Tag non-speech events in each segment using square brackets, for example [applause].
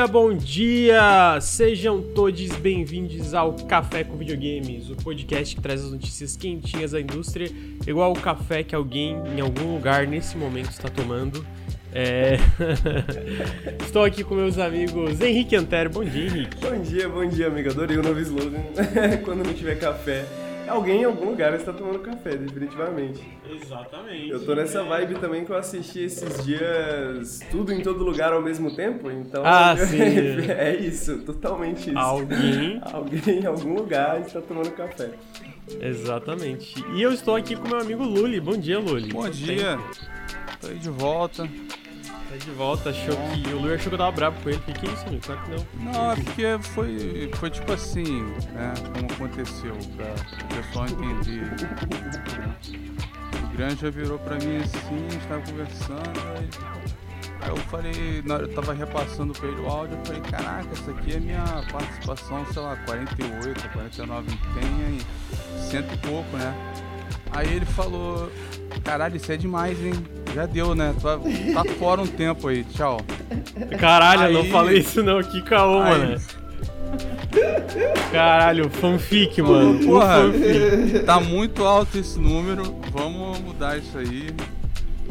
dia, bom dia! Sejam todos bem-vindos ao Café com Videogames, o podcast que traz as notícias quentinhas da indústria, igual o café que alguém em algum lugar nesse momento está tomando. É... [laughs] Estou aqui com meus amigos Henrique Antero. Bom dia, Henrique. Bom dia, bom dia, amigo. Adorei o novo slogan. [laughs] Quando não tiver café, alguém em algum lugar está tomando café, definitivamente. Exatamente. Eu tô nessa vibe também que eu assisti esses dias tudo em todo lugar ao mesmo tempo, então. Ah, [laughs] sim. é isso, totalmente isso. Alguém. [laughs] alguém em algum lugar está tomando café. Exatamente. E eu estou aqui com meu amigo Luli. Bom dia, Luli. Bom dia. Tô aí de volta. Tá de volta, achou que. O Luli achou que eu tava bravo com ele. Que que é isso, amigo? Claro que não. Não, é porque foi, foi tipo assim, né? Como aconteceu, pra o pessoal entender. O grande já virou pra mim assim, a gente tava conversando, aí, aí eu falei, na hora eu tava repassando pra ele o áudio, eu falei, caraca, essa aqui é minha participação, sei lá, 48, 49 empenha e cento e pouco, né? Aí ele falou, caralho, isso é demais, hein? Já deu, né? Tá, tá fora um tempo aí, tchau. Caralho, eu não Aí- falei isso não. Que caô, Aí- mano. Caralho, fanfic, mano. Um Porra, fanfic. tá muito alto esse número, vamos mudar isso aí.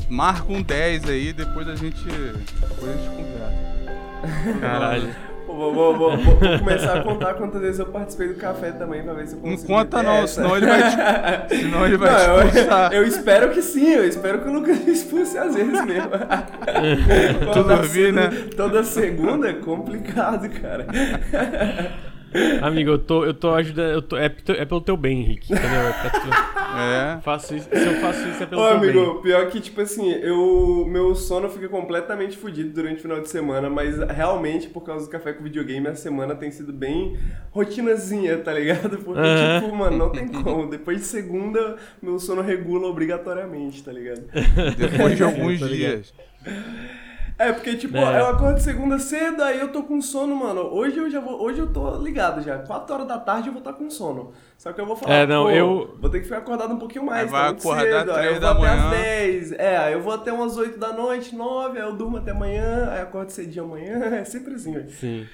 Marca um 10 aí, depois a gente, depois a gente conversa. Caralho. Vou, vou- vou- começar a contar quantas vezes eu participei do café também pra ver se eu Não consigo. conta meter não, essa. senão ele vai te, [laughs] senão ele vai Não, te eu, expulsar. eu espero que sim, eu espero que eu nunca me expulse às vezes mesmo. [laughs] Tu Toda dormir, se- né? Toda segunda é complicado, cara. Amigo, eu tô, eu tô ajudando. Eu tô, é, é pelo teu bem, Henrique. Entendeu? É pra tu- É. faço isso, se eu faço isso é pelo Ô, teu amigo, bem. pior que, tipo assim, eu, meu sono fica completamente fodido durante o final de semana, mas realmente, por causa do café com videogame, a semana tem sido bem rotinazinha, tá ligado? [laughs] Porque, tipo, mano, não tem como. Depois de segunda, meu sono regula obrigatoriamente, tá ligado? Depois de [laughs] alguns Tô ligado. É, porque, tipo, É. eu acordo segunda cedo, aí eu tô com sono, mano. Hoje eu já vou. Hoje eu tô ligado já. 4 horas da tarde eu vou estar com sono. Só que eu vou falar, É, não, pô, eu- vou ter que ficar acordado um pouquinho mais. Aí vai tá acordar cedo, aí três eu da vou até manhã. às 10. É, aí eu vou até umas 8 da noite, 9, aí eu durmo até amanhã, aí acordo cedinho amanhã. [laughs] É sempre assim, velho. Sim.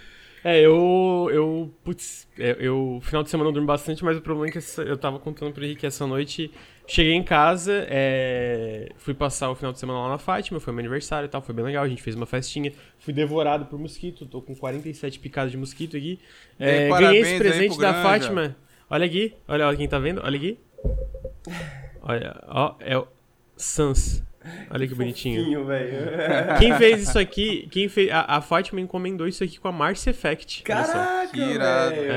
É, eu. Eu. Putz, é, eu. Final de semana eu durmo bastante, mas o problema é que eu tava contando pro Henrique essa noite. Cheguei em casa, é, fui passar o final de semana lá na Fátima, foi meu aniversário e tal, foi bem legal, a gente fez uma festinha. Fui devorado por mosquito, tô com 47 picadas de mosquito aqui. É, Ei, ganhei esse presente da Granja. Fátima. Olha aqui, olha, olha quem tá vendo, olha aqui. Olha, ó, é o Sans. Olha que bonitinho. Fofinho. [laughs] Quem fez isso aqui, quem fez, a, a Fátima encomendou isso aqui com a Mars Effect. olha só. Caraca, Que irado. velho.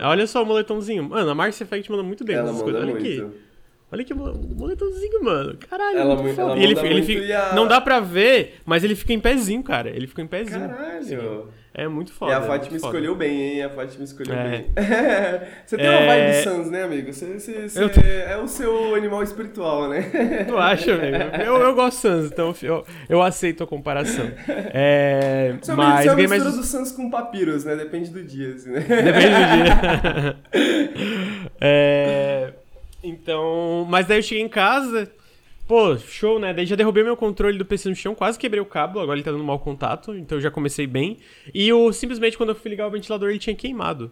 É, olha só o moletomzinho. Mano, a Mars Effect manda muito bem Ela essas manda coisas. Olha muito. aqui. Olha que mo- moletomzinho, mano. Caralho, Ela muito ela E ele, ele fica, a- Não dá pra ver, mas ele fica em pezinho, cara. Ele fica em pezinho. Caralho. É muito foda. E a é Fátima foda. escolheu bem, hein? A Fátima escolheu É. bem. [laughs] você tem uma É. vibe Sans, né, amigo? Você, você- você tô- é o seu animal espiritual, né? [laughs] Tu acha, amigo? Eu, eu gosto de Sans, então eu, eu aceito a comparação. É, Você é uma- mas você é uma mistura mais... do Sans com Papyrus, né? Depende do dia, assim, né? Depende do dia. [laughs] É, então, mas daí eu cheguei em casa, pô, show, né? Daí já derrubei meu controle do PC no chão, quase quebrei o cabo, agora ele tá dando mau contato, então eu já comecei bem. E o, simplesmente quando eu fui ligar o ventilador ele tinha queimado.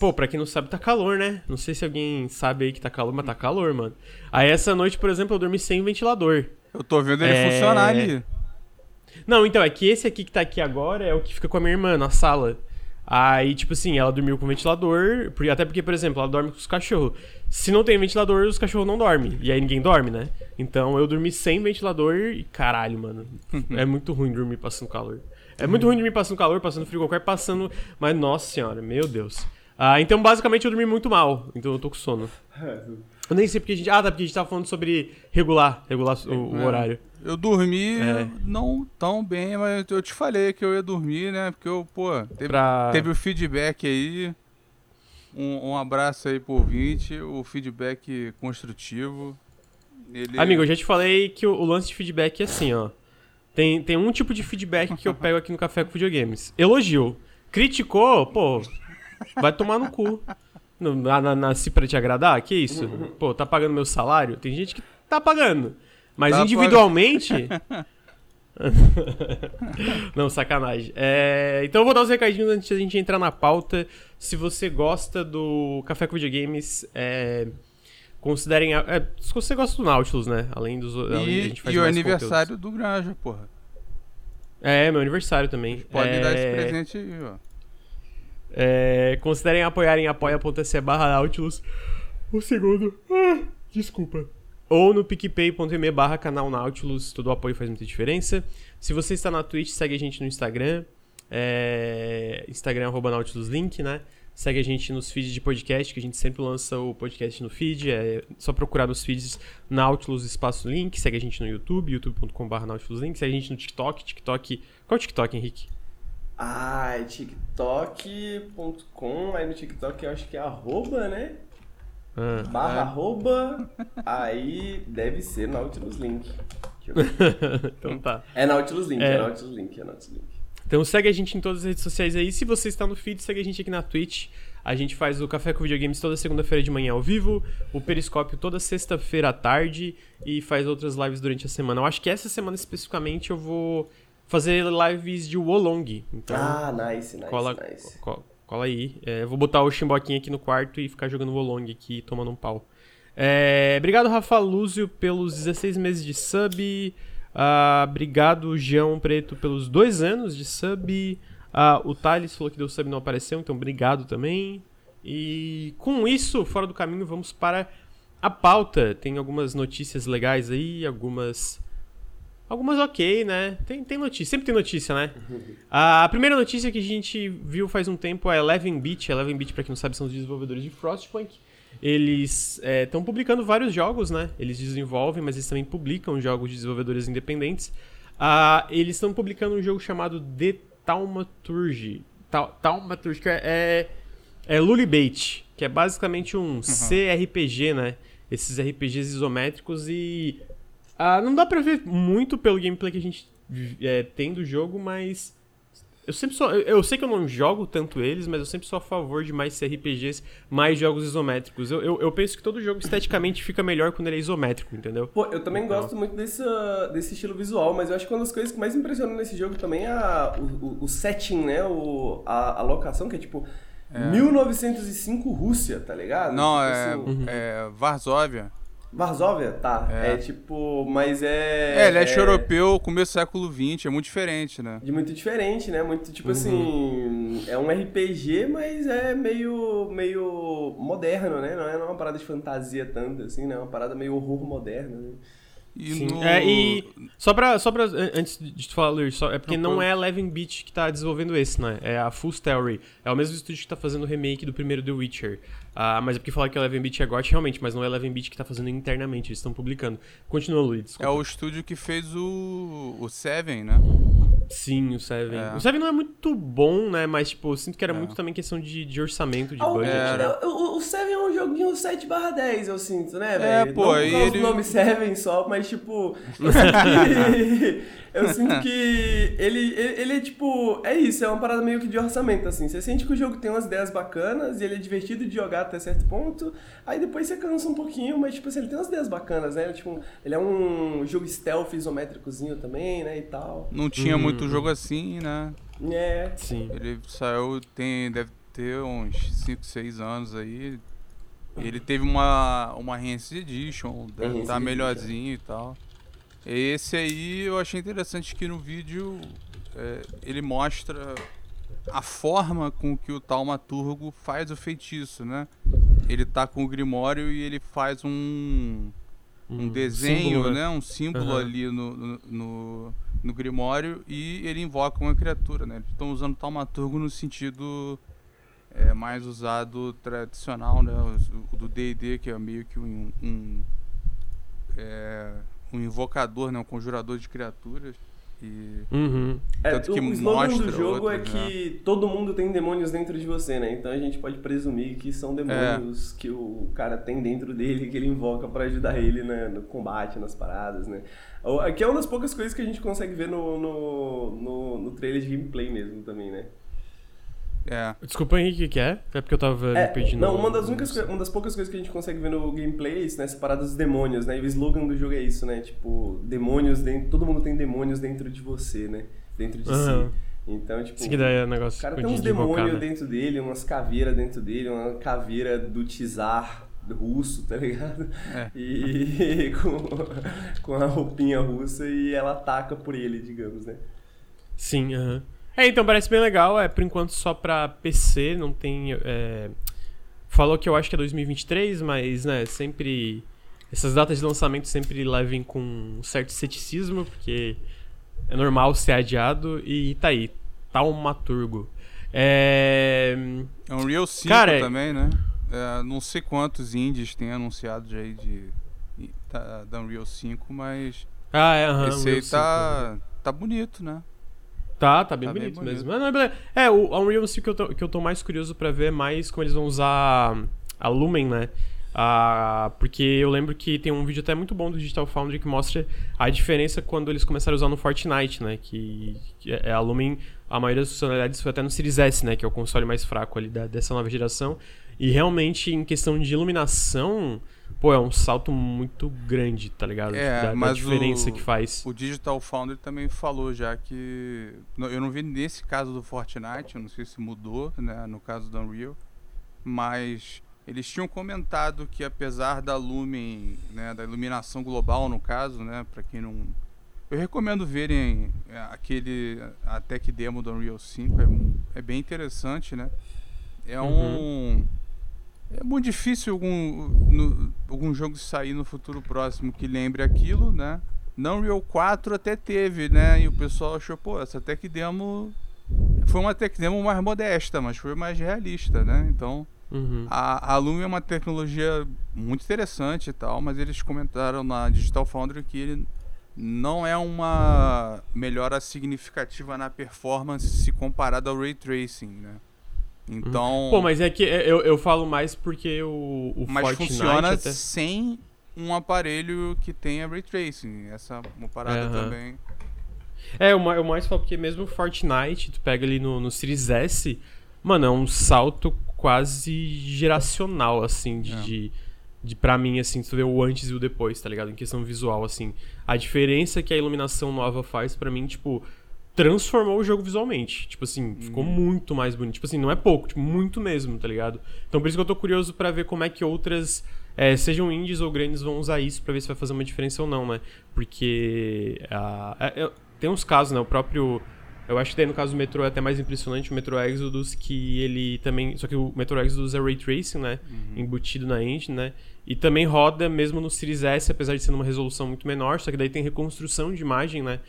Pô, pra quem não sabe, tá calor, né? Não sei se alguém sabe aí que tá calor, mas tá calor, mano. Aí essa noite, por exemplo, eu dormi sem ventilador. Eu tô vendo ele É. funcionar ali. Não, então, é que esse aqui que tá aqui agora é o que fica com a minha irmã na sala. Aí, tipo assim, ela dormiu com ventilador, por- até porque, por exemplo, ela dorme com os cachorros. Se não tem ventilador, os cachorros não dormem. E aí ninguém dorme, né? Então eu dormi sem ventilador e caralho, mano. é muito ruim dormir passando calor. É muito ruim dormir passando calor, passando frio qualquer, passando. Mas nossa senhora, meu Deus. Ah, então basicamente eu dormi muito mal. Então eu tô com sono. Eu nem sei porque a gente. Ah, tá, porque a gente tava falando sobre regular, regular o, o É. horário. Eu dormi É. não tão bem, mas eu te falei que eu ia dormir, né? Porque eu, pô, teve, Pra... teve o feedback aí. Um, um abraço aí pro ouvinte, o feedback construtivo. Ele... Amigo, eu já te falei que o, o lance de feedback é assim, ó. Tem, tem um tipo de feedback que eu pego aqui no Café com Videogames. Elogio. Criticou, pô, vai tomar no cu. Na- na- Nasci pra te agradar? Que isso? Pô, tá pagando meu salário? Tem gente que tá pagando. Mas Tá individualmente. [laughs] [laughs] Não, sacanagem. É, então eu vou dar os recadinhos antes da gente entrar na pauta. Se você gosta do Café com Videogames, é, considerem. A, é, se você gosta do Nautilus, né? Além dos. além E, da gente faz e o aniversário conteúdos. do Granja, porra. É, meu aniversário também. Pode é, dar esse presente aí, ó. É, considerem apoiar em apoia.se barra Nautilus. O segundo. Ah, desculpa. Ou no picpay.me barra canal Nautilus. Todo o apoio faz muita diferença. Se você está na Twitch, segue a gente no Instagram. É, Instagram arroba Nautilus Link, né? Segue a gente nos feeds de podcast, que a gente sempre lança o podcast no feed. É só procurar nos feeds Nautilus Espaço Link. Segue a gente no YouTube, youtube.com.br Nautilus Link. Segue a gente no TikTok. TikTok. Qual é o TikTok, Henrique? Ah, é tiktok.com, aí no TikTok eu acho que é arroba, né? Ah. Barra É. arroba, aí deve ser Nautilus Link. [laughs] Então tá. É Nautilus Link, É. é, Nautilus Link, é Nautilus Link. Então segue a gente em todas as redes sociais aí. Se você está no feed, segue a gente aqui na Twitch. A gente faz o Café com Videogames toda segunda-feira de manhã ao vivo, o Periscópio toda sexta-feira à tarde e faz outras lives durante a semana. Eu acho que essa semana especificamente eu vou fazer lives de Wolong. Então Ah, nice, nice, cola, nice. co- cola aí. É, vou botar o Chimboquinho aqui no quarto e ficar jogando Wolong aqui, tomando um pau. É, obrigado, Rafa Lúzio, pelos 16 meses de sub. Ah, obrigado, João Preto, pelos dois anos de sub. Ah, o Thales falou que deu sub não apareceu, então obrigado também. E com isso, fora do caminho, vamos para a pauta. Tem algumas notícias legais aí, algumas. Algumas ok, né? Tem, tem notícia, sempre tem notícia, né? [laughs] A primeira notícia que a gente viu faz um tempo é Eleven Beat. Eleven Beat, pra quem não sabe, são os desenvolvedores de Frostpunk. Eles estão publicando vários jogos, né? Eles desenvolvem, mas eles também publicam jogos de desenvolvedores independentes. Ah, eles estão publicando um jogo chamado The Taumaturgy. Tau- Taumaturgy, que é, é, é Lulibait, que é basicamente um CRPG, né? Esses RPGs isométricos e... ah, não dá pra ver muito pelo gameplay que a gente é, tem do jogo, mas... Eu sempre sou. Eu, eu sei que eu não jogo tanto eles, mas eu sempre sou a favor de mais CRPGs, mais jogos isométricos. Eu, eu, eu penso que todo jogo esteticamente fica melhor quando ele é isométrico, entendeu? Pô, eu também Então. gosto muito desse, desse estilo visual, mas eu acho que uma das coisas que mais impressionou nesse jogo também é a, o, o- setting, né? O, a, a locação, que é tipo 1905 Rússia, tá ligado? Não, Tipo é, assim, é Varsóvia. Varsóvia? Tá. É. É. tipo, mas é. É, leste europeu, começo do século XX, é muito diferente, né? De muito diferente, né? Muito, tipo assim. É um RPG, mas é meio. meio moderno, né? Não é é uma parada de fantasia tanto, assim, né? É uma parada meio horror moderno, né? E Sim. no... É, e só pra, só pra. an- Antes de tu falar, Luiz, só, é porque Não, não é a Eleven Beat que tá desenvolvendo esse, né? É a Full Story. É o mesmo estúdio que tá fazendo o remake do primeiro The Witcher. Ah, mas é porque falar que a Eleven Beat é GOT, realmente, mas não é Eleven Beat que tá fazendo internamente, eles estão publicando. Continua, Luiz. É o estúdio que fez o, o Seven, né? Sim, o Seven. É. O Seven não é muito bom, né? Mas, tipo, eu sinto que era É. muito também questão de, de orçamento, de Ah, o, budget. Né? o, o Seven é um joguinho 7 10, eu sinto, né, É, velho? pô, Não e ele- do nome Seven só, mas tipo. [laughs] Eu sinto que. eu sinto que ele, ele, ele é tipo. É isso, é uma parada meio que de orçamento, assim. Você sente que o jogo tem umas ideias bacanas e ele é divertido de jogar até certo ponto. Aí depois você cansa um pouquinho, mas tipo assim, ele tem umas ideias bacanas, né? Ele, tipo, ele é um jogo stealth isométricozinho também, né? E tal. Não tinha Uhum. muito jogo assim, né? É. Sim. Ele saiu, tem, deve ter uns 5, 6 anos aí. Ele teve uma, uma Enhanced Edition, deve Enhanced estar Edition. melhorzinho e tal. Esse aí eu achei interessante que no vídeo é, ele mostra a forma com que o Taumaturgo faz o feitiço, né? Ele tá com o Grimório e ele faz um, um desenho, símbolo, né? Um símbolo Aham. ali no, no, no, no Grimório e ele invoca uma criatura, né? Eles estão usando Taumaturgo no sentido é, mais usado tradicional, né? O do D&D, que é meio que um, um, é, um invocador, né? Um conjurador de criaturas. E Uhum. É, que o slogan do jogo é outros, que todo mundo tem demônios dentro de você, né? Então a gente pode presumir que são demônios que o cara tem dentro dele, que ele invoca pra ajudar ele né, no combate, nas paradas, né? Aqui é uma das poucas coisas que a gente consegue ver no, no, no, no trailer de gameplay mesmo também, né? É. Desculpa, Henrique, o que é? É porque eu tava É, não, uma das únicas, uma das poucas coisas que a gente consegue ver no gameplay é isso, né? Essa parada dos demônios, né? E o slogan do jogo é isso, né? Tipo, demônios dentro. Todo mundo tem demônios dentro de você, né? Dentro de Aham. si. Então, tipo. Isso que daí é um negócio O cara tem uns de demônios né? dentro dele, umas caveiras dentro dele, uma caveira do Tsar russo, tá ligado? É. [laughs] E com, com a roupinha russa e ela ataca por ele, digamos, né? Sim, aham. É, então parece bem legal. É por enquanto só pra PC, não tem. é, Falou que eu acho que é 2023, mas, né, sempre. Essas datas de lançamento sempre levem com um certo ceticismo, porque é normal ser adiado. E tá aí, Taumaturgo. É. É um Real 5 Cara, é- também, né? É, não sei quantos indies tem anunciado já aí de, de- da, da Unreal 5, mas Ah, é, aham. esse Unreal aí 5, tá, tá bonito, né? Tá, tá bem Tá bem bonito, bonito. mesmo. Mas não é, é, o Unreal 5 que eu, tô, que eu tô mais curioso pra ver é mais como eles vão usar a Lumen, né? Ah, porque eu lembro que tem um vídeo até muito bom do Digital Foundry que mostra a diferença quando eles começaram a usar no Fortnite, né? Que, que é a Lumen, a maioria das funcionalidades foi até no Series S, né? Que é o console mais fraco ali da- dessa nova geração. E realmente, em questão de iluminação, pô, é um salto muito grande, tá ligado? É, da, da mas diferença o- que faz. O Digital Foundry também falou já que. Eu não vi nesse caso do Fortnite, eu não sei se mudou, né? No caso do Unreal. Mas eles tinham comentado que apesar da Lumen, né? Da iluminação global, no caso, né? Pra quem não. Eu recomendo verem é, aquele. A tech demo do Unreal 5, é, é bem interessante, né? É um. É muito difícil algum, no- algum jogo sair no futuro próximo que lembre aquilo, né? Não Real 4 até teve, né? E o pessoal achou, pô, essa tech demo foi uma tech demo mais modesta, mas foi mais realista, né? Então, Uhum. a, a Lume é uma tecnologia muito interessante e tal, mas eles comentaram na Digital Foundry que ele não é uma melhora significativa na performance se comparado ao Ray Tracing, né? Então, Pô, mas é que eu, eu falo mais porque o, o mas Fortnite funciona até... sem um aparelho que tenha Ray Tracing. Essa é uma parada Aham. também. É, eu, ma- eu mais falo porque mesmo o Fortnite, tu pega ali no, no Series S, mano, é um salto quase geracional, assim, de, É. de, de pra mim, assim, tu vê o antes e o depois, tá ligado? Em questão visual, assim. A diferença que a iluminação nova faz, pra mim, tipo, transformou o jogo visualmente. Tipo assim, ficou muito mais bonito. Tipo assim, não é pouco, tipo, muito mesmo, tá ligado? Então por isso que eu tô curioso pra ver como é que outras, é, sejam indies ou grandes, vão usar isso pra ver se vai fazer uma diferença ou não, né? Porque ah, é- é- tem uns casos, né? O próprio. Eu acho que daí no caso do Metro é até mais impressionante o Metro Exodus, que ele também. Só que o Metro Exodus é Ray Tracing, né? Embutido na engine, né? E também roda mesmo no Series S, apesar de ser numa resolução muito menor, só que daí tem reconstrução de imagem, né?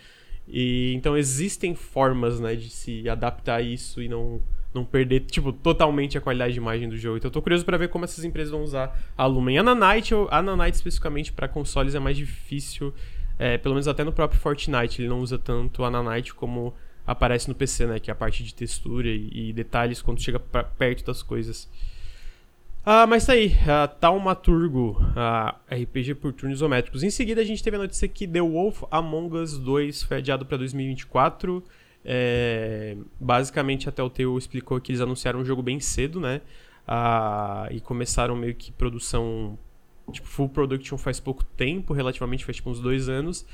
E então existem formas, né, de se adaptar a isso e não não perder, tipo, totalmente a qualidade de imagem do jogo. Então eu tô curioso pra ver como essas empresas vão usar a Lumen. A Nanite, a Nanite especificamente pra consoles é mais difícil, é, pelo menos até no próprio Fortnite, ele não usa tanto a Nanite como aparece no PC, né, que é a parte de textura e, e detalhes quando chega pra- perto das coisas. Ah, mas tá aí, a Taumaturgo, a RPG por turnos isométricos. Em seguida, a gente teve a notícia que The Wolf Among Us 2 foi adiado pra 2024. É, basicamente, a Telltale explicou que eles anunciaram o jogo bem cedo, né? Ah, e começaram meio que produção, tipo, full production faz pouco tempo, relativamente faz tipo uns dois anos.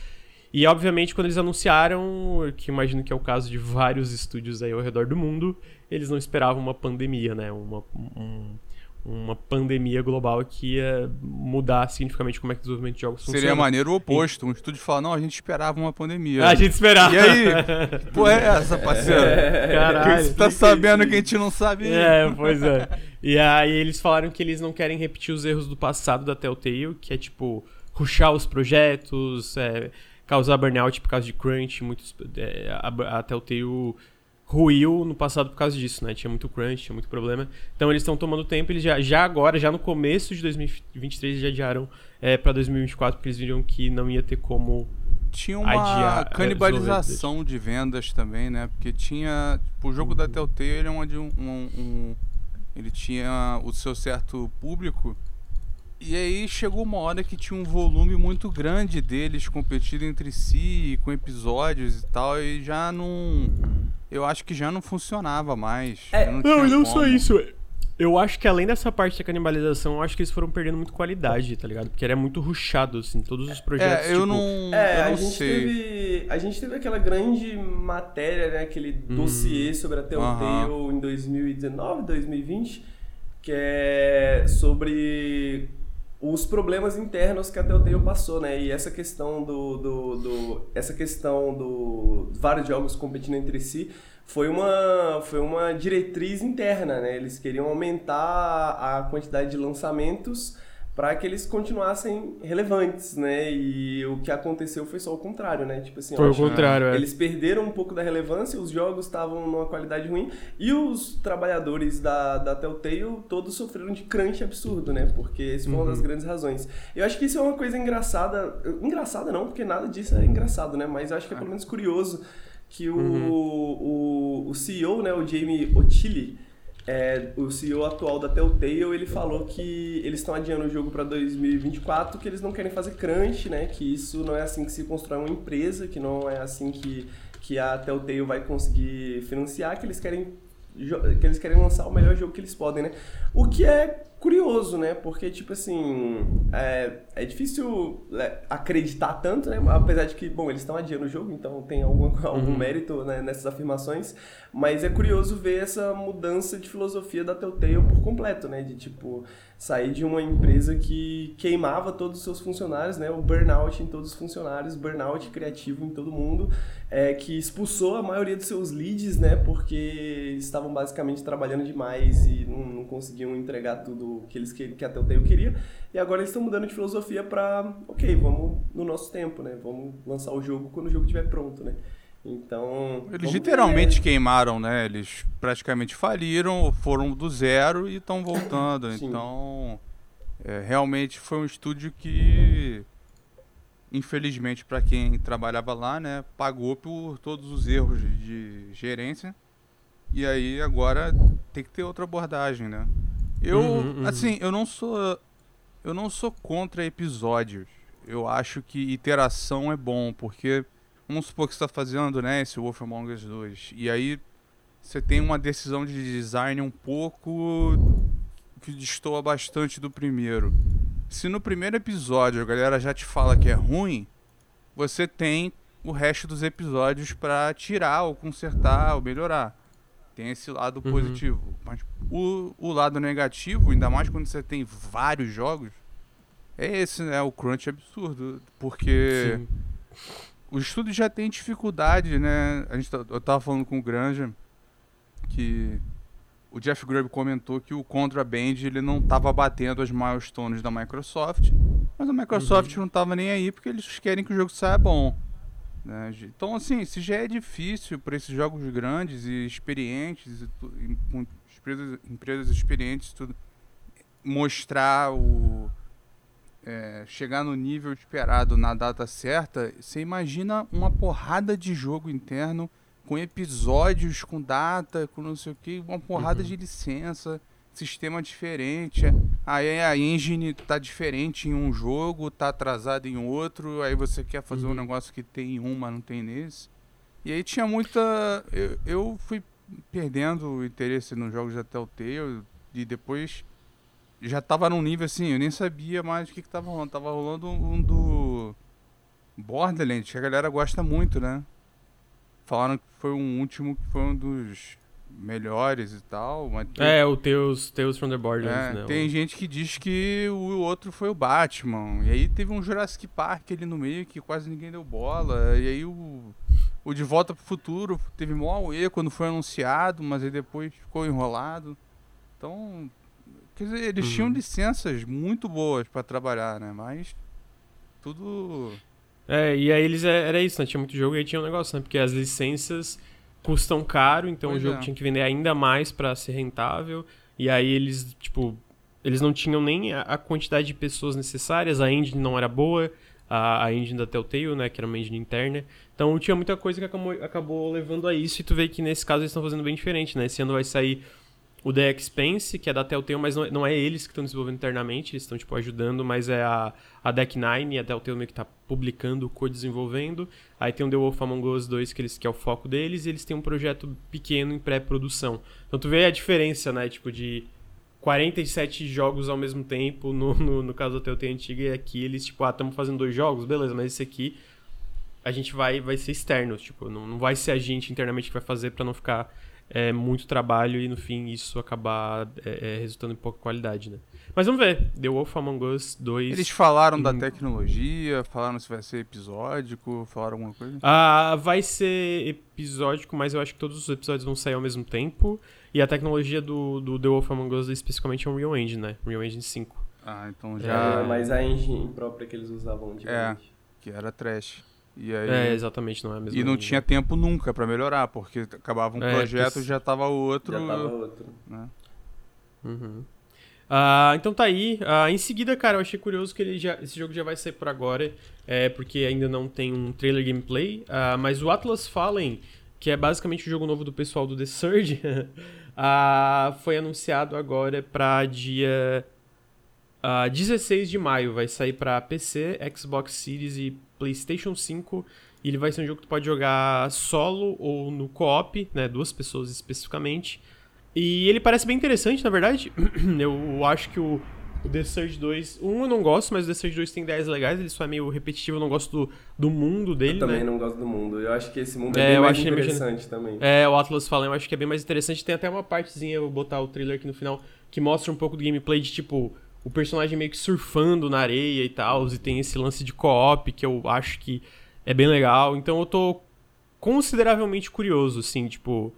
E obviamente, quando eles anunciaram, que imagino que é o caso de vários [laughs] estúdios aí ao redor do mundo, eles não esperavam uma pandemia, né? Uma, um- uma pandemia global que ia mudar significativamente como é que o desenvolvimento de jogos Seria funciona. maneiro o oposto. Um estúdio fala, não, a gente esperava uma pandemia. A gente esperava. E aí? Pô, é essa, parceiro? Caralho. que você tá sabendo que a gente não sabe? É, pois é. E aí eles falaram que eles não querem repetir os erros do passado da Telltale, que é tipo, rushar os projetos, é, causar burnout por causa de crunch. Muitos, é, a, a Telltale ruiu no passado por causa disso, né? Tinha muito crunch, tinha muito problema. Então eles estão tomando tempo, eles já, já agora, já no começo de 2023, já adiaram é, pra 2024, porque eles viram que não ia ter como Tinha uma Adiar, é, canibalização de vendas também, né? Porque tinha. Tipo, o jogo da Telltale ele é onde um, um- um- ele tinha o seu certo público. E aí chegou uma hora que tinha um volume muito grande deles competindo entre si, com episódios e tal, e já não. Eu acho que já não funcionava mais. É, já não, Não, tinha e não só isso. Eu acho que além dessa parte da canibalização, eu acho que eles foram perdendo muito qualidade, tá ligado? Porque era muito rushado, assim, todos os projetos. É, eu tipo, não, É, eu a não gente, sei. teve, a gente teve aquela grande matéria, né, aquele dossiê sobre a Telltale em 2019, 2020, que é sobre os problemas internos que a Telltale passou, né? E essa questão do, do, do essa questão do vários jogos competindo entre si foi uma foi uma diretriz interna, né? Eles queriam aumentar a quantidade de lançamentos para que eles continuassem relevantes, né? E o que aconteceu foi só o contrário, né? Tipo assim, Foi o contrário, é. eles perderam um pouco da relevância, os jogos estavam numa qualidade ruim e os trabalhadores da, da Telltale todos sofreram de crunch absurdo, né? Porque esse foi uma Uhum. das grandes razões. Eu acho que isso é uma coisa engraçada. Engraçada não, porque nada disso é engraçado, né? Mas eu acho que é pelo menos curioso que o, Uhum. o, o CEO, né, o Jamie O'Chilly, é, o CEO atual da Telltale, ele falou que eles estão adiando o jogo para 2024, que eles não querem fazer crunch, né? Que isso não é assim que se constrói uma empresa, que não é assim que, que a Telltale vai conseguir financiar, que eles querem que eles querem lançar o melhor jogo que eles podem, né? O que é curioso, né? Porque, tipo assim, é, é difícil é, acreditar tanto, né? Apesar de que, bom, eles estão adiando o jogo, então tem [laughs] algum, algum mérito né, nessas afirmações. Mas é curioso ver essa mudança de filosofia da Telltale por completo, né? De, tipo, sair de uma empresa que queimava todos os seus funcionários, né? O burnout em todos os funcionários, burnout criativo em todo mundo, é, que expulsou a maioria dos seus leads, né? Porque estavam basicamente trabalhando demais e não, não conseguiam entregar tudo que eles que, que a Telltale queria. E agora eles estão mudando de filosofia para, ok, vamos no nosso tempo, né? Vamos lançar o jogo quando o jogo estiver pronto, né? Então. Eles literalmente ver. queimaram, né? Eles praticamente faliram, foram do zero e estão voltando. Então, é, realmente foi um estúdio que, infelizmente, para quem trabalhava lá, né, pagou por todos os erros de gerência. E aí agora tem que ter outra abordagem, né? Eu, Uhum, uhum. assim, eu não sou, eu não sou contra episódios. Eu acho que iteração é bom, porque Vamos supor que você está fazendo, né, esse Wolf Among Us 2. E aí você tem uma decisão de design um pouco que destoa bastante do primeiro. Se no primeiro episódio a galera já te fala que é ruim, você tem o resto dos episódios para tirar ou consertar ou melhorar. Tem esse lado Uhum. positivo. Mas o, o lado negativo, ainda mais quando você tem vários jogos, é esse, né? O crunch absurdo. Porque Sim. o estúdio já tem dificuldade, né? A gente, tá- eu tava falando com o Granja que o Jeff Grubb comentou que o Contraband ele não tava batendo as milestones da Microsoft, mas a Microsoft não tava nem aí porque eles querem que o jogo saia bom. Né? Então, assim, se já é difícil para esses jogos grandes e experientes, e com empresas, empresas experientes, tudo, mostrar o, é, chegar no nível esperado na data certa, você imagina uma porrada de jogo interno com episódios, com data, com não sei o que, uma porrada Uhum. de licença, sistema diferente. Aí a engine tá diferente em um jogo, tá atrasada em outro, aí você quer fazer um Uhum. negócio que tem em um, mas não tem nesse. E aí tinha muita. Eu, eu fui perdendo o interesse nos jogos da Telltale e depois já tava num nível assim, eu nem sabia mais o que, que tava rolando. Tava rolando um do Borderlands, que a galera gosta muito, né? Falaram que foi um último que foi um dos melhores e tal, mas tem, É, o Tales, Tales from the Borderlands, é, né? tem gente que diz que o outro foi o Batman. E aí teve um Jurassic Park ali no meio que quase ninguém deu bola. E aí o, o De Volta pro Futuro teve mó auê quando foi anunciado, mas aí depois ficou enrolado. Então, quer dizer, eles Uhum. tinham licenças muito boas pra trabalhar, né? Mas tudo É, e aí eles é- era isso, né? Tinha muito jogo e aí tinha um negócio, né? Porque as licenças custam caro, então Pois o jogo é. tinha que vender ainda mais pra ser rentável. E aí eles, tipo, eles não tinham nem a, a quantidade de pessoas necessárias, a engine não era boa, a, a engine da Telltale, né? Que era uma engine interna. Então tinha muita coisa que acabou, acabou levando a isso, e tu vê que nesse caso eles estão fazendo bem diferente, né? Esse ano vai sair o The Expense, que é da Telltale, mas não, não é eles que estão desenvolvendo internamente, eles estão, tipo, ajudando, mas é a, a Deck Nine, a Telltale meio que tá publicando, co-desenvolvendo. Aí tem o The Wolf Among Us 2, que, eles, que é o foco deles, e eles têm um projeto pequeno em pré-produção. Então tu vê a diferença, né, tipo, de 47 jogos ao mesmo tempo, no, no, no caso da Telltale antiga, e aqui eles, tipo, ah, estamos fazendo dois jogos, beleza, mas esse aqui a gente vai, vai ser externo, tipo, não, não vai ser a gente internamente que vai fazer para não ficar é, muito trabalho e no fim isso acabar é, é, resultando em pouca qualidade, né? Mas vamos ver. The Wolf Among Us 2. Eles falaram da tecnologia, falaram se vai ser episódico, falaram alguma coisa? Ah, vai ser episódico, mas eu acho que todos os episódios vão sair ao mesmo tempo. E a tecnologia do, do The Wolf Among Us especificamente é um Real Engine, né? Real Engine 5. Ah, então já. É, mas a engine própria que eles usavam de É, que era trash. E aí... É, exatamente, não é a mesma E não tinha tempo nunca pra melhorar, porque acabava um É, projeto que- já tava outro. Já tava outro. né? Uhum. Ah, então tá aí. Ah, em seguida, cara, eu achei curioso que ele já, esse jogo já vai sair por agora, é, porque ainda não tem um trailer gameplay. Ah, mas o Atlas Fallen, que é basicamente o jogo novo do pessoal do The Surge, [laughs] foi anunciado agora pra dia ah, 16 de maio. Vai sair pra PC, Xbox Series e PlayStation 5. E ele vai ser um jogo que tu pode jogar solo ou no co-op, né? Duas pessoas especificamente. E ele parece bem interessante, na verdade. [clears throat] Eu acho que o, o The Surge 2. Um eu não gosto, mas o The Surge 2 tem ideias legais, ele só é meio repetitivo, eu não gosto do, do mundo dele, eu também né? não gosto do mundo. Eu acho que esse mundo É, é, bem mais interessante também. É, o Atlas fala, eu acho que é bem mais interessante. Tem até uma partezinha, eu vou botar o trailer aqui no final, que mostra um pouco do gameplay de tipo. O personagem meio que surfando na areia e tal, e tem esse lance de co-op que eu acho que é bem legal. Então eu tô consideravelmente curioso, assim, tipo.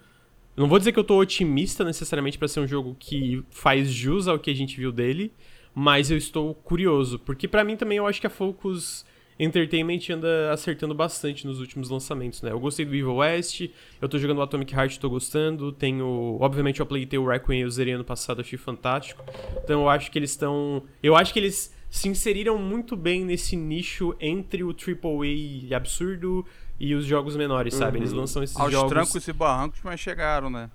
Não vou dizer que eu tô otimista necessariamente pra ser um jogo que faz jus ao que a gente viu dele, mas eu estou curioso, porque pra mim também eu acho que a Focus Entertainment anda acertando bastante nos últimos lançamentos, né? Eu gostei do Evil West, eu tô jogando o Atomic Heart, tô gostando, tenho, obviamente eu playtei o Requiem e eu zerei ano passado, achei fantástico. Então eu acho que eles estão, eu acho que eles se inseriram muito bem nesse nicho entre o AAA absurdo e os jogos menores, sabe? Eles lançam esses Aos jogos trancos e barrancos, mas chegaram, né?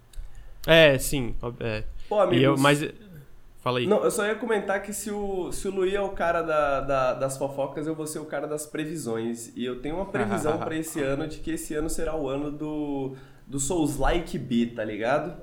É, sim, é. Pô, amigos. E eu, mas fala aí. Não, eu só ia comentar que se o, se o Luí é o cara da, da- das fofocas, eu vou ser o cara das previsões. E eu tenho uma [laughs] previsão pra esse ano de que esse ano será o ano do, do Souls-like B, tá ligado?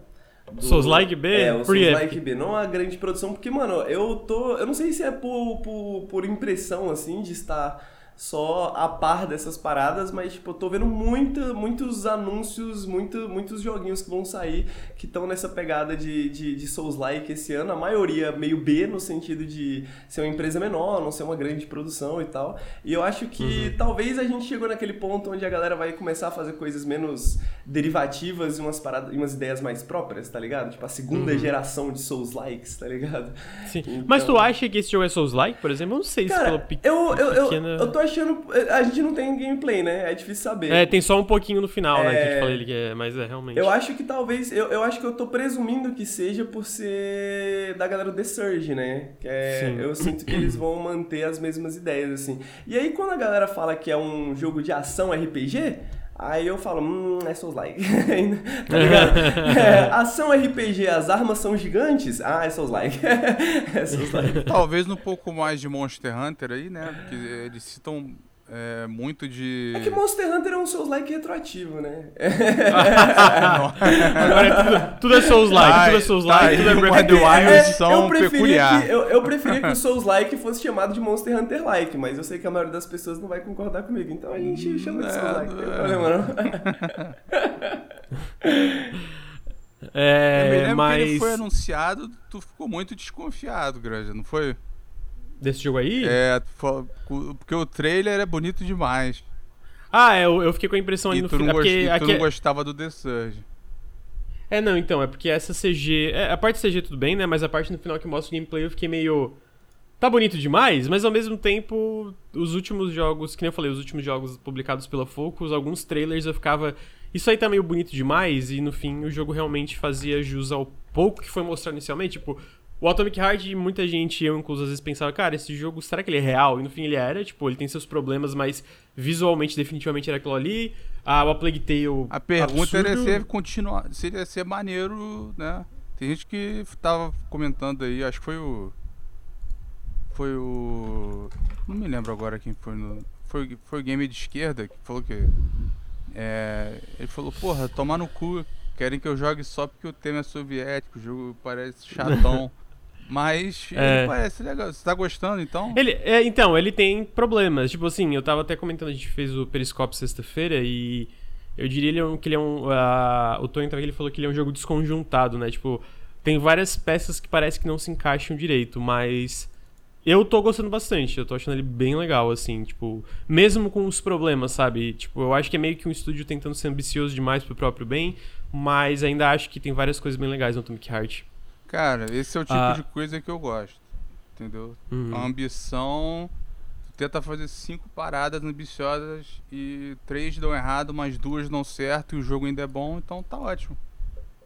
Do- Souls-like B? É, o Por quê? Souls-like B. Não uma grande produção, porque, mano, eu tô. Eu não sei se é por, por, por impressão, assim, de estar só a par dessas paradas, mas, tipo, eu tô vendo muita, muitos anúncios, muito, muitos joguinhos que vão sair que estão nessa pegada de, de, de Souls-like esse ano. A maioria meio B, no sentido de ser uma empresa menor, não ser uma grande produção e tal. E eu acho que talvez a gente chegou naquele ponto onde a galera vai começar a fazer coisas menos derivativas e umas, paradas, umas ideias mais próprias, tá ligado? Tipo, a segunda geração de Souls-likes, tá ligado? Sim. Então- Mas tu acha que esse jogo é Souls-like, por exemplo? Eu não sei se pelo Cara, pe- eu, eu, eu, eu tô achando. A gente não tem gameplay, né? É difícil saber. É, tem só um pouquinho no final, né? Que eu te É. falei que é, mas é realmente. Eu acho que talvez. Eu, eu acho que eu tô presumindo que seja por ser da galera do The Surge, né? Que é, eu sinto que eles vão manter as mesmas ideias, assim. E aí, quando a galera fala que é um jogo de ação RPG. Aí eu falo, hum, é Souls-like. [laughs] tá ligado? [laughs] É, ação RPG, as armas são gigantes? Ah, é Souls-like. [laughs] é Souls-like. Talvez um pouco mais de Monster Hunter aí, né? Porque eles citam é, muito de. É que Monster Hunter é um Souls-like retroativo, né? [laughs] Agora é tudo, tudo é Souls-like, Tá, tudo é Souls-like, tá tudo é Breath of the Wild. É, edição eu preferia peculiar. Que, eu, eu preferia que o Souls-like fosse chamado de Monster Hunter-like, mas eu sei que a maioria das pessoas não vai concordar comigo, então a gente chama de É, Souls-like, não tem é. problema não. Eu [laughs] me É, que mas. ele foi anunciado, tu ficou muito desconfiado, Granja, não foi? Desse jogo aí? É, porque o trailer é bonito demais. Ah, eu, eu fiquei com a impressão ali E no final. gost- Porque e tu não gostava do The Surge. É, não, então, é porque essa CG. é, a parte CG tudo bem, né? Mas a parte no final que mostra o gameplay eu fiquei meio. Tá bonito demais, mas ao mesmo tempo, os últimos jogos, que nem eu falei, os últimos jogos publicados pela Focus, alguns trailers eu ficava. Isso aí tá meio bonito demais, e no fim o jogo realmente fazia jus ao pouco que foi mostrado inicialmente. Tipo, o Atomic Heart, muita gente, eu incluso, às vezes pensava, cara, esse jogo, será que ele é real? E no fim ele era, tipo, ele tem seus problemas, mas visualmente, definitivamente era aquilo ali. Ah, o A Plague Tale. A pergunta era absurdo. se continuar, se ia ser maneiro, né? Tem gente que tava comentando aí, acho que foi o. Foi o. Não me lembro agora quem foi no. Foi, foi o game de esquerda que falou que. É, ele falou, porra, tomar no cu. Querem que eu jogue só porque o tema é soviético, o jogo parece chatão. [laughs] Mas É. ele parece legal. Você tá gostando então? Ele, é, então, ele tem problemas. Tipo assim, eu tava até comentando, a gente fez o Periscope sexta-feira e eu diria é que ele é um. o Tony também ele falou que ele é um jogo desconjuntado, né? Tipo, tem várias peças que parece que não se encaixam direito, mas. Eu tô gostando bastante, eu tô achando ele bem legal, assim, tipo, mesmo com os problemas, sabe? Tipo, eu acho que é meio que um estúdio tentando ser ambicioso demais pro próprio bem, mas ainda acho que tem várias coisas bem legais no Atomic Heart. Cara, esse é o tipo Ah. de coisa que eu gosto. Entendeu? Uhum. A ambição. Tu tenta fazer cinco paradas ambiciosas e três dão errado, mas duas dão certo e o jogo ainda é bom, então tá ótimo.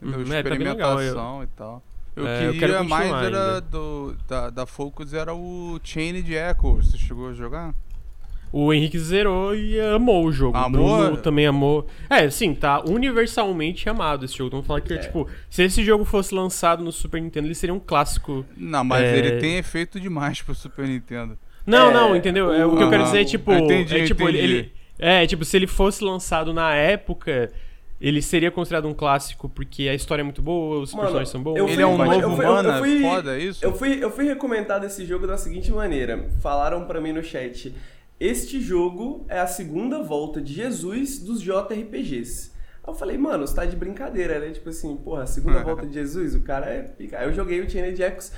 Entendeu? Uhum, é, tá legal, Experimentação e tal. Eu É, eu queria quero mais era ainda. do, da, da Focus era o Chain de Echo. Você chegou a jogar? O Henrique zerou e amou o jogo. Amou? O Bruno também amou. É, sim, tá universalmente amado esse jogo. Vamos falar que, É. tipo, se esse jogo fosse lançado no Super Nintendo, ele seria um clássico. Não, mas É. ele tem efeito demais pro Super Nintendo. Não, É, não, entendeu? É, o que eu quero dizer é, tipo. Entendi, é, tipo, ele, entendi. ele- É, tipo, se ele fosse lançado na época, ele seria considerado um clássico porque a história é muito boa, os Mano, personagens são bons. eu Ele fui- é um mas eu novo fui- eu- fui- Foda isso? Eu fui, eu fui recomendado esse jogo da seguinte maneira. Falaram pra mim no chat. Este jogo é a segunda volta de Jesus dos JRPGs. Aí eu falei, mano, você tá de brincadeira, né? Tipo assim, porra, a segunda [laughs] volta de Jesus, o cara é. Aí eu joguei o Chained Echoes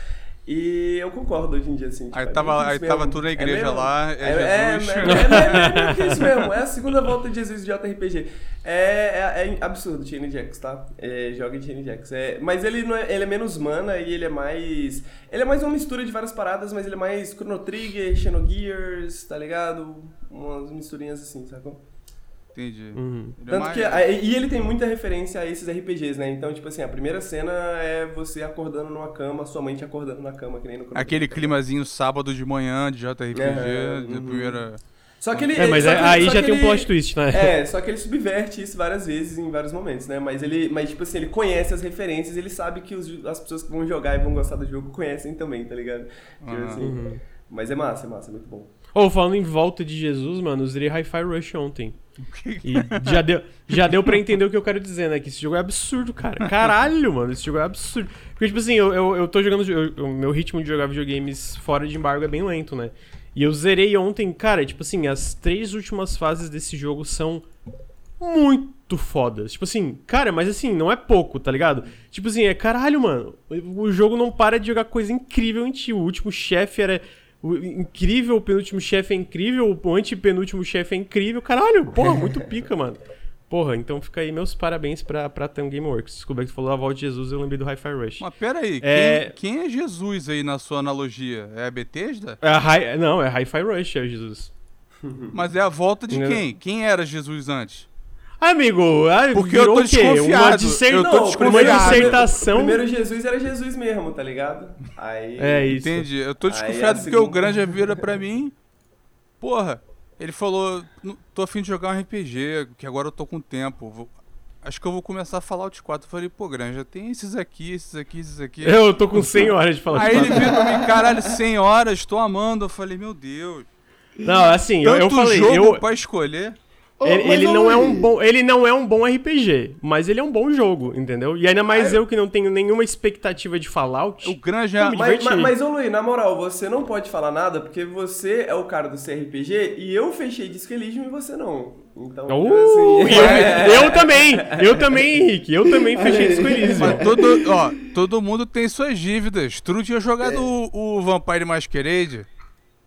e eu concordo hoje em dia, assim. tipo, Aí é tava- meio que aí isso tava tu na igreja mesmo. lá, é é, Jesus. É, é, é, é, isso mesmo, é a segunda volta de Jesus de JRPG. É, é, é absurdo Chained Echoes, tá? É, joga em Chained Echoes. É, mas ele, não é, ele é menos mana e ele é mais... Ele é mais uma mistura de várias paradas, mas ele é mais Chrono Trigger, Xenogears, tá ligado? Umas misturinhas assim, sacou? Entendi. Uhum. Ele Tanto mais- que, e ele tem muita referência a esses RPGs, né? Então, tipo assim, a primeira cena é você acordando numa cama, sua mente acordando na cama, que nem no Chrono Aquele climazinho sábado de manhã de JRPG, É, de uhum. primeira. Só que ele... É, mas só é- aí já tem um ele- plot twist, né? É, só que ele subverte isso várias vezes em vários momentos, né? Mas ele, mas tipo assim, ele conhece as referências, ele sabe que os- as pessoas que vão jogar e vão gostar do jogo conhecem também, tá ligado? Tipo assim, Uhum. Mas é massa, é massa, é muito bom. Ou falando em volta de Jesus, mano, eu zerei Hi-Fi Rush ontem. [laughs] E já deu, já deu pra entender o que eu quero dizer, né? Que esse jogo é absurdo, cara. Caralho, mano, esse jogo é absurdo. Porque, tipo assim, eu, eu, eu tô jogando. O meu ritmo de jogar videogames fora de embargo é bem lento, né? E eu zerei ontem, cara, tipo assim, as três últimas fases desse jogo são muito fodas. Tipo assim, cara, mas assim, não é pouco, tá ligado? Tipo assim, é caralho, mano. O jogo não para de jogar coisa incrível em ti. O último chefe era o- incrível, o penúltimo chefe é incrível, o antepenúltimo chefe é incrível. Caralho, porra, muito [laughs] pica, mano. Porra, então fica aí meus parabéns pra, pra Tam Gameworks. Desculpa que tu falou a volta de Jesus, eu lembrei do Hi-Fi Rush. Mas pera aí, É- quem, quem é Jesus aí na sua analogia? É a Bethesda? É a Hi- não, é Hi-Fi Rush, é Jesus. Mas é a volta de quem? Quem era Jesus antes? Amigo, ah, Porque virou eu tô o quê? Uma, desconfiado. disser... Eu tô uma desconfiado. dissertação. Primeiro Jesus era Jesus mesmo, tá ligado? Aí. É isso. Entendi. Eu tô Aí desconfiado a porque o segunda- Granja vira pra mim. Porra, ele falou: "Não- tô afim de jogar um RPG, que agora eu tô com tempo. vou- Acho que eu vou começar a falar de 4. Eu falei, pô, Granja, tem esses aqui, esses aqui, esses aqui. Eu tô com 100 horas de falar Aí de ele vira pra mim, caralho, 100 horas, tô amando. Eu falei, meu Deus. Não, assim, eu, Tanto eu falei, jogo eu, pra escolher. Ele, mas, ele não é um Luiz, bom, ele não é um bom RPG, mas ele é um bom jogo, entendeu? E ainda mais Ah, eu- eu que não tenho nenhuma expectativa de Fallout. O Granja. me Mas, diverti. mas, mas, ô Luiz, na moral, você não pode falar nada porque você é o cara do CRPG e eu fechei Disco Elysium e você não. Então, Uh, assim, [laughs] eu, [laughs] é- eu também, eu também, Henrique, eu também [laughs] fechei isso com eles, Mas todo, ó, todo mundo tem suas dívidas. Tu tinha jogado o, o Vampire Masquerade.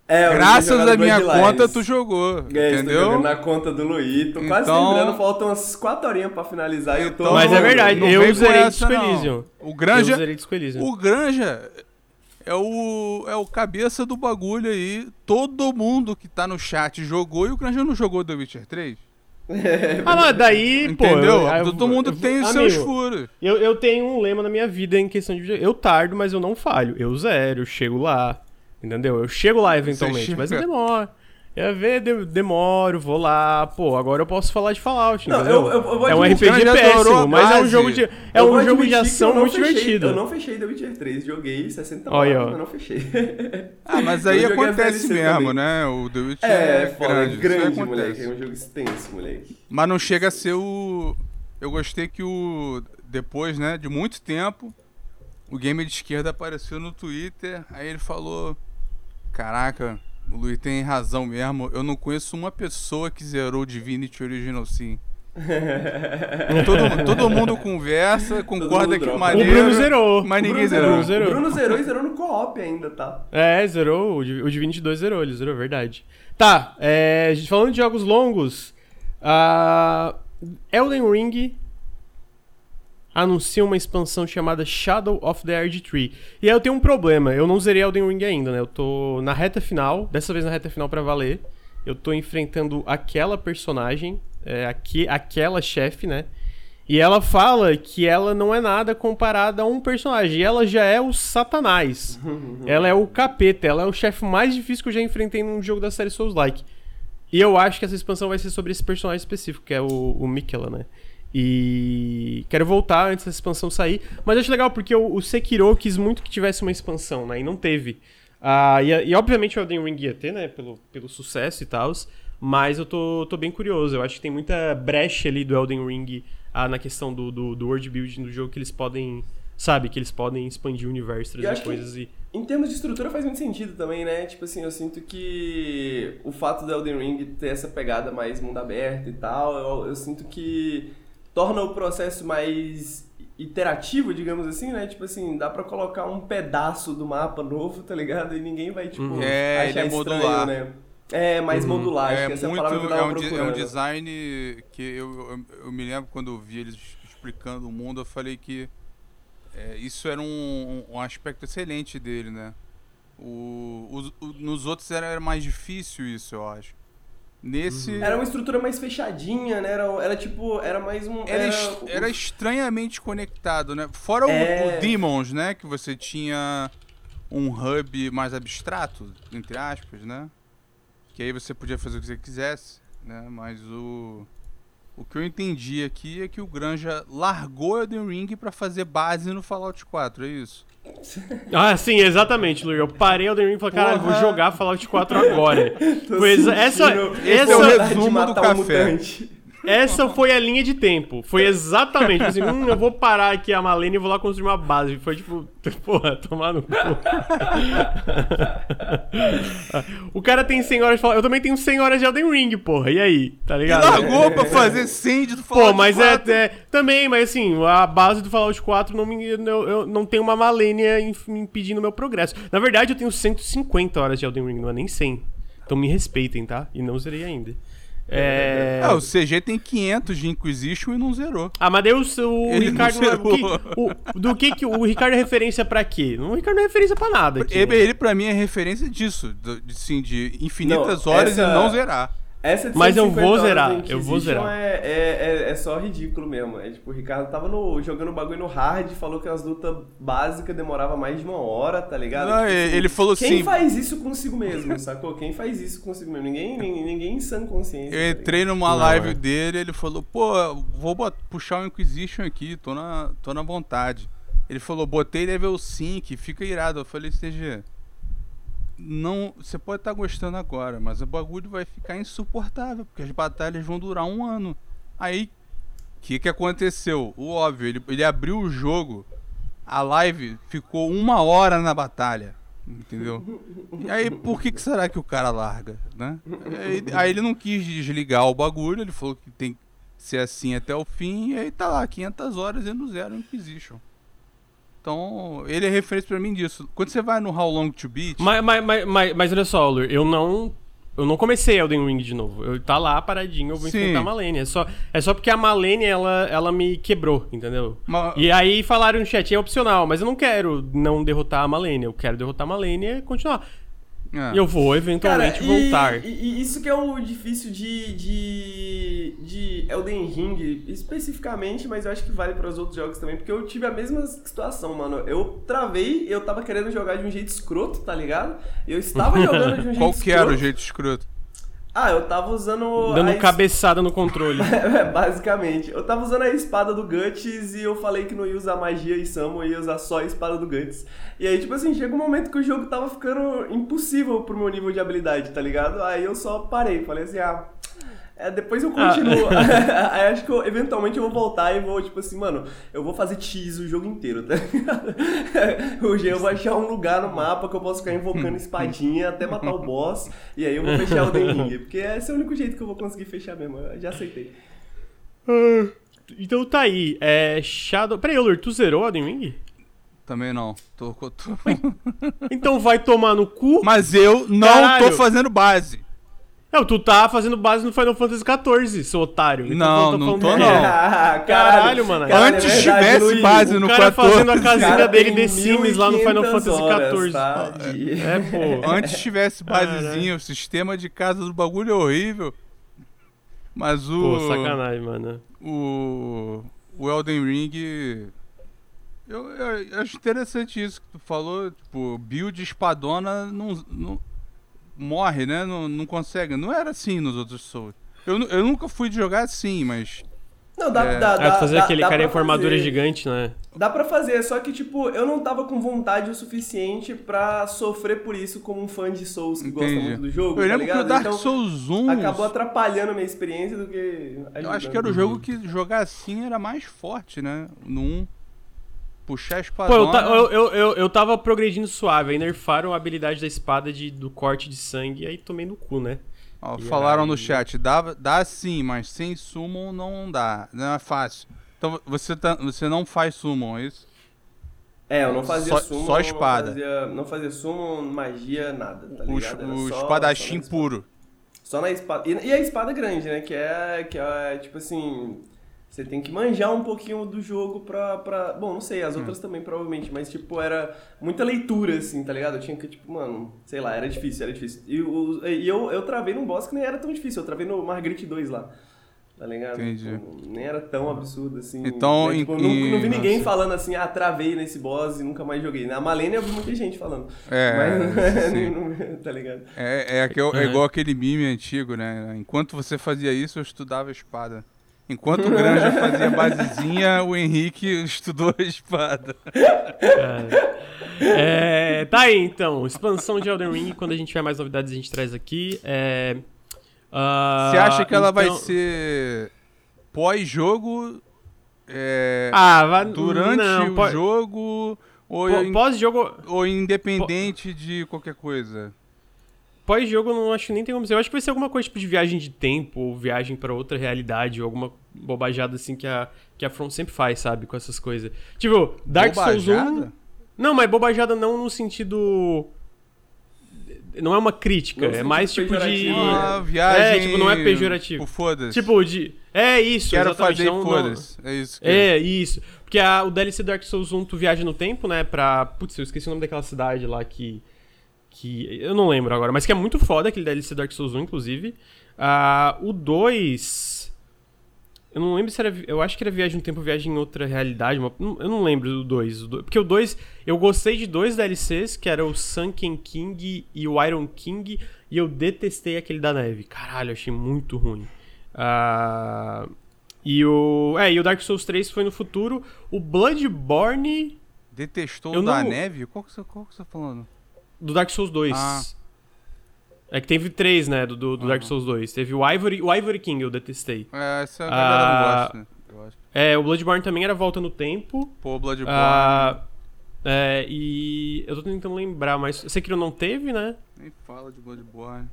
É, Graças à minha conta, tu jogou. É, entendeu? na conta do Luiz. Tô quase Então- lembrando, faltam umas 4 horinhas pra finalizar e eu tô. Então, Mas é verdade, não eu essa, Disco. Elysium. O Granja, o Granja é o, é o cabeça do bagulho aí. Todo mundo que tá no chat jogou e o Granja não jogou The Witcher 3. Ah, mas daí, pô... Entendeu? eu- eu- Todo mundo eu- tem os amigo, seus furos. Eu, eu tenho um lema na minha vida em questão de. Eu tardo, mas eu não falho. Eu zero, eu chego lá. Entendeu? Eu chego lá eventualmente, chega. mas eu demoro. Eu ia ver, de- demoro, vou lá. Pô, agora eu posso falar de Fallout, Não, entendeu? eu- eu- eu vou é um RPG péssimo, mas é um jogo de, é um jogo de ação eu não muito fechei- divertido. Eu não fechei The Witcher 3, joguei 60 Olha, horas, mas não fechei. [laughs] Ah, mas aí acontece mesmo, também. né? O The Witcher É, é, foda, grande. é grande, moleque. É um jogo extenso, moleque. Mas não chega a ser o. Eu gostei que o. Depois, né, de muito tempo, o gamer de esquerda apareceu no Twitter, aí ele falou: Caraca, o Luiz tem razão mesmo. Eu não conheço uma pessoa que zerou Divinity Original Sim. [laughs] todo, todo mundo conversa, concorda mundo que. O maneiro. Bruno zerou. Mas O ninguém Bruno zerou. Bruno zerou. O Bruno zerou e zerou no co-op ainda, tá? É, zerou. O Div- o Divinity 2 zerou, ele zerou, verdade. Tá, é, falando de jogos longos, a Elden Ring anuncia uma expansão chamada Shadow of the Erd Tree. E aí eu tenho um problema, eu não zerei Elden Ring ainda, né? Eu tô na reta final, dessa vez na reta final pra valer. Eu tô enfrentando aquela personagem, é, aqui, aquela chefe, né? E ela fala que ela não é nada comparada a um personagem. E ela já é o Satanás. [laughs] ela é o capeta. Ela é o chefe mais difícil que eu já enfrentei num jogo da série Souls-like. E eu acho que essa expansão vai ser sobre esse personagem específico, que é o, o Mikela, né? E quero voltar antes dessa expansão sair. Mas acho legal porque o, o Sekiro quis muito que tivesse uma expansão, né? E não teve. Ah, e, e obviamente o Elden Ring ia ter, né? Pelo, pelo sucesso e tal. Mas eu tô, tô bem curioso. Eu acho que tem muita brecha ali do Elden Ring ah, na questão do, do, do world building do jogo que eles podem. Sabe? Que eles podem expandir o universo, E trazer coisas e. Em termos de estrutura faz muito sentido também, né? Tipo assim, eu sinto que o fato do Elden Ring ter essa pegada mais mundo aberto e tal, eu, eu sinto que torna o processo mais iterativo, digamos assim, né? Tipo assim, dá pra colocar um pedaço do mapa novo, tá ligado? E ninguém vai, tipo, Uhum. É, achar ele é estranho, modular. né? É, mais Uhum. modular, acho É que essa muito, é a palavra que eu é um, de- é um design que eu, eu, eu me lembro quando eu vi eles explicando o mundo, eu falei que é, isso era um, um aspecto excelente dele, né? O, os- o- nos outros era, era mais difícil isso, eu acho. Nesse. Uhum. Era uma estrutura mais fechadinha, né? Era, era tipo, era mais um... Era, Era, est- era estranhamente conectado, né? Fora o- É. o, Demons, né? Que você tinha um hub mais abstrato, entre aspas, né? Que aí você podia fazer o que você quisesse, né? Mas o... O que eu entendi aqui é que o Granja largou Elden Ring pra fazer base no Fallout 4, é isso? [laughs] Ah, sim, exatamente, Luiz. Eu parei Elden Ring e falei, caralho, vou jogar Fallout 4 agora. [laughs] Tô Foi exa- essa, sentindo esse é o essa, vontade de resumo do matar um café. mutante. Essa foi a linha de tempo. Foi exatamente assim, hum, eu vou parar aqui a Malene e vou lá construir uma base. Foi tipo, [laughs] porra, tomar no cu. [laughs] o cara tem 100 horas de Fallout. Eu também tenho 100 horas de Elden Ring, porra. E aí? Tá E ligado? largou pra fazer send do Fallout Pô, mas 4. é, é- Também, mas assim, a base do Fallout 4 não me, eu, eu não tem uma im- impedindo o meu progresso. Na verdade, eu tenho 150 horas de Elden Ring, não é nem 100. Então me respeitem, tá? E não zerei ainda. É... Ah, o CG tem 500 de Inquisition e não zerou. Ah, mas daí o, o Ele Ricardo. é- o o- do que, que o Ricardo é referência pra quê? O Ricardo não é referência pra nada. Aqui, Ele, né? ele pra mim é referência disso, do- de, sim, de infinitas Não, horas essa- e não zerar. Essa de Mas eu 150 vou zerar, eu vou zerar. É, é, é, é só ridículo mesmo. É tipo, o Ricardo tava no, jogando bagulho no hard, falou que as lutas básicas demoravam mais de uma hora, tá ligado? Não, Tipo assim, ele falou Quem assim. faz isso consigo mesmo, [laughs] sacou? Quem faz isso consigo mesmo? Ninguém, ninguém, ninguém em sã consciência. Eu tá entrei numa Não, live é. dele, ele falou, pô, vou puxar o Inquisition aqui, tô na, tô na vontade. Ele falou, botei level 5, fica irado. Eu falei, CG, não, você pode estar gostando agora, mas o bagulho vai ficar insuportável, porque as batalhas vão durar um ano. Aí, o que que aconteceu? O óbvio, ele, ele abriu o jogo, a live ficou uma hora na batalha. Entendeu? E aí, por que, que será que o cara larga, né? Aí, aí ele não quis desligar o bagulho, ele falou que tem que ser assim até o fim, e aí tá lá, 500 horas e no zero Inquisition. Então, ele é referência pra mim disso. Quando você vai no How Long to Beat, Mas, mas, mas, mas, mas olha só, Lur, eu não. Eu não comecei Elden Ring de novo. Eu tá lá paradinho, eu vou Sim. enfrentar a Malene. É só, é só porque a Malene, ela, ela me quebrou, entendeu? ma- E aí falaram no chat, é opcional, mas eu não quero não derrotar a Malene. Eu quero derrotar a Malene e continuar. É. E eu vou eventualmente e- voltar. E, e isso que é o difícil de, de, de Elden Ring, especificamente, mas eu acho que vale para os outros jogos também, porque eu tive a mesma situação, mano. Eu travei, eu tava querendo jogar de um jeito escroto, tá ligado? Eu estava [laughs] jogando de um jeito Qual escroto. que era o jeito escroto? Ah, eu tava usando. Dando es- cabeçada no controle. [laughs] É, basicamente. Eu tava usando a espada do Guts e eu falei que não ia usar magia e summon, ia usar só a espada do Guts. E aí, tipo assim, chega um momento que o jogo tava ficando impossível pro meu nível de habilidade, tá ligado? Aí eu só parei, falei assim, ah. É, depois eu continuo. [laughs] [laughs] aí acho que eu, eventualmente eu vou voltar e vou, tipo assim, mano, eu vou fazer cheese o jogo inteiro, tá ligado? Hoje eu vou achar um lugar no mapa que eu posso ficar invocando espadinha até matar o boss. E aí eu vou fechar o The Ring. Porque esse é o único jeito que eu vou conseguir fechar mesmo. Eu já aceitei. Ah, então tá aí. É. Shadow. Peraí, Lur, tu zerou Elden Ring? Também não. Tô, tô... Então vai tomar no cu. Mas eu não Caralho. tô fazendo base. Não, tu tá fazendo base no Final Fantasy XIV, seu otário. Então Não, eu não falando tô, não. [laughs] Ah, Caralho, mano. Caralho, Antes é verdade, tivesse Luiz. base O no cara 14. fazendo a casinha dele The Sims lá no Final 1500 Fantasy XIV. tá? De- É, pô. [laughs] Antes tivesse basezinha, o sistema de casa do bagulho é horrível. Mas o. Pô, sacanagem, mano. o, o Elden Ring. Eu, eu acho interessante isso que tu falou. Tipo, build espadona não, não morre, né? Não, não consegue. Não era assim nos outros Souls. Eu, eu nunca fui de jogar assim, mas. Não, dá, É. dá, É, dá, tu fazer dá- aquele dá cara em formadura gigante, né? Dá pra fazer, só que, tipo, eu não tava com vontade o suficiente pra sofrer por isso como um fã de Souls que gosta Entendi. muito do jogo, Eu tá lembro que o ligado? Dark então, Souls 1. acabou atrapalhando a minha experiência do que Eu acho que era o jogo que jogar assim era mais forte, né? No 1. Puxar a Pô, espadona. eu, ta- eu, eu, eu, eu tava progredindo suave, aí nerfaram a habilidade da espada de, do corte de sangue, aí tomei no cu, né? Ó, falaram no aí? chat, dá, dá sim, mas sem summon não dá. Não é fácil. Então você, tá, você não faz summon, é isso? É, eu não fazia Só- sumo. só espada. Não fazia, não fazia sumo, magia, nada, tá O, ligado? Era o só- espadachim só na espada. puro. Só na espada. E, e a espada grande, né? Que é, que é, tipo assim. Você tem que manjar um pouquinho do jogo pra. pra... Bom, não sei, Hum. as outras também, provavelmente, mas, tipo, era muita leitura, assim, tá ligado? Eu tinha que, tipo, mano, sei lá, era difícil, era difícil. E, o- e eu, eu travei num boss que nem era tão difícil, eu travei no Marguerite 2 lá. Tá ligado? Entendi. Tipo, nem era tão absurdo assim. Então, né? tipo, em- não, não vi ninguém nossa. falando assim, ah, travei nesse boss e nunca mais joguei. Na Malenia eu vi muita gente falando. É, Mas, sim. [laughs] não- tá ligado? É, é, aquele- é Uhum. igual aquele meme antigo, né? Enquanto você fazia isso, eu estudava a espada. Enquanto o [laughs] Granja fazia basezinha, o Henrique estudou a espada. É, tá aí então, expansão de Elden Ring, quando a gente tiver mais novidades a gente traz aqui. É, ah, Você acha que ela vai então- ser pós-jogo? é, Ah, vai... durante não, o pós- jogo? Ou, Pós-jogo, ou independente de qualquer coisa? Pós-jogo eu não acho que nem tem como ser. Eu acho que vai ser alguma coisa tipo de viagem de tempo, ou viagem pra outra realidade, ou alguma bobajada assim que a, que a From sempre faz, sabe, com essas coisas. Tipo, Dark Souls 1... Bobajada? Não, mas bobajada não no sentido... Não é uma crítica, No é mais tipo de... pejorativo, né? Ah, viagem. É, tipo, não é pejorativo. Tipo, foda-se. Tipo, de... É isso, Quero exatamente. fazer não- não- foda-se. É isso. Que É, isso. Porque a- o DLC Dark Souls 1, tu viaja no tempo, né? Pra. Putz, eu esqueci o nome daquela cidade lá que. Que eu não lembro agora, mas que é muito foda aquele DLC Dark Souls 1, inclusive. Ah, o 2. Eu não lembro se era. Eu acho que era viagem no tempo, viagem em outra realidade. uma- eu não lembro do 2. o do- Porque o 2. Eu gostei de dois DLCs, que era o Sunken King e o Iron King. E eu detestei aquele da neve. Caralho, eu achei muito ruim. Ah, e o. É, e o Dark Souls 3 foi no futuro. O Bloodborne Detestou o da não- neve? Qual que, você, qual que você tá falando? Do Dark Souls 2. Ah. É que teve três, né? Do, do, do Dark Souls 2. Teve o Ivory, o Ivory King, eu detestei. É, essa galera não Ah, gosta, né? Eu acho. É, o Bloodborne também era volta no tempo. Pô, Bloodborne. Ah, é, e eu tô tentando lembrar, mas Sekiro não teve, né? Nem fala de Bloodborne.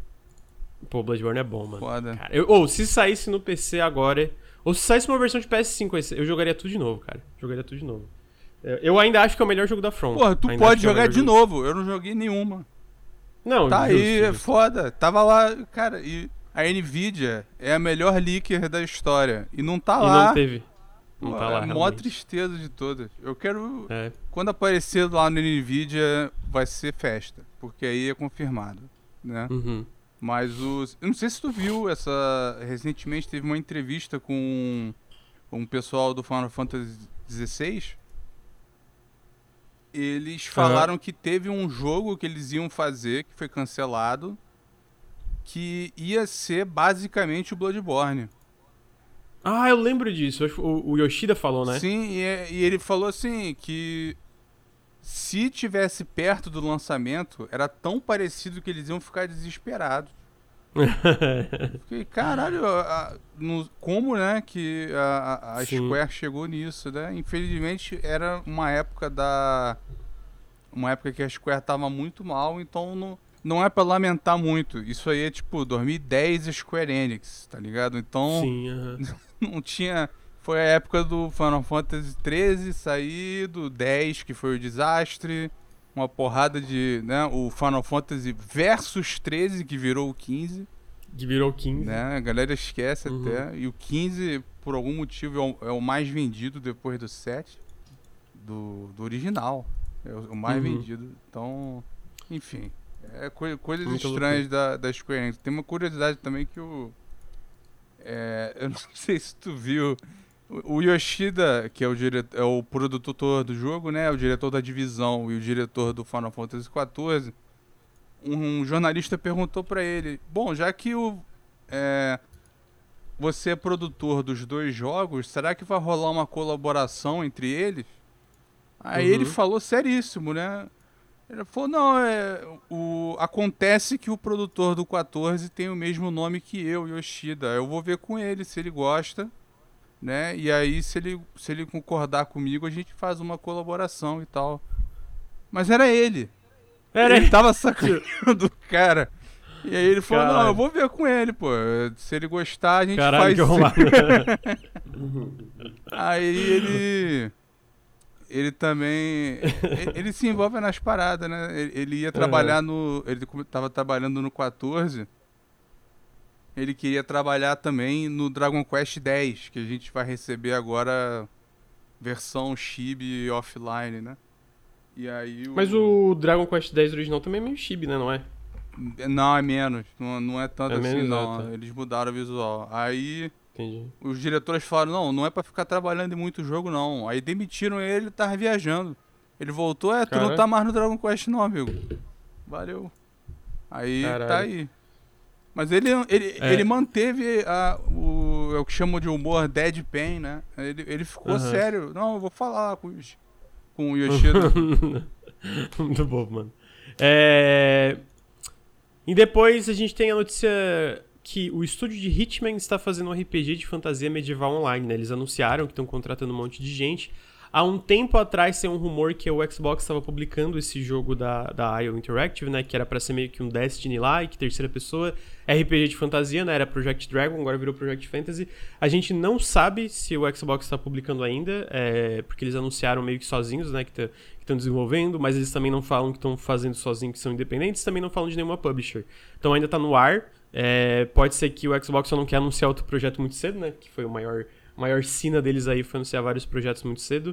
Pô, Bloodborne é bom, mano. Foda. Ou se saísse no PC agora, ou se saísse uma versão de PS5, esse- eu jogaria tudo de novo, cara. Jogaria tudo de novo. Eu eu ainda acho que é o melhor jogo da From. Porra, tu Ainda pode é jogar melhor de jogo. novo. Eu não joguei nenhuma. Não, Tá justo, aí, é justo. foda. Tava lá, cara, e a Nvidia é a melhor leaker da história. E não tá E lá. não teve. Não Pô, tá lá, é mó realmente. tristeza de todas. Eu quero. É. Quando aparecer lá no Nvidia, vai ser festa. Porque aí é confirmado, né? Uhum. Mas os. Eu não sei se tu viu essa. Recentemente teve uma entrevista com um pessoal do Final Fantasy XVI. Eles falaram que teve um jogo que eles iam fazer, que foi cancelado. que ia ser basicamente o Bloodborne. Ah, eu lembro disso. O, o Yoshida falou, né? Sim, e, e ele falou assim que se tivesse perto do lançamento, era tão parecido que eles iam ficar desesperados. [laughs] Fiquei, caralho, a, no, como, né, que a, a Square chegou nisso, né? Infelizmente era uma época da. Uma época que a Square tava muito mal, então não, não é para lamentar muito. Isso aí é tipo 2010 Square Enix, tá ligado? Então. Sim, [laughs] uh -huh. não tinha. Foi a época do Final Fantasy 13 sair, do 10, que foi o desastre uma porrada de, né, o Final Fantasy versus 13 que virou o 15. Que virou o 15. Né? A galera esquece uhum. até. E o 15, por algum motivo, é o, é o, mais vendido depois do 7. Do, do original. É o, mais uhum. vendido. Então, enfim. É co coisas Muito estranhas da, da Square Enix. Tem uma curiosidade também que o. É, [laughs] eu não sei se tu viu o Yoshida, que é o, diretor, é o produtor do jogo, né? O diretor da divisão e o diretor do Final Fantasy XIV. Um jornalista perguntou para ele: Bom, já que o, é, você é produtor dos dois jogos, será que vai rolar uma colaboração entre eles? Aí uhum. ele falou seríssimo, né? Ele falou: Não, é, o, acontece que o produtor do 14 tem o mesmo nome que eu, Yoshida. Eu vou ver com ele se ele gosta né? E aí, se ele, se ele concordar comigo, a gente faz uma colaboração e tal. Mas era ele. Era ele tava sacaneando [laughs] o cara. E aí ele falou, Caralho. não, eu vou ver com ele, pô. Se ele gostar, a gente Caralho, faz. [laughs] aí ele. Ele também. Ele, ele, se envolve nas paradas, né? Ele, ele ia trabalhar uhum. no. Ele tava trabalhando no 14 ele queria trabalhar também no Dragon Quest X, que a gente vai receber agora versão chibi offline, né? E aí o... Mas o Dragon Quest X original também é meio chibi, né? Não é? Não, é menos. Não, não é tanto é assim, não. Alta. Eles mudaram o visual. Aí Entendi. os diretores falaram, não, não é para ficar trabalhando em muito jogo, não. Aí demitiram ele, ele tava viajando. Ele voltou, é, tu não tá mais no Dragon Quest não, amigo. Valeu. Aí Caralho. tá aí. Mas ele, ele, é. ele manteve a, o, é o que chamam de humor deadpan, né? Ele, ele ficou uhum. sério. Não, eu vou falar com, com o Yoshida. [laughs] Muito bom, mano. É... E depois a gente tem a notícia que o estúdio de Hitman está fazendo um RPG de fantasia medieval online, né? Eles anunciaram que estão contratando um monte de gente. Há um tempo atrás tem um rumor que o Xbox estava publicando esse jogo da, da IO Interactive, né? Que era para ser meio que um Destiny-like, terceira pessoa, RPG de fantasia, né? Era Project Dragon, agora virou Project Fantasy. A gente não sabe se o Xbox está publicando ainda, é, porque eles anunciaram meio que sozinhos, né? Que estão desenvolvendo, mas eles também não falam que estão fazendo sozinhos, que são independentes, também não falam de nenhuma publisher. Então ainda está no ar. É, pode ser que o Xbox só não quer anunciar outro projeto muito cedo, né? Que foi o maior maior sina deles aí foi anunciar vários projetos muito cedo.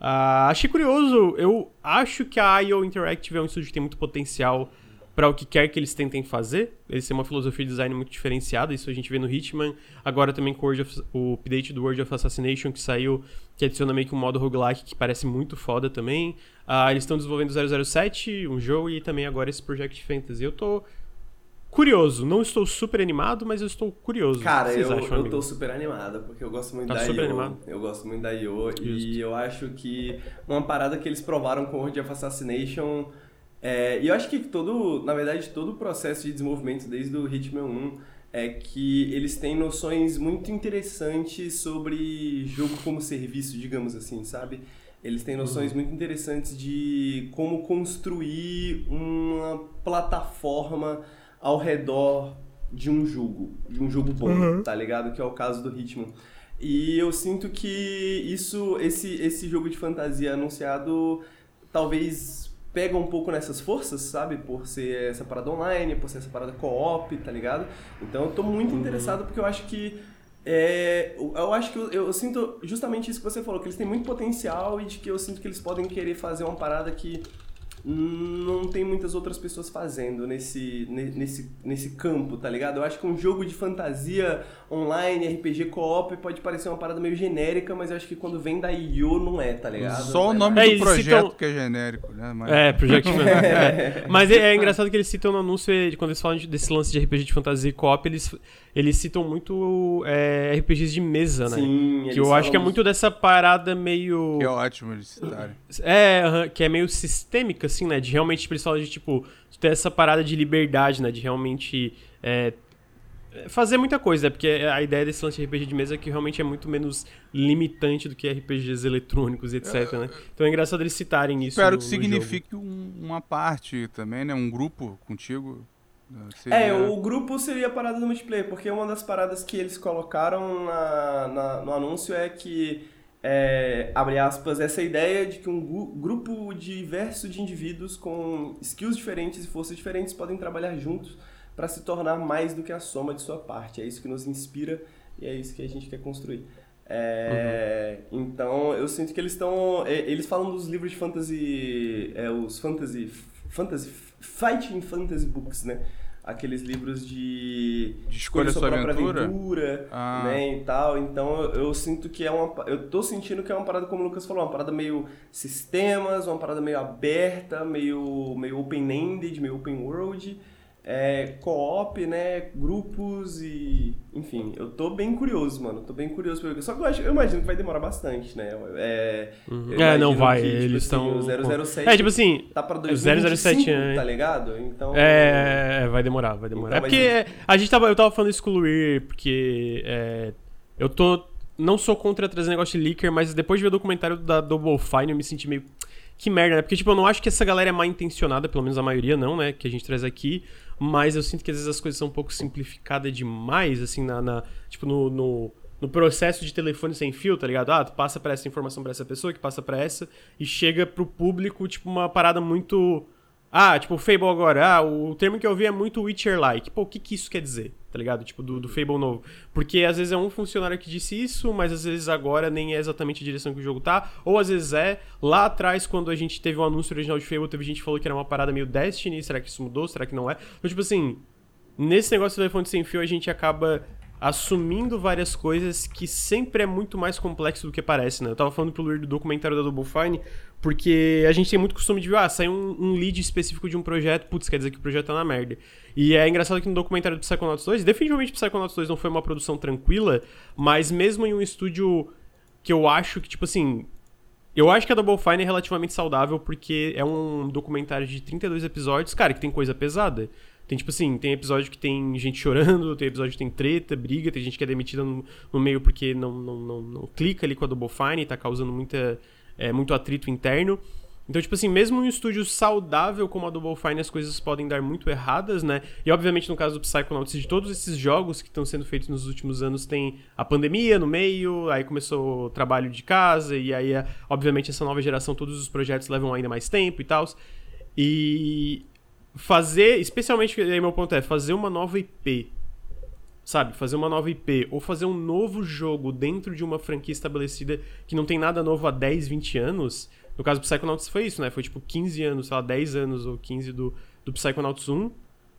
Uh, achei curioso, eu acho que a IO Interactive é um estúdio que tem muito potencial para o que quer que eles tentem fazer. Eles têm uma filosofia de design muito diferenciada, isso a gente vê no Hitman, agora também com o, of, o update do World of Assassination que saiu, que adiciona meio que um modo roguelike que parece muito foda também. Uh, eles estão desenvolvendo 007, um jogo, e também agora esse Project Fantasy. Eu tô curioso. Não estou super animado, mas eu estou curioso. Cara, eu, acham, eu tô super animado, porque eu gosto muito tá da super IO. Animado? Eu gosto muito da IO e eu acho que uma parada que eles provaram com o World of Assassination. É, e eu acho que todo, na verdade, todo o processo de desenvolvimento desde o Hitman 1 é que eles têm noções muito interessantes sobre jogo como serviço, digamos assim, sabe? Eles têm noções uhum. muito interessantes de como construir uma plataforma ao redor de um jogo, de um jogo bom, uhum. tá ligado? Que é o caso do Hitman. E eu sinto que isso, esse, esse jogo de fantasia anunciado, talvez pega um pouco nessas forças, sabe? Por ser essa parada online, por ser essa parada co-op, tá ligado? Então eu tô muito uhum. interessado porque eu acho que é, eu acho que eu, eu, sinto justamente isso que você falou, que eles têm muito potencial e de que eu sinto que eles podem querer fazer uma parada que não tem muitas outras pessoas fazendo nesse, nesse, nesse campo, tá ligado? Eu acho que um jogo de fantasia online, RPG co-op, pode parecer uma parada meio genérica, mas eu acho que quando vem da IO não é, tá ligado? Só o nome É, do projeto citam- que é genérico, né? Mas... É, Project Phantasy. é. [laughs] Mas é, é engraçado que eles citam no anúncio, eh, quando eles falam de- desse lance de RPG de fantasia e co-op, eles, eles citam muito é, RPGs de mesa, né? Sim, Que eu acho que é muito dessa parada meio. Que é ótimo eles citarem. É, que é meio sistêmica, assim, né? De realmente, tipo, eles falam de, tipo, ter essa parada de liberdade, né? De realmente é, fazer muita coisa, né? Porque a ideia desse lance de RPG de mesa é que realmente é muito menos limitante do que RPGs eletrônicos e etc, né? Então é engraçado eles citarem isso Espero no- que no signifique um- uma parte também, né? Um grupo contigo. né? É, Seria- o grupo seria a parada do multiplayer, porque uma das paradas que eles colocaram na, na- no anúncio é que, é, abre aspas, essa ideia de que um grupo diverso de indivíduos com skills diferentes e forças diferentes podem trabalhar juntos para se tornar mais do que a soma de sua parte. É isso que nos inspira e é isso que a gente quer construir. É, Então, eu sinto que eles estão. Eles falam dos livros de fantasy. é, os fantasy. Fantasy. Fighting fantasy books, né? Aqueles livros de. De escolha sua própria aventura? aventura, Ah. né? E tal. Então, eu, eu sinto que é uma. Eu tô sentindo que é uma parada, como o Lucas falou, uma parada meio sistemas, uma parada meio aberta, meio, meio open-ended, meio open world. É, co-op, né? Grupos e. Enfim, eu tô bem curioso, mano. Tô bem curioso. pelo- Só que eu, acho, eu imagino que vai demorar bastante, né? É, Uhum. É, não vai, que, tipo eles assim, estão- o 007 É, tipo assim, tá pra é 2025, 007 é- tá ligado? Então. É, é, vai demorar, vai demorar. Então, é porque eu- a gente tava, eu tava falando isso com o Luir, porque é, eu tô. Não sou contra trazer negócio de leaker, mas depois de ver o documentário da Double Fine, eu me senti meio. Que merda, né? Porque, tipo, eu não acho que essa galera é mal intencionada, pelo menos a maioria não, né? Que a gente traz aqui. Mas eu sinto que às vezes as coisas são um pouco simplificadas demais, assim, na. na- tipo, no, no, no processo de telefone sem fio, tá ligado? Ah, tu passa pra essa informação pra essa pessoa, que passa pra essa, e chega pro público, tipo, uma parada muito. Ah, tipo, Fable agora. Ah, o termo que eu vi é muito Witcher-like. Pô, o que que isso quer dizer? Tá ligado? Tipo, do, do Fable novo. Porque às vezes é um funcionário que disse isso, mas às vezes agora nem é exatamente a direção que o jogo tá. Ou às vezes é. Lá atrás, quando a gente teve o anúncio original de Fable, teve gente que falou que era uma parada meio Destiny. Será que isso mudou? Será que não é? Então, tipo assim, nesse negócio do telefone sem fio, a gente acaba assumindo várias coisas que sempre é muito mais complexo do que parece, né? Eu tava falando pro Luir do documentário da Double Fine, porque a gente tem muito costume de ver, ah, sai um, um lead específico de um projeto, putz, quer dizer que o projeto tá na merda. E é engraçado que no documentário do Psychonauts 2, definitivamente Psychonauts 2 não foi uma produção tranquila, mas mesmo em um estúdio que eu acho que, tipo assim, eu acho que a Double Fine é relativamente saudável porque é um documentário de 32 episódios, cara, que tem coisa pesada. Tem, tipo assim, tem episódio que tem gente chorando, tem episódio que tem treta, briga, tem gente que é demitida no, no meio porque não, não, não, não clica ali com a Double Fine tá causando muita, é, muito atrito interno. Então, tipo assim, mesmo em um estúdio saudável como a Double Fine, as coisas podem dar muito erradas, né? E, obviamente, no caso do Psychonauts, de todos esses jogos que estão sendo feitos nos últimos anos, tem a pandemia no meio, aí começou o trabalho de casa, e aí, obviamente, essa nova geração, todos os projetos levam ainda mais tempo e tal. E fazer, especialmente, aí meu ponto é, fazer uma nova IP, sabe? Fazer uma nova IP, ou fazer um novo jogo dentro de uma franquia estabelecida que não tem nada novo há 10, 20 anos. No caso do Psychonauts foi isso, né? Foi tipo 15 anos, sei lá, 10 anos ou 15 do, do Psychonauts 1.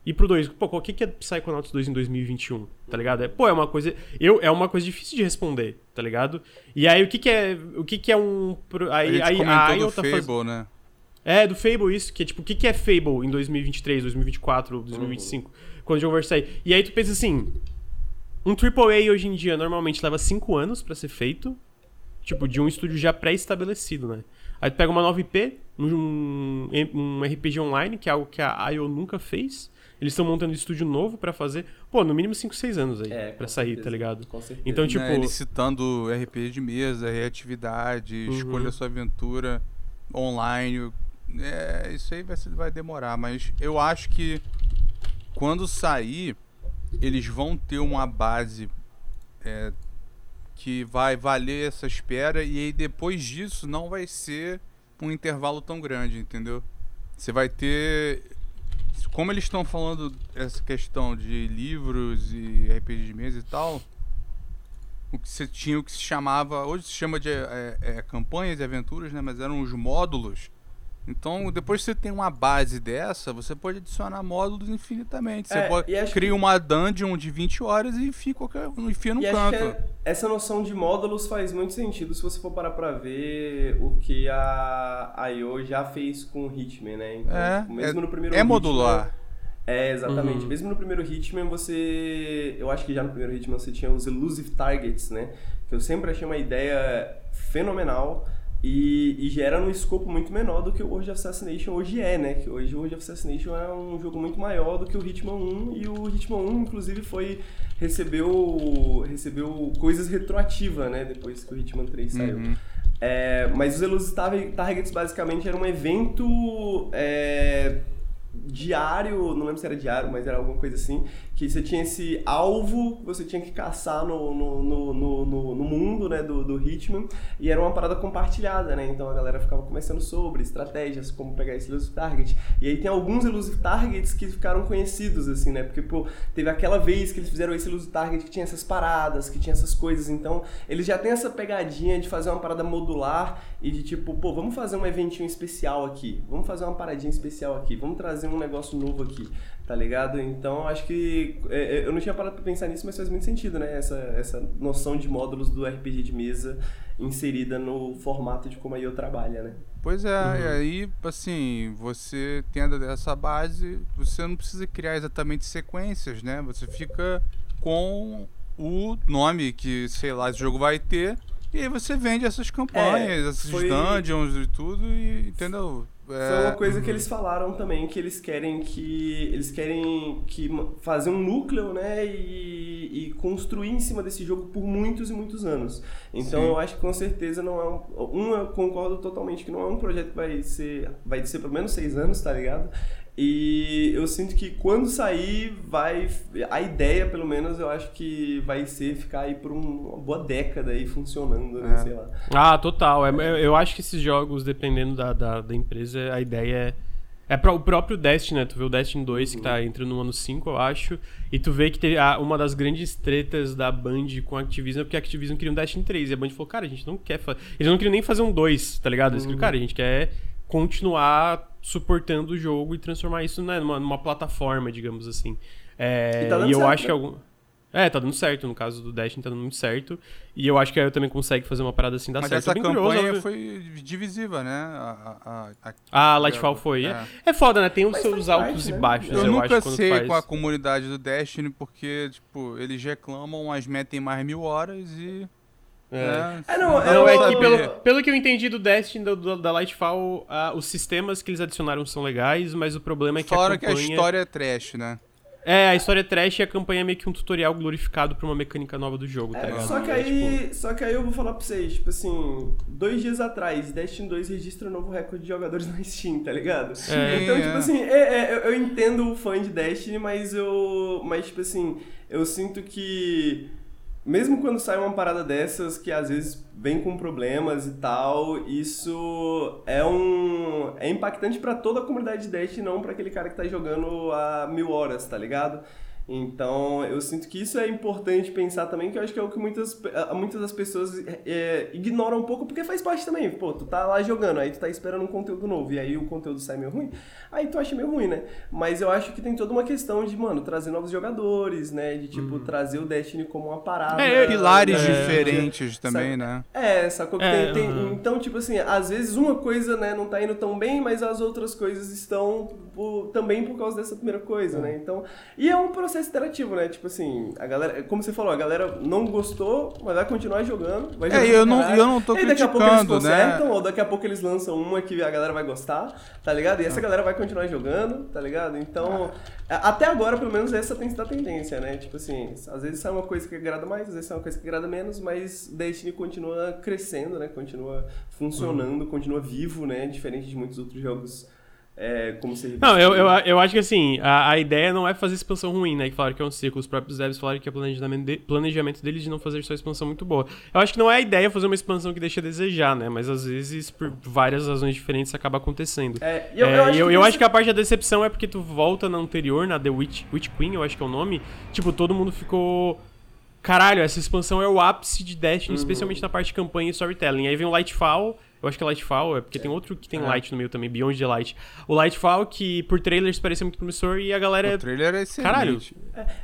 E pro 2, pô, o que é Psychonauts 2 em 2021? Tá ligado? É, pô, é uma coisa. Eu, é uma coisa difícil de responder, tá ligado? E aí, o que que é. O que que é um. pro- A Aí, gente aí, comentou a do IO tá faz- Fable, né? É, do Fable isso, que é tipo, o que, que é Fable em 2023, 2024, 2025, quando o jogo vai sair? E aí tu pensa assim, um AAA hoje em dia normalmente leva 5 anos pra ser feito, tipo, de um estúdio já pré-estabelecido, né? Aí tu pega uma nova IP, um, um RPG online, que é algo que a IO nunca fez, eles estão montando um estúdio novo pra fazer, pô, no mínimo 5, 6 anos aí, É, pra com sair, certeza. tá ligado? Com certeza. Então, tipo, Ele citando RPG de mesa, reatividade, Uhum. escolha sua aventura online. É, isso aí vai, vai demorar, mas eu acho que quando sair, eles vão ter uma base é, que vai valer essa espera e aí depois disso não vai ser um intervalo tão grande, entendeu? Você vai ter. Como eles estão falando essa questão de livros e RPG de mesa e tal, o que você tinha o que se chamava. Hoje se chama de é, é, campanhas e aventuras, né? Mas eram os módulos Então, depois que você tem uma base dessa, você pode adicionar módulos infinitamente. Você É, pode e acho cria que- uma dungeon de 20 horas e enfia, qualquer, enfia no E acho canto. que é- essa noção de módulos faz muito sentido se você for parar pra ver o que a IO já fez com o Hitman, né? Então, É, mesmo é- no primeiro é Hitman- modular. É, exatamente. Uhum. Mesmo no primeiro Hitman, você. Eu acho que já no primeiro Hitman você tinha os Elusive Targets, né? Que eu sempre achei uma ideia fenomenal e, e já era num escopo muito menor do que o World of Assassination hoje é, né? Que hoje o World of Assassination é um jogo muito maior do que o Hitman 1 e o Hitman 1, inclusive, foi. recebeu. recebeu coisas retroativas, né? Depois que o Hitman 3 saiu. Uhum. É, mas os Elusive Tar- Targets basicamente era um evento é, diário, não lembro se era diário, mas era alguma coisa assim, que você tinha esse alvo que você tinha que caçar no, no, no, no, no- mundo né, do, do Hitman, e era uma parada compartilhada, né? Então a galera ficava conversando sobre estratégias, como pegar esse Elusive Target. E aí tem alguns Elusive Targets que ficaram conhecidos, assim, né? Porque, pô, teve aquela vez que eles fizeram esse Elusive Target que tinha essas paradas, que tinha essas coisas, então eles já têm essa pegadinha de fazer uma parada modular e de tipo, pô, vamos fazer um eventinho especial aqui, vamos fazer uma paradinha especial aqui, vamos trazer um negócio novo aqui, tá ligado? Então acho que é, é, eu não tinha parado pra pensar nisso, mas faz muito sentido, né? Essa, essa noção de módulos do RPG de mesa inserida no formato de como a IO trabalha, né? Pois é, e aí, assim, você tendo essa base, você não precisa criar exatamente sequências, né? Você fica com o nome que, sei lá, esse jogo vai ter, e aí você vende essas campanhas, É, esses foi- dungeons e tudo, e entendeu? Foi É, uma coisa que eles falaram também, que eles querem que. Eles querem que fazer um núcleo, né? E, e construir em cima desse jogo por muitos e muitos anos. Então Sim. eu acho que com certeza não é um. Um, eu concordo totalmente que não é um projeto que vai ser. Vai ser pelo menos seis anos, tá ligado? E eu sinto que quando sair, vai. A ideia, pelo menos, eu acho que vai ser ficar aí por um- uma boa década aí funcionando, né? É. Sei lá. Ah, total. É, eu- eu acho que esses jogos, dependendo da, da, da empresa, a ideia é. É pra, o próprio Destiny, né? Tu vê o Destiny 2 que tá entrando no ano 5, eu acho. E tu vê que teve a- uma das grandes tretas da Band com a Activision é porque a Activision queria um Destiny 3. E a Band falou, cara, a gente não quer fazer. Eles não queriam nem fazer um 2, tá ligado? Eles queriam, cara, a gente quer continuar suportando o jogo e transformar isso né, numa, numa plataforma, digamos assim. É, E tá dando eu certo, acho que né? algum. É, tá dando certo. No caso do Destiny, tá dando muito certo. E eu acho que a eu também consegue fazer uma parada assim dar Mas certo. essa curioso, campanha óbvio. foi divisiva, né? A, a, a- Ah, Lightfall foi. É. É. é foda, né? Tem os Mas seus altos parte, e né? baixos, Eu, eu, nunca acho, sei faz. com a comunidade do Destiny, porque, tipo, eles reclamam, mas metem mais mil horas e. É. né, É, não, não Não, é que pelo, pelo que eu entendi do Destiny, do, do- da Lightfall, ah, os sistemas que eles adicionaram são legais, mas o problema é que Fora a que a campanha... história é trash, né? É, a história é trash e a campanha é meio que um tutorial glorificado pra uma mecânica nova do jogo, tá É, ligado? só que É, aí, tipo, só que aí eu vou falar pra vocês, tipo assim, dois dias atrás, Destiny 2 registra um novo recorde de jogadores [laughs] na Steam, tá ligado? Sim, então, é. tipo assim, é, é, eu, eu entendo o fã de Destiny, mas eu. Mas, tipo assim, eu sinto que. Mesmo quando sai uma parada dessas, que às vezes vem com problemas e tal, isso é um. é impactante pra toda a comunidade de Destiny, não pra aquele cara que tá jogando há mil horas, tá ligado? Então, eu sinto que isso é importante pensar também, que eu acho que é o que muitas, muitas das pessoas é, ignoram um pouco, porque faz parte também. Pô, tu tá lá jogando, aí tu tá esperando um conteúdo novo, e aí o conteúdo sai meio ruim, aí tu acha meio ruim, né? Mas eu acho que tem toda uma questão de, mano, trazer novos jogadores, né? De, tipo, trazer o Destiny como uma parada... É, Pilares né? diferentes também, Sabe? né? É, sacou que É, tem, tem- aham. Então, tipo assim, às vezes uma coisa, né, não tá indo tão bem, mas as outras coisas estão por- também por causa dessa primeira coisa, né? Então, e é um processo interativo, né? Tipo assim, a galera, como você falou, a galera não gostou, mas vai continuar jogando. Vai É, jogar e eu não- eu não tô e aí daqui a pouco eles criticando, né? consertam, ou daqui a pouco eles lançam uma que a galera vai gostar, tá ligado? E Ah. essa galera vai continuar jogando, tá ligado? Então, a- até agora, pelo menos, essa tem sido a tendência, né? Tipo assim, às vezes sai uma coisa que agrada mais, às vezes sai uma coisa que agrada menos, mas Destiny continua crescendo, né? Continua funcionando, continua vivo, né? Diferente de muitos outros jogos é, como serviço. Não, eu, eu, eu acho que assim, a, a ideia não é fazer expansão ruim, né? Que falaram que é um ciclo. Os próprios devs falaram que é planejamento, de, planejamento deles de não fazer só expansão muito boa. Eu acho que não é a ideia fazer uma expansão que deixa a desejar, né? Mas às vezes, por várias razões diferentes, acaba acontecendo. É, e Eu, eu, eu acho eu, que eu isso- acho que a parte da decepção é porque tu volta na anterior, na The Witch, Witch Queen, eu acho que é o nome. Tipo, todo mundo ficou. Caralho, essa expansão é o ápice de Destiny, Uhum. especialmente na parte de campanha e storytelling. Aí vem o Lightfall, Eu acho que é Lightfall, é porque tem outro que tem É. Light no meio também, Beyond the Light. O Lightfall, que por trailers parecia muito promissor e a galera. O trailer é excelente. Caralho.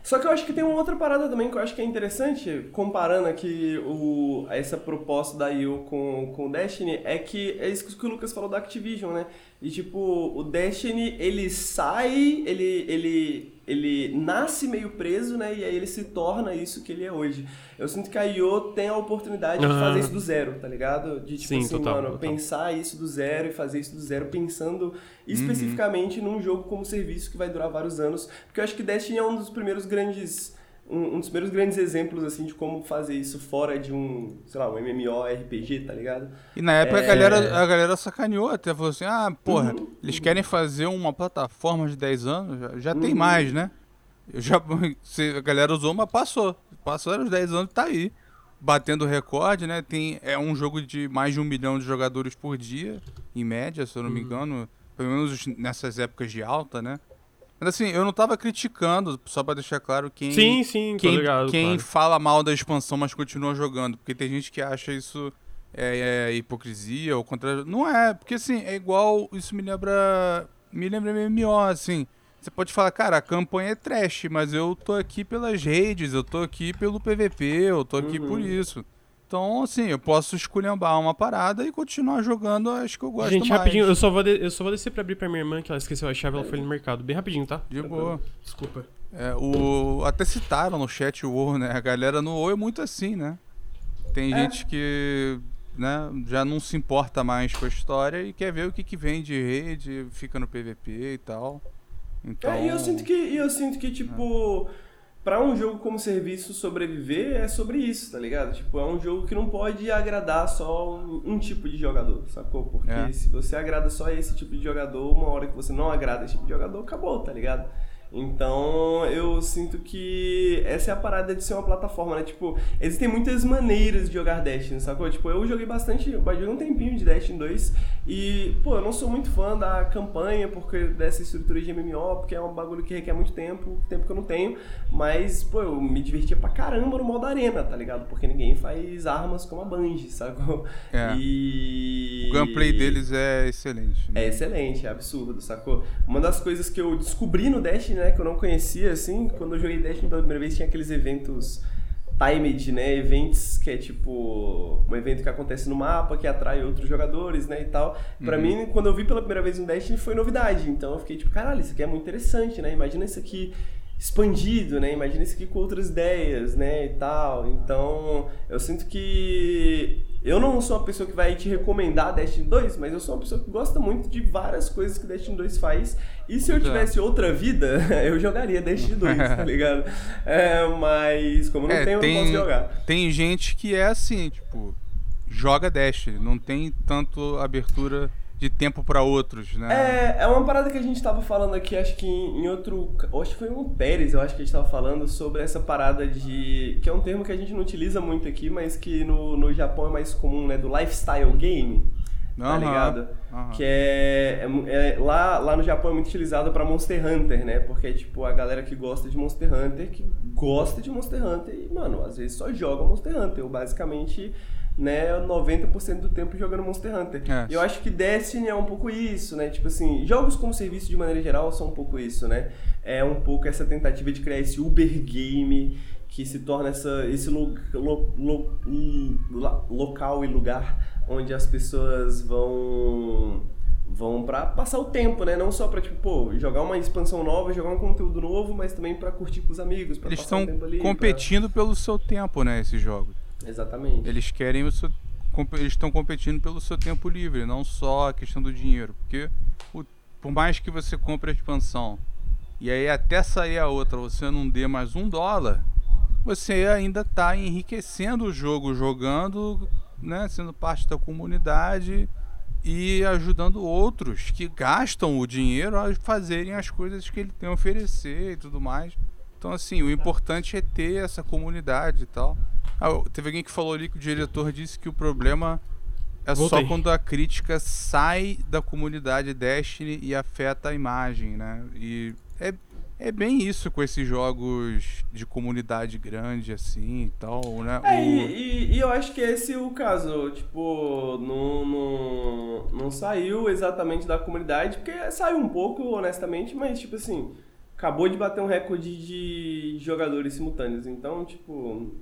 Só que eu acho que tem uma outra parada também que eu acho que é interessante, comparando aqui o, essa proposta da IO com, com o Destiny, é que é isso que o Lucas falou da Activision, né? E tipo, o Destiny, ele sai, ele, ele, ele nasce meio preso, né? E aí ele se torna isso que ele é hoje. Eu sinto que a IO tem a oportunidade de fazer isso do zero, tá ligado? De tipo Sim, assim, total, mano, total. pensar isso do zero e fazer isso do zero, pensando especificamente num jogo como serviço que vai durar vários anos. Porque eu acho que Destiny é um dos primeiros grandes. Um, um dos primeiros grandes exemplos, assim, de como fazer isso fora de um, sei lá, um MMORPG, tá ligado? E na época É. a, galera, a galera sacaneou até, falou assim, ah, porra, Uhum. eles querem fazer uma plataforma de 10 anos, já, já tem Uhum. mais, né? Eu já, [laughs] se a galera usou, mas passou. Passaram os 10 anos, tá aí. Batendo recorde, né? Tem, é um jogo de mais de um milhão de jogadores por dia, em média, se eu não me Uhum. engano. Pelo menos nessas épocas de alta, né? Mas assim, eu não tava criticando, só pra deixar claro quem Sim, sim, quem, ligado. quem claro. fala mal da expansão, mas continua jogando. Porque tem gente que acha isso é, é hipocrisia ou contra. Não é, porque assim, é igual. Isso me lembra. Me lembra MMO, assim. Você pode falar, cara, a campanha é trash, mas eu tô aqui pelas redes, eu tô aqui pelo PVP, eu tô aqui por Uhum. isso. Então, assim, eu posso esculhambar uma parada e continuar jogando as que eu gosto Gente, mais. rapidinho, eu só, vou de- eu só vou descer pra abrir pra minha irmã, que ela esqueceu a chave, ela foi no mercado. Bem rapidinho, tá? De boa. Desculpa. É, o, até citaram no chat o WoW, né? A galera no WoW é muito assim, né? Tem É. gente que né, já não se importa mais com a história e quer ver o que, que vem de rede, fica no PVP e tal. Então, É, e eu sinto que, eu sinto que tipo, pra um jogo como serviço sobreviver é sobre isso, tá ligado? Tipo, é um jogo que não pode agradar só um, um tipo de jogador, sacou? Porque É. se você agrada só esse tipo de jogador, uma hora que você não agrada esse tipo de jogador, acabou, tá ligado? Então, eu sinto que essa é a parada de ser uma plataforma, né? Tipo, existem muitas maneiras de jogar Destiny, sacou? Tipo, eu joguei bastante, eu joguei um tempinho de Destiny 2 e, pô, eu não sou muito fã da campanha porque dessa estrutura de MMO, porque é um bagulho que requer muito tempo, tempo que eu não tenho, mas, pô, eu me divertia pra caramba no modo arena, tá ligado? Porque ninguém faz armas como a Bungie, sacou? É. E... o gameplay deles é excelente. né? É excelente, é absurdo, sacou? Uma das coisas que eu descobri no Destiny, né, que eu não conhecia, assim, quando eu joguei Destiny pela primeira vez, tinha aqueles eventos timed, né, eventos que é tipo um evento que acontece no mapa, que atrai outros jogadores, né, e tal. Pra Uhum. mim, quando eu vi pela primeira vez no Destiny, foi novidade, então eu fiquei tipo, caralho, isso aqui é muito interessante, né, imagina isso aqui expandido, né? Imagina isso aqui com outras ideias, né, e tal. Então, eu sinto que eu não sou uma pessoa que vai te recomendar Destiny 2, mas eu sou uma pessoa que gosta muito de várias coisas que Destiny 2 faz. E se eu Exato. tivesse outra vida, [laughs] eu jogaria Destiny 2, [laughs] tá ligado? É, mas como não É, tenho, eu não posso jogar. tem gente que é assim, tipo, joga Destiny, não tem tanto abertura de tempo pra outros, né? É, é uma parada que a gente tava falando aqui, acho que em, em outro. Acho que foi um Pérez, eu acho que a gente tava falando sobre essa parada de. que é um termo que a gente não utiliza muito aqui, mas que no, no Japão é mais comum, né? Do lifestyle game. Tá Aham, ligado? aham. Que é, é é- lá, lá no Japão é muito utilizado pra Monster Hunter, né? Porque é tipo a galera que gosta de Monster Hunter, que gosta de Monster Hunter e, mano, às vezes só joga Monster Hunter. Ou basicamente, né, 90% do tempo jogando Monster Hunter. É. Eu acho que Destiny é um pouco isso, né? Tipo assim, jogos como serviço de maneira geral são um pouco isso, né? É um pouco essa tentativa de criar esse Uber game que se torna essa, esse lo, lo- lo- local e lugar onde as pessoas vão vão pra passar o tempo, né? Não só pra, tipo, pô, jogar uma expansão nova, jogar um conteúdo novo, mas também pra curtir com os amigos, pra Eles passar estão um tempo ali. pra- competindo pelo seu tempo, né, esses jogos. Exatamente. Eles querem o seu eles estão competindo pelo seu tempo livre, não só a questão do dinheiro, porque o- por mais que você compre a expansão e aí até sair a outra você não dê mais um dólar, você ainda está enriquecendo o jogo, jogando, né, sendo parte da comunidade e ajudando outros que gastam o dinheiro a fazerem as coisas que ele tem a oferecer e tudo mais. Então, assim, o importante é ter essa comunidade e tal. Ah, teve alguém que falou ali que o diretor disse que o problema é Voltei. só quando a crítica sai da comunidade Destiny e afeta a imagem, né? E é é bem isso com esses jogos de comunidade grande, assim e tal, né? É, O- e, e- e eu acho que esse é o caso. Tipo, não, não, não saiu exatamente da comunidade, porque saiu um pouco, honestamente, mas, tipo assim, acabou de bater um recorde de jogadores simultâneos. Então, tipo,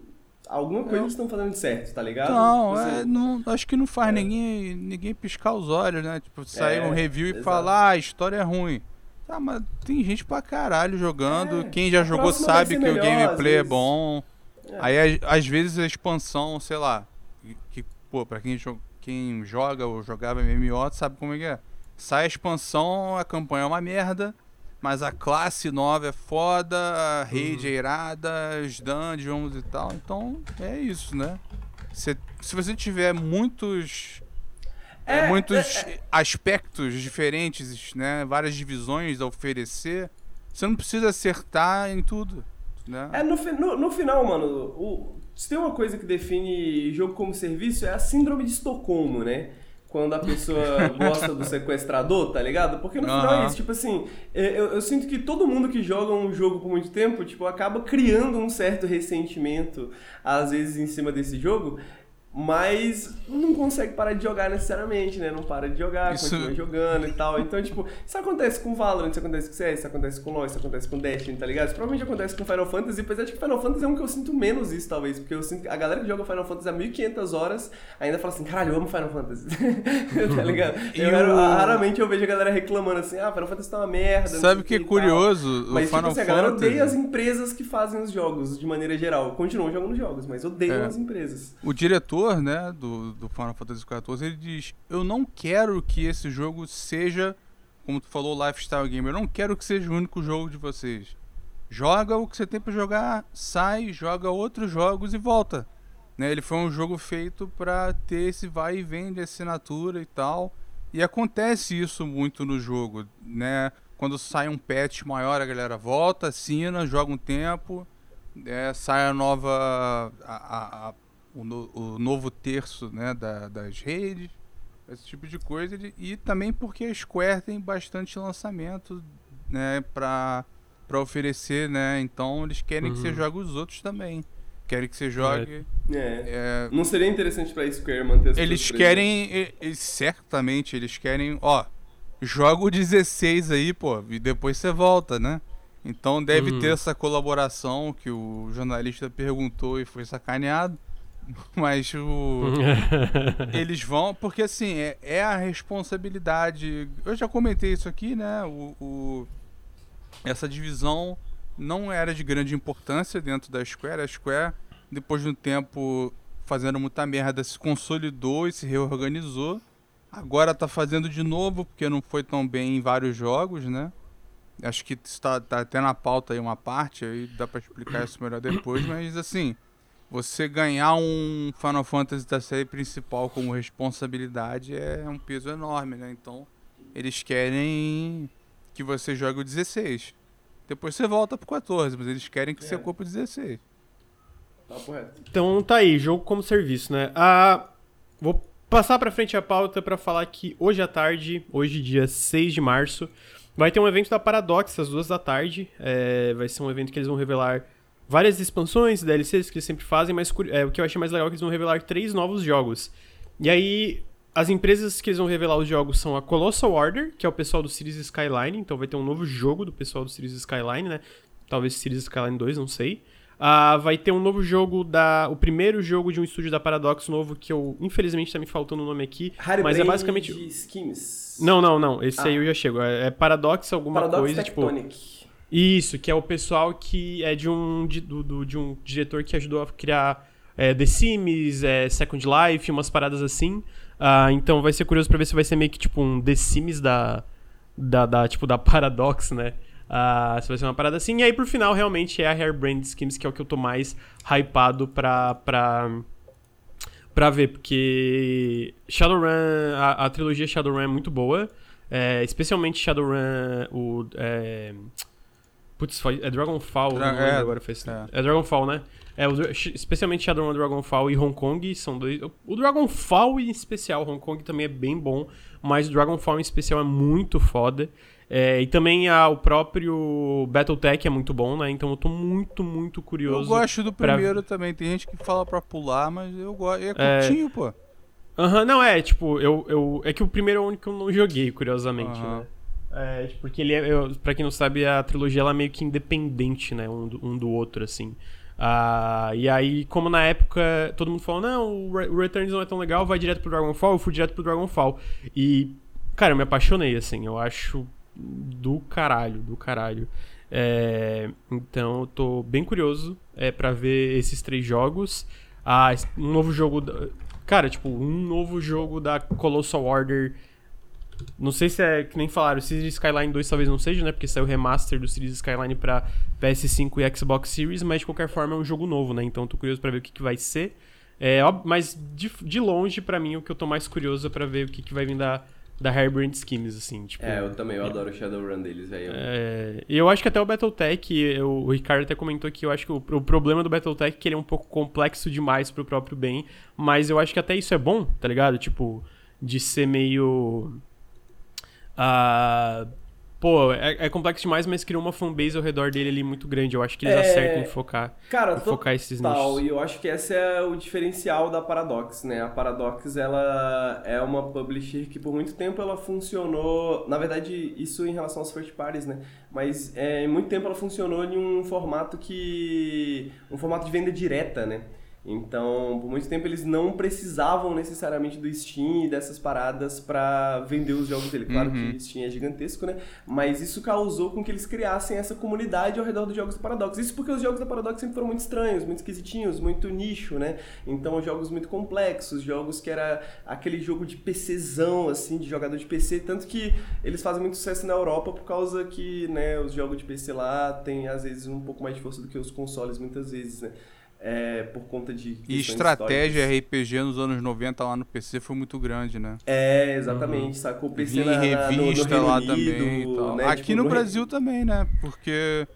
alguma coisa Eu- estão fazendo certo, tá ligado? Não, Tipo é, assim, não, acho que não faz É. ninguém, ninguém piscar os olhos, né? Tipo, sair É, um review e exato. falar, ah, a história é ruim. Tá, mas tem gente pra caralho jogando. É, Quem já jogou sabe que o melhor, às gameplay é bom. É. Aí, às- vezes, a expansão, sei lá, que- que, pô, pra quem, jo- quem joga ou jogava MMO sabe como é que é. Sai a expansão, a campanha é uma merda, mas a classe nova é foda, a raid é irada, os dungeons e tal. Então, é isso, né? Cê- se você tiver muitos é, É, muitos é, aspectos diferentes, né? Várias divisões a oferecer. Você não precisa acertar em tudo, né? É, no, no, no final, mano, o, se tem uma coisa que define jogo como serviço é a síndrome de Estocolmo, né? Quando a pessoa [laughs] gosta do sequestrador, tá ligado? Porque no final é isso, tipo assim, é, eu, eu sinto que todo mundo que joga um jogo por muito tempo, tipo, acaba criando um certo ressentimento, às vezes, em cima desse jogo, mas não consegue parar de jogar necessariamente, né? Não para de jogar, Isso- continua jogando e tal. Então, tipo, isso acontece com Valorant, isso acontece com CS, isso acontece com LoL, isso acontece com Destiny, tá ligado? Isso provavelmente acontece com Final Fantasy, apesar de que Final Fantasy é um que eu sinto menos isso, talvez, porque eu sinto que a galera que joga Final Fantasy há 1500 horas ainda fala assim, caralho, eu amo Final Fantasy. [laughs] tá ligado? [laughs] E Eu, o- raramente eu vejo a galera reclamando assim, ah, Final Fantasy tá uma merda. Sabe o que é curioso? O Mas, Final tipo assim, a galera Fantasy. odeia as empresas que fazem os jogos, de maneira geral. Continuam jogando jogos, mas odeiam É. as empresas. O diretor, né, do, do Final Fantasy XIV, ele diz: Eu não quero que esse jogo seja, como tu falou, lifestyle game. Eu não quero que seja o único jogo de vocês. Joga o que você tem pra jogar, sai, joga outros jogos e volta. Né, ele foi um jogo feito pra ter esse vai e vem de assinatura e tal. E acontece isso muito no jogo, né? Quando sai um patch maior, a galera volta, assina, joga um tempo, é, sai a nova. a- a- o, no- o novo terço né, da- das redes, esse tipo de coisa. E, e também porque a Square tem bastante lançamento né, para oferecer, né? Então eles querem que você Uhum. jogue os outros também. Querem que você jogue. É. é, Não seria interessante pra Square manter as eles querem. e- Eles, certamente eles querem. Ó, joga o 16 aí, pô, e depois você volta, né? Então deve Uhum. ter essa colaboração que o jornalista perguntou e foi sacaneado. [laughs] Mas o. [laughs] eles vão, porque assim, é, é a responsabilidade. Eu já comentei isso aqui, né? O, o- essa divisão não era de grande importância dentro da Square. A Square, depois de um tempo fazendo muita merda, se consolidou e se reorganizou. Agora tá fazendo de novo, porque não foi tão bem em vários jogos, né? Acho que está tá até na pauta aí uma parte, aí dá pra explicar isso melhor depois, mas assim, você ganhar um Final Fantasy da série principal como responsabilidade é um peso enorme, né? Então, eles querem que você jogue o 16. Depois você volta pro 14, mas eles querem que você É. compre o 16. Papo reto. Então tá aí, jogo como serviço, né? Ah, vou passar pra frente a pauta pra falar que hoje à tarde, hoje dia 6 de março, vai ter um evento da Paradox às duas da tarde. É, vai ser um evento que eles vão revelar várias expansões, DLCs que eles sempre fazem, mas é, o que eu achei mais legal é que eles vão revelar três novos jogos. E aí, as empresas que eles vão revelar os jogos são a Colossal Order, que é o pessoal do Cities Skyline, então vai ter um novo jogo do pessoal do Cities Skyline, né? Talvez Cities Skyline 2, não sei. Ah, vai ter um novo jogo da. O primeiro jogo de um estúdio da Paradox novo, que eu, infelizmente, tá me faltando o nome aqui. Harry mas é Brain basicamente. de Schemes. Não, não, não. Esse Ah. aí eu já chego. É, é Paradox alguma Paradox coisa, tipo. Isso, que é o pessoal que é de um, de, do, de um diretor que ajudou a criar é, The Sims, é, Second Life, umas paradas assim. Ah, então vai ser curioso pra ver se vai ser meio que tipo um The Sims da, da, da, tipo, da [laughs] Paradox, né? Ah, se vai ser uma parada assim. E aí, por final, realmente é a Hairbrand Schemes, que é o que eu tô mais hypado pra, pra, pra ver, porque Shadowrun, a, a trilogia Shadowrun é muito boa. é, especialmente Shadowrun, o. É, putz, foi, é Dragonfall, Dra- não é, agora fez. é. É. Dragonfall, né? É, o especialmente Shadowrun Dragonfall e Hong Kong são dois. O Dragonfall em especial, Hong Kong também é bem bom, mas o Dragonfall em especial é muito foda. É, e também a, o próprio Battletech é muito bom, né? Então eu tô muito, muito curioso. Eu gosto do pra- primeiro também. Tem gente que fala pra pular, mas eu gosto. É curtinho, pô. Aham, não, é, tipo, eu, eu. É que o primeiro é o único que eu não joguei, curiosamente, Aham. né? É, porque ele é. Pra quem não sabe, a trilogia ela é meio que independente, né? Um do, um do outro, assim. Ah, e aí, como na época todo mundo falou, não, o Re- o Returns não é tão legal, vai direto pro Dragonfall, eu fui direto pro Dragonfall. E, cara, eu me apaixonei, assim, eu acho do caralho, do caralho. É, então eu tô bem curioso é, para ver esses três jogos. Ah, um novo jogo. da- Cara, tipo, um novo jogo da Colossal Order. Não sei se é que nem falaram, o Cities Skyline 2 talvez não seja, né? Porque saiu o remaster do Cities Skyline pra PS5 e Xbox Series, mas de qualquer forma é um jogo novo, né? Então tô curioso pra ver o que, que vai ser. É, óbvio, mas de, de longe, pra mim, o que eu tô mais curioso é pra ver o que, que vai vir da, da Harebrand Schemes, assim. Tipo, É, eu também, eu adoro o Shadowrun deles, velho. é, e eu acho que até o Battletech, eu- o Ricardo até comentou que eu acho que o, o problema do Battletech é que ele é um pouco complexo demais pro próprio bem, mas eu acho que até isso é bom, tá ligado? Tipo, de ser meio. Ah. pô, é, é complexo demais, mas criou uma fanbase ao redor dele ali muito grande. Eu acho que eles É, acertam em focar, Cara, em focar esses nichos. E eu acho que esse é o diferencial da Paradox, né? A Paradox, ela é uma publisher que por muito tempo ela funcionou... Na verdade, isso em relação aos first parties, né? Mas é, em muito tempo ela funcionou em um formato que... Um formato de venda direta, né? Então, por muito tempo eles não precisavam necessariamente do Steam e dessas paradas pra vender os jogos dele. Claro Uhum. que Steam é gigantesco, né? Mas isso causou com que eles criassem essa comunidade ao redor dos jogos da Paradox. Isso porque os jogos da Paradox sempre foram muito estranhos, muito esquisitinhos, muito nicho, né? Então, jogos muito complexos, jogos que era aquele jogo de PCzão, assim, de jogador de PC. Tanto que eles fazem muito sucesso na Europa por causa que, né, os jogos de PC lá têm, às vezes, um pouco mais de força do que os consoles, muitas vezes, né? É, por conta de. E estratégia históricas. RPG nos anos 90 lá no PC foi muito grande, né? É, exatamente, sacou? O PC na, na, no- no revista lá Unido, também né? Aqui Tipo, no Re- Brasil também, né? Porque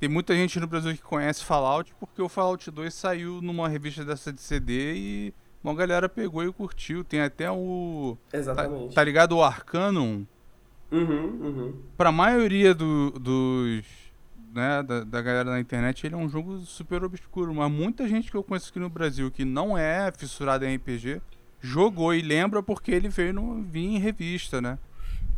tem muita gente no Brasil que conhece Fallout porque o Fallout 2 saiu numa revista dessa de CD e uma galera pegou e curtiu. Tem até o. Tá, Exatamente. tá ligado? O Arcanum. Uhum, uhum. Pra maioria do- dos. Né, da, da galera na internet, ele é um jogo super obscuro. Mas muita gente que eu conheço aqui no Brasil que não é fissurada em RPG jogou e lembra porque ele veio no, vinha em revista, né?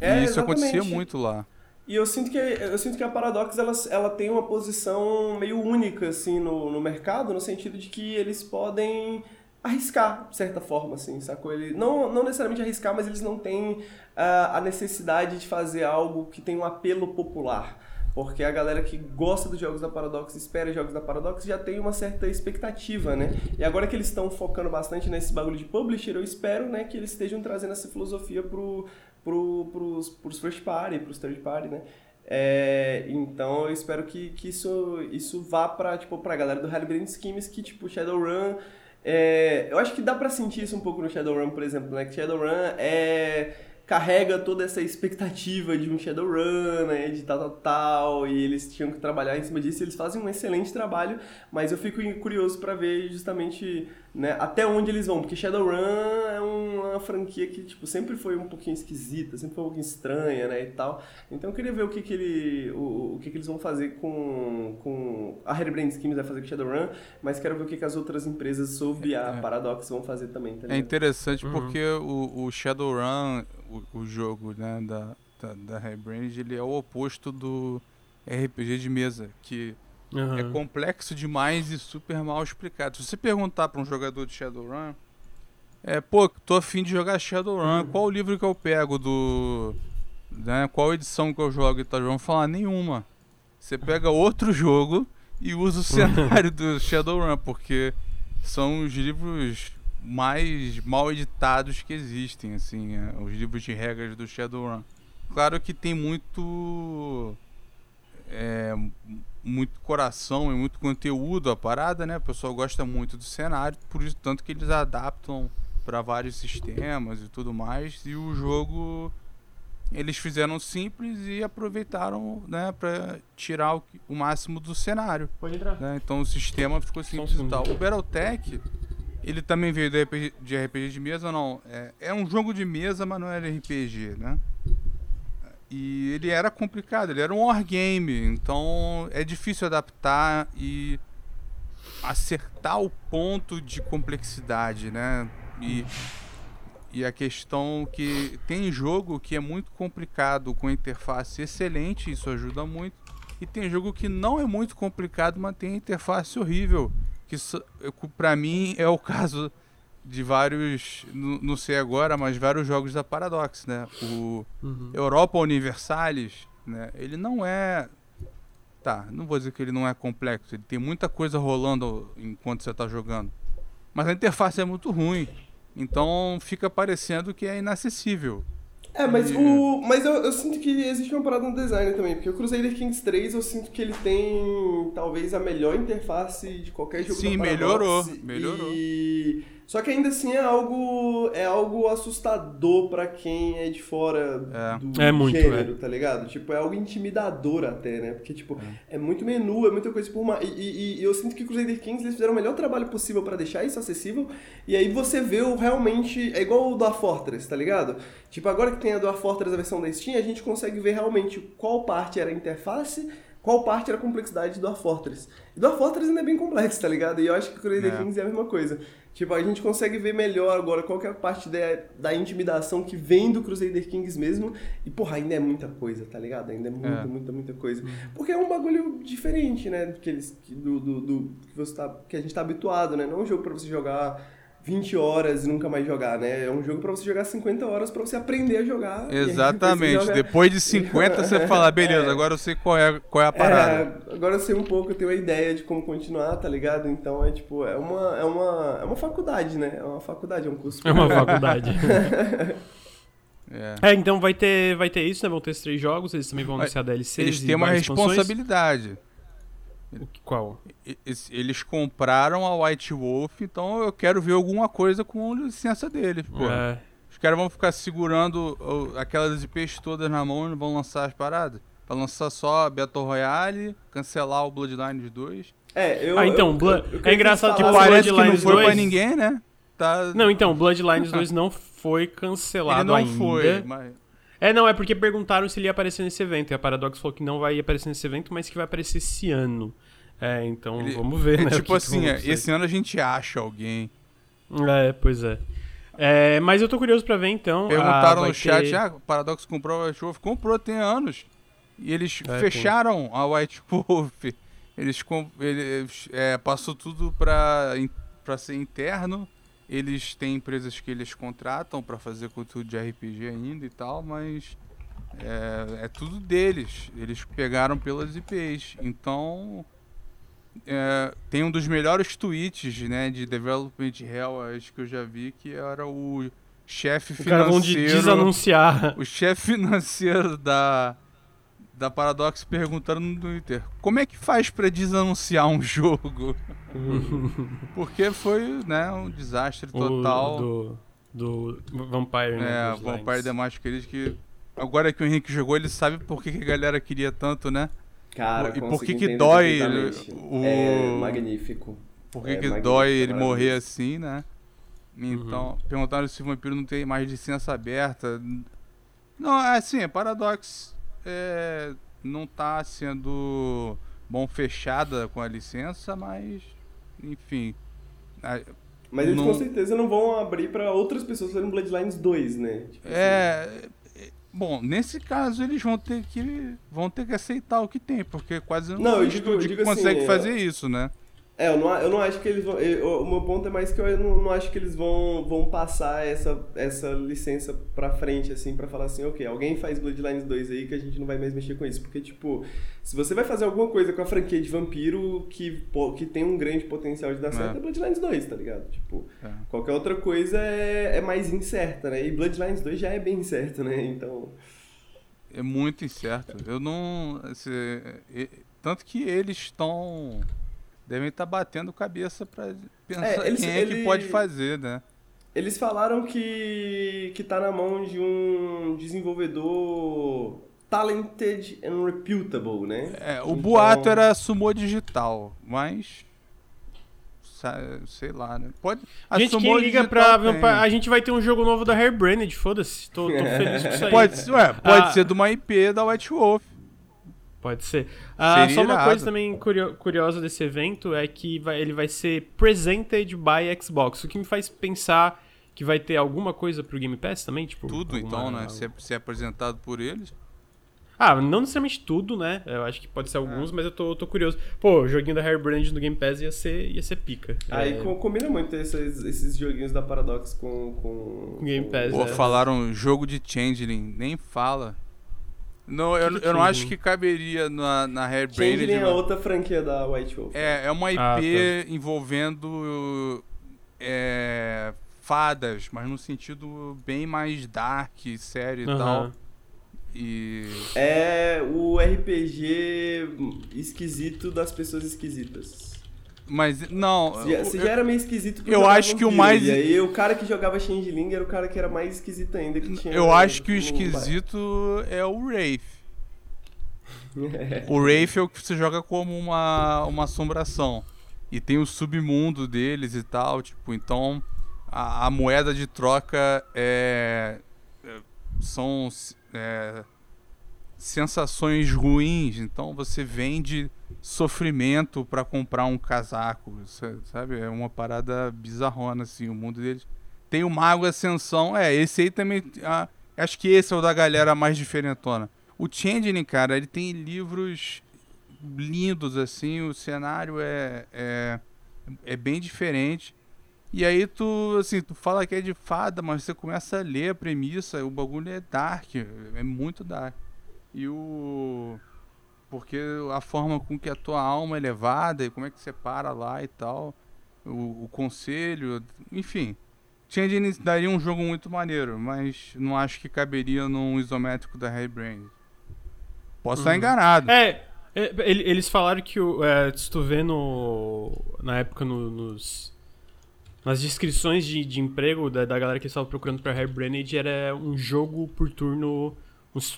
É, e isso acontecia exatamente. muito lá. E eu sinto que eu sinto que a Paradox ela, ela tem uma posição meio única assim no, no mercado, no sentido de que eles podem arriscar de certa forma assim, sacou? Ele não não necessariamente arriscar, mas eles não têm ah, a necessidade de fazer algo que tem um apelo popular. Porque a galera que gosta dos jogos da Paradox, espera jogos da Paradox, já tem uma certa expectativa, né? E agora que eles estão focando bastante nesse bagulho de publisher, eu espero, né, que eles estejam trazendo essa filosofia pro, pro, pros, pros first party, pros third party, né? É, então eu espero que, que isso, isso vá pra, tipo, pra galera do Hellbrand Schemes que, tipo, Shadowrun... É, eu acho que dá pra sentir isso um pouco no Shadowrun, por exemplo, né? Que Shadowrun é carrega toda essa expectativa de um Shadowrun, né, de tal, tal, tal, e eles tinham que trabalhar em cima disso, e eles fazem um excelente trabalho, mas eu fico curioso pra ver justamente, né, até onde eles vão, porque Shadowrun é uma franquia que, tipo, sempre foi um pouquinho esquisita, sempre foi um pouquinho estranha, né, e tal, então eu queria ver o que que ele, o, o que que eles vão fazer com, com a Harebrand Schemes vai fazer com Shadowrun, mas quero ver o que que as outras empresas sob a É. Paradox vão fazer também, tá É interessante Uhum. porque o, o Shadowrun, o, o jogo né, da, da, da ele é o oposto do RPG de mesa, que Aham. é complexo demais e super mal explicado. Se você perguntar pra um jogador de Shadowrun, é, pô, tô afim de jogar Shadowrun, Uhum. qual o livro que eu pego do. Né, qual edição que eu jogo e tal? Vão falar nenhuma. Você pega outro jogo e usa o [laughs] cenário do Shadowrun, porque são os livros mais mal editados que existem, assim, é, os livros de regras do Shadowrun. Claro que tem muito é, muito coração e muito conteúdo a parada, né? O pessoal gosta muito do cenário, por isso tanto que eles adaptam para vários sistemas e tudo mais. E o jogo eles fizeram simples e aproveitaram, né, para tirar o, o máximo do cenário. Pode entrar. né? Então o sistema ficou simples e tal. O Battletech, ele também veio do RPG, de RPG de mesa, não. É, é um jogo de mesa, mas não era RPG, né? E ele era complicado, ele era um wargame, então é difícil adaptar e acertar o ponto de complexidade, né? E, e a questão que tem jogo que é muito complicado com interface excelente, isso ajuda muito. E tem jogo que não é muito complicado, mas tem interface horrível. Que para mim é o caso de vários, não sei agora, mas vários jogos da Paradox, né? O uhum. Europa Universalis, né? Ele não é tá, não vou dizer que ele não é complexo, ele tem muita coisa rolando enquanto você está jogando. Mas a interface é muito ruim. Então fica parecendo que é inacessível. É, mas, e... o, mas eu, eu, sinto que existe uma parada no design também, porque o Crusader Kings 3 eu sinto que ele tem talvez a melhor interface de qualquer jogo Sim, melhorou, melhorou. E só que ainda assim é algo é algo assustador para quem é de fora é. do é muito, gênero, é. tá ligado? Tipo, é algo intimidador até, né? Porque, tipo, é, é muito menu, é muita coisa por uma... E, e, e, eu sinto que Crusader Kings eles fizeram o melhor trabalho possível para deixar isso acessível. E aí você vê o realmente... É igual o Dwarf Fortress, tá ligado? Tipo, agora que tem a Dwarf Fortress, a versão da Steam, a gente consegue ver realmente qual parte era a interface qual parte era a complexidade do Fortress. E do Fortress ainda é bem complexo, tá ligado? E eu acho que o Crusader é. Kings é a mesma coisa. Tipo, a gente consegue ver melhor agora qual é a parte da, da intimidação que vem do Crusader Kings mesmo. E, porra, ainda é muita coisa, tá ligado? Ainda é muita, é. muita, muita coisa. Uhum. Porque é um bagulho diferente, né? Que, eles, do, do, do, que, você tá, que a gente tá habituado, né? Não é um jogo pra você jogar 20 horas e nunca mais jogar, né? É um jogo para você jogar 50 horas para você aprender a jogar. Exatamente. Joga... Depois de 50 você [laughs] fala, beleza, é. agora eu sei qual é, qual é a parada. É, agora eu sei um pouco, eu tenho uma ideia de como continuar, tá ligado? Então é tipo, é uma, é uma, é uma faculdade, né? É uma faculdade, é um curso. É uma faculdade. [laughs] É. é. então vai ter, vai ter isso, né? Vão ter esses três jogos, eles também vão anunciar DLCs. Eles têm uma responsabilidade. O que, qual? Eles compraram a White Wolf, então eu quero ver alguma coisa com licença deles. Pô. É. Os caras vão ficar segurando aquelas IPs todas na mão e não vão lançar as paradas. Pra lançar só Battle Royale, cancelar o Bloodlines 2. É, eu. Ah, então, eu, eu, eu é engraçado que parece que não foi 2... pra ninguém, né? Tá... Não, então, Bloodlines [laughs] 2 não foi cancelado Ele não ainda. foi, mas. É, não, é porque perguntaram se ele ia aparecer nesse evento. E a Paradox falou que não vai aparecer nesse evento, mas que vai aparecer esse ano. É, então ele, vamos ver, é né? Tipo assim, é, esse ano a gente acha alguém. É, pois é. é mas eu tô curioso pra ver então. Perguntaram no chat, ter... ah, Paradox comprou a White Wolf. Comprou, tem anos. E eles é, fecharam tem. a White Wolf. Eles, eles é, passou tudo pra, pra ser interno. Eles têm empresas que eles contratam para fazer conteúdo de RPG ainda e tal, mas é, é, tudo deles. Eles pegaram pelas IPs. Então, é, tem um dos melhores tweets né, de Development Hell, acho que eu já vi, que era o chefe financeiro. de desanunciar. O chefe financeiro da, da Paradox perguntando no Twitter: como é que faz para desanunciar um [laughs] jogo? Porque foi né, um desastre total. O do, do Vampire, né? É, Vampire The Masquerade que agora que o Henrique jogou, ele sabe por que, que a galera queria tanto, né? Cara, e por que que dói o... É magnífico. Por que é que dói ele morrer assim, né? Então, uhum. perguntaram se o vampiro não tem mais licença aberta. Não, é assim, é Paradox é, não tá sendo bom fechada com a licença, mas enfim. Mas eles não... com certeza não vão abrir para outras pessoas fazerem Bloodlines 2, né? Tipo é, assim. Bom, nesse caso eles vão ter que vão ter que aceitar o que tem, porque quase não, não eu digo, eu digo consegue assim, fazer isso, né? É, eu não, eu não acho que eles vão. Eu, o meu ponto é mais que eu não, não acho que eles vão, vão passar essa, essa licença pra frente, assim, pra falar assim, ok, alguém faz Bloodlines 2 aí que a gente não vai mais mexer com isso. Porque, tipo, se você vai fazer alguma coisa com a franquia de vampiro que, que tem um grande potencial de dar certo, é, é Bloodlines 2, tá ligado? Tipo, é. qualquer outra coisa é, é mais incerta, né? E Bloodlines 2 já é bem incerto, né? Então. É muito incerto. Eu não. Assim, tanto que eles estão devem estar tá batendo cabeça para pensar é, eles, quem é ele... que pode fazer, né? Eles falaram que que tá na mão de um desenvolvedor talented and reputable, né? É, o então... boato era Sumo Digital, mas sei lá, né? Pode. A gente que liga pra, pra, A gente vai ter um jogo novo da Hairbranded, foda-se. Tô, tô [laughs] feliz com isso aí. Pode, ué, pode ah, ser de uma IP da White Wolf. Pode ser. Ah, só uma coisa também curiosa desse evento é que vai, ele vai ser presented by Xbox, o que me faz pensar que vai ter alguma coisa pro Game Pass também, tipo... Tudo, alguma... então, né? Se é, se é apresentado por eles... Ah, não necessariamente tudo, né? Eu acho que pode ser alguns, é. mas eu tô, tô curioso. Pô, o joguinho da Hairbrand no Game Pass ia ser, ia ser pica. Aí é... combina muito esses, esses joguinhos da Paradox com, com, Game Pass. Pô, é. falaram jogo de Changeling, nem fala. Não, eu, eu não acho que caberia na, na Hairbrand. Changeling é outra franquia da White Wolf. É, é uma IP ah, tá. envolvendo é, fadas, mas no sentido bem mais dark, sério e tal. E... É o RPG esquisito das pessoas esquisitas. Mas, não. Você já, você já era meio esquisito Eu acho que o mais. E aí o cara que jogava Changeling era o cara que era mais esquisito ainda. Que tinha eu acho que o esquisito é o Wraith. [laughs] o Wraith é o que você joga como uma, uma assombração. E tem o submundo deles e tal, tipo, então a, a moeda de troca é. é são é, sensações ruins. Então você vende sofrimento para comprar um casaco, sabe? É uma parada bizarrona assim, o mundo deles. Tem o Mago Ascensão, é, esse aí também, ah, acho que esse é o da galera mais diferentona. O Changeling, cara, ele tem livros lindos assim, o cenário é, é, é bem diferente. E aí tu, assim, tu fala que é de fada, mas você começa a ler a premissa, o bagulho é dark, é muito dark. E o porque a forma com que a tua alma é levada e como é que você para lá e tal, o, o conselho, enfim. Change daria um jogo muito maneiro, mas não acho que caberia num isométrico da Brand. Posso estar uhum. enganado. É, é, eles falaram que é, se tu vê no, na época no, nos, nas descrições de, de emprego da, da galera que estava procurando para Hairbrand era um jogo por turno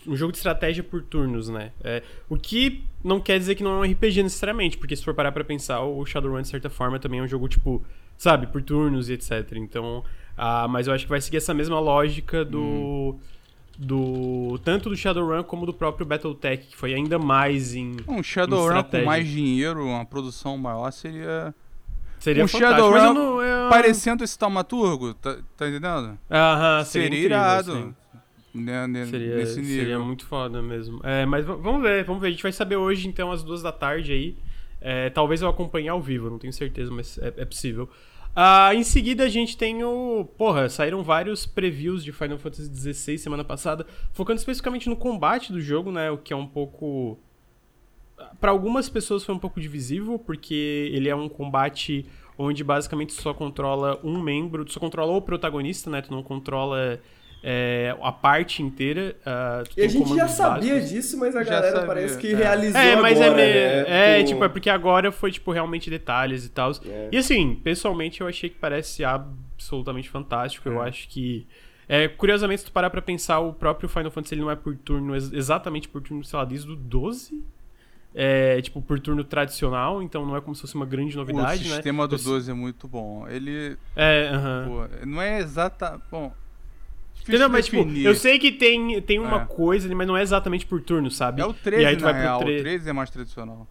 um, jogo de estratégia por turnos, né? É, o que não quer dizer que não é um RPG necessariamente, porque se for parar pra pensar, o Shadowrun, de certa forma, também é um jogo, tipo, sabe, por turnos e etc. Então, ah, mas eu acho que vai seguir essa mesma lógica do. Hum. Do. Tanto do Shadowrun como do próprio Battletech, que foi ainda mais em. Um Shadowrun com mais dinheiro, uma produção maior, seria. Seria um Shadowrun não, eu... parecendo esse Taumaturgo, tá, tá entendendo? Aham, seria, seria incrível, irado. Assim. Né, né, seria, nesse nível. Seria muito foda mesmo. É, mas vamos ver, vamos ver. A gente vai saber hoje, então, às duas da tarde aí. É, talvez eu acompanhe ao vivo, não tenho certeza, mas é, é possível. Ah, em seguida a gente tem o. Porra, saíram vários previews de Final Fantasy XVI semana passada, focando especificamente no combate do jogo, né? O que é um pouco. Para algumas pessoas foi um pouco divisivo, porque ele é um combate onde basicamente só controla um membro, tu só controla o protagonista, né? Tu não controla é, a parte inteira. Uh, e a gente já sabia básicos. disso, mas a já galera sabia, parece que é. realizou é, mas é agora, é, né? é, tipo... é porque agora foi tipo realmente detalhes e tal. É. E assim, pessoalmente eu achei que parece absolutamente fantástico. Eu é. acho que é, curiosamente, se tu parar pra pensar, o próprio Final Fantasy ele não é por turno, exatamente por turno, sei lá, desde o 12. É, tipo, por turno tradicional, então não é como se fosse uma grande novidade, né? O sistema né? do 12 é muito bom. Ele. É, uh -huh. não é exata. Bom, Entendeu? Mas, tipo, eu sei que tem, tem uma é. coisa ali, mas não é exatamente por turno, sabe? É o 13, e aí tu vai real. Tre... O 13 é mais tradicional.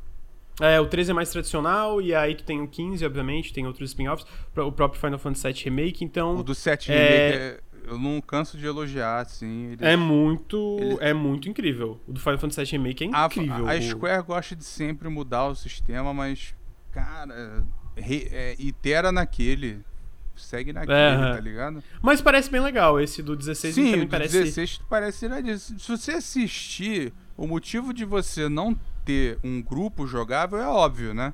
É, o 13 é mais tradicional, e aí tu tem o 15, obviamente, tem outros spin-offs, o próprio Final Fantasy VII Remake, então... O do 7 é... Remake, é... eu não canso de elogiar, assim. Eles... É muito Eles... é muito incrível. O do Final Fantasy VII Remake é incrível. A, a Square gosta de sempre mudar o sistema, mas, cara, re... é, itera naquele segue naquele, é, tá ligado? Mas parece bem legal. Esse do 16 Sim, também parece. 16 parece iradíssimo. Se você assistir, o motivo de você não ter um grupo jogável é óbvio, né?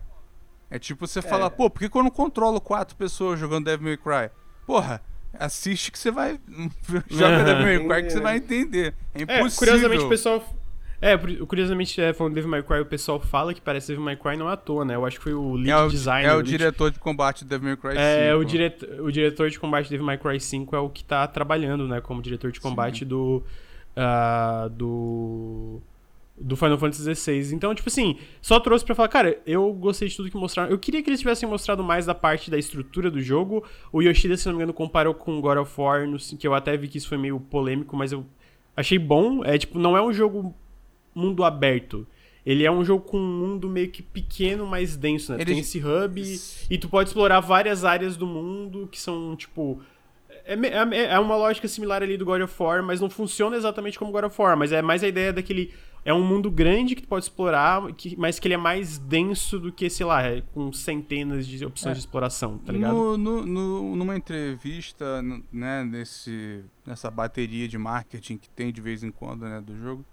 É tipo você é. falar, pô, por que, que eu não controlo quatro pessoas jogando Devil May Cry? Porra, assiste que você vai. [laughs] Joga Devil May Cry que você vai entender. É, é impossível. É, curiosamente, o pessoal é, curiosamente, é, falando de Devil May Cry, o pessoal fala que parece Devil May Cry não é à toa, né? Eu acho que foi o lead é o, designer. É o diretor de combate do Devil May Cry 5. É, o, direto, o diretor de combate do Devil May Cry 5 é o que tá trabalhando, né? Como diretor de combate do... Uh, do do Final Fantasy XVI. Então, tipo assim, só trouxe pra falar, cara, eu gostei de tudo que mostraram. Eu queria que eles tivessem mostrado mais da parte da estrutura do jogo. O Yoshida, se não me engano, comparou com God of War, no, que eu até vi que isso foi meio polêmico, mas eu achei bom. É tipo, não é um jogo mundo aberto. Ele é um jogo com um mundo meio que pequeno, mais denso, né? Ele- Tem esse hub e tu pode explorar várias áreas do mundo que são, tipo. É, é- é uma lógica similar ali do God of War, mas não funciona exatamente como God of War. Mas é mais a ideia daquele. É um mundo grande que tu pode explorar, que- mas que ele é mais denso do que, sei lá, é com centenas de opções É. de exploração, tá ligado? No, no- no- numa entrevista, né, nesse, nessa bateria de marketing que tem de vez em quando, né, do jogo,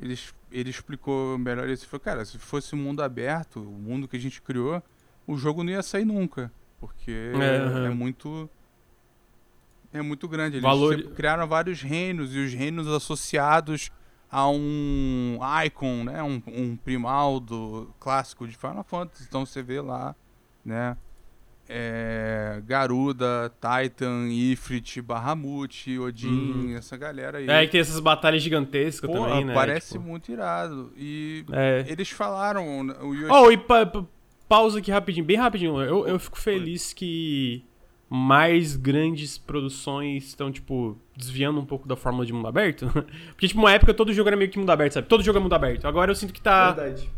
ele, es- ele explicou melhor isso. Ele falou, cara, se fosse um mundo aberto, o mundo que a gente criou, o jogo não ia sair nunca. Porque É, é muito... É muito grande. Eles Valor- criaram vários reinos e os reinos associados a um icon, né? Um, um primal do clássico de Final Fantasy. Então você vê lá, né? É, Garuda, Titan, Ifrit, Bahamut, Odin, essa galera aí. É, que tem essas batalhas gigantescas Pô, também, né? parece Tipo, muito irado. E É. eles falaram, o Yoshi Oh, e pa- pa- pausa aqui rapidinho, bem rapidinho. Eu, eu fico feliz que mais grandes produções estão, tipo, desviando um pouco da fórmula de mundo aberto. [laughs] Porque, tipo, uma época todo jogo era meio que mundo aberto, sabe? Todo jogo é mundo aberto. Agora eu sinto que tá Verdade.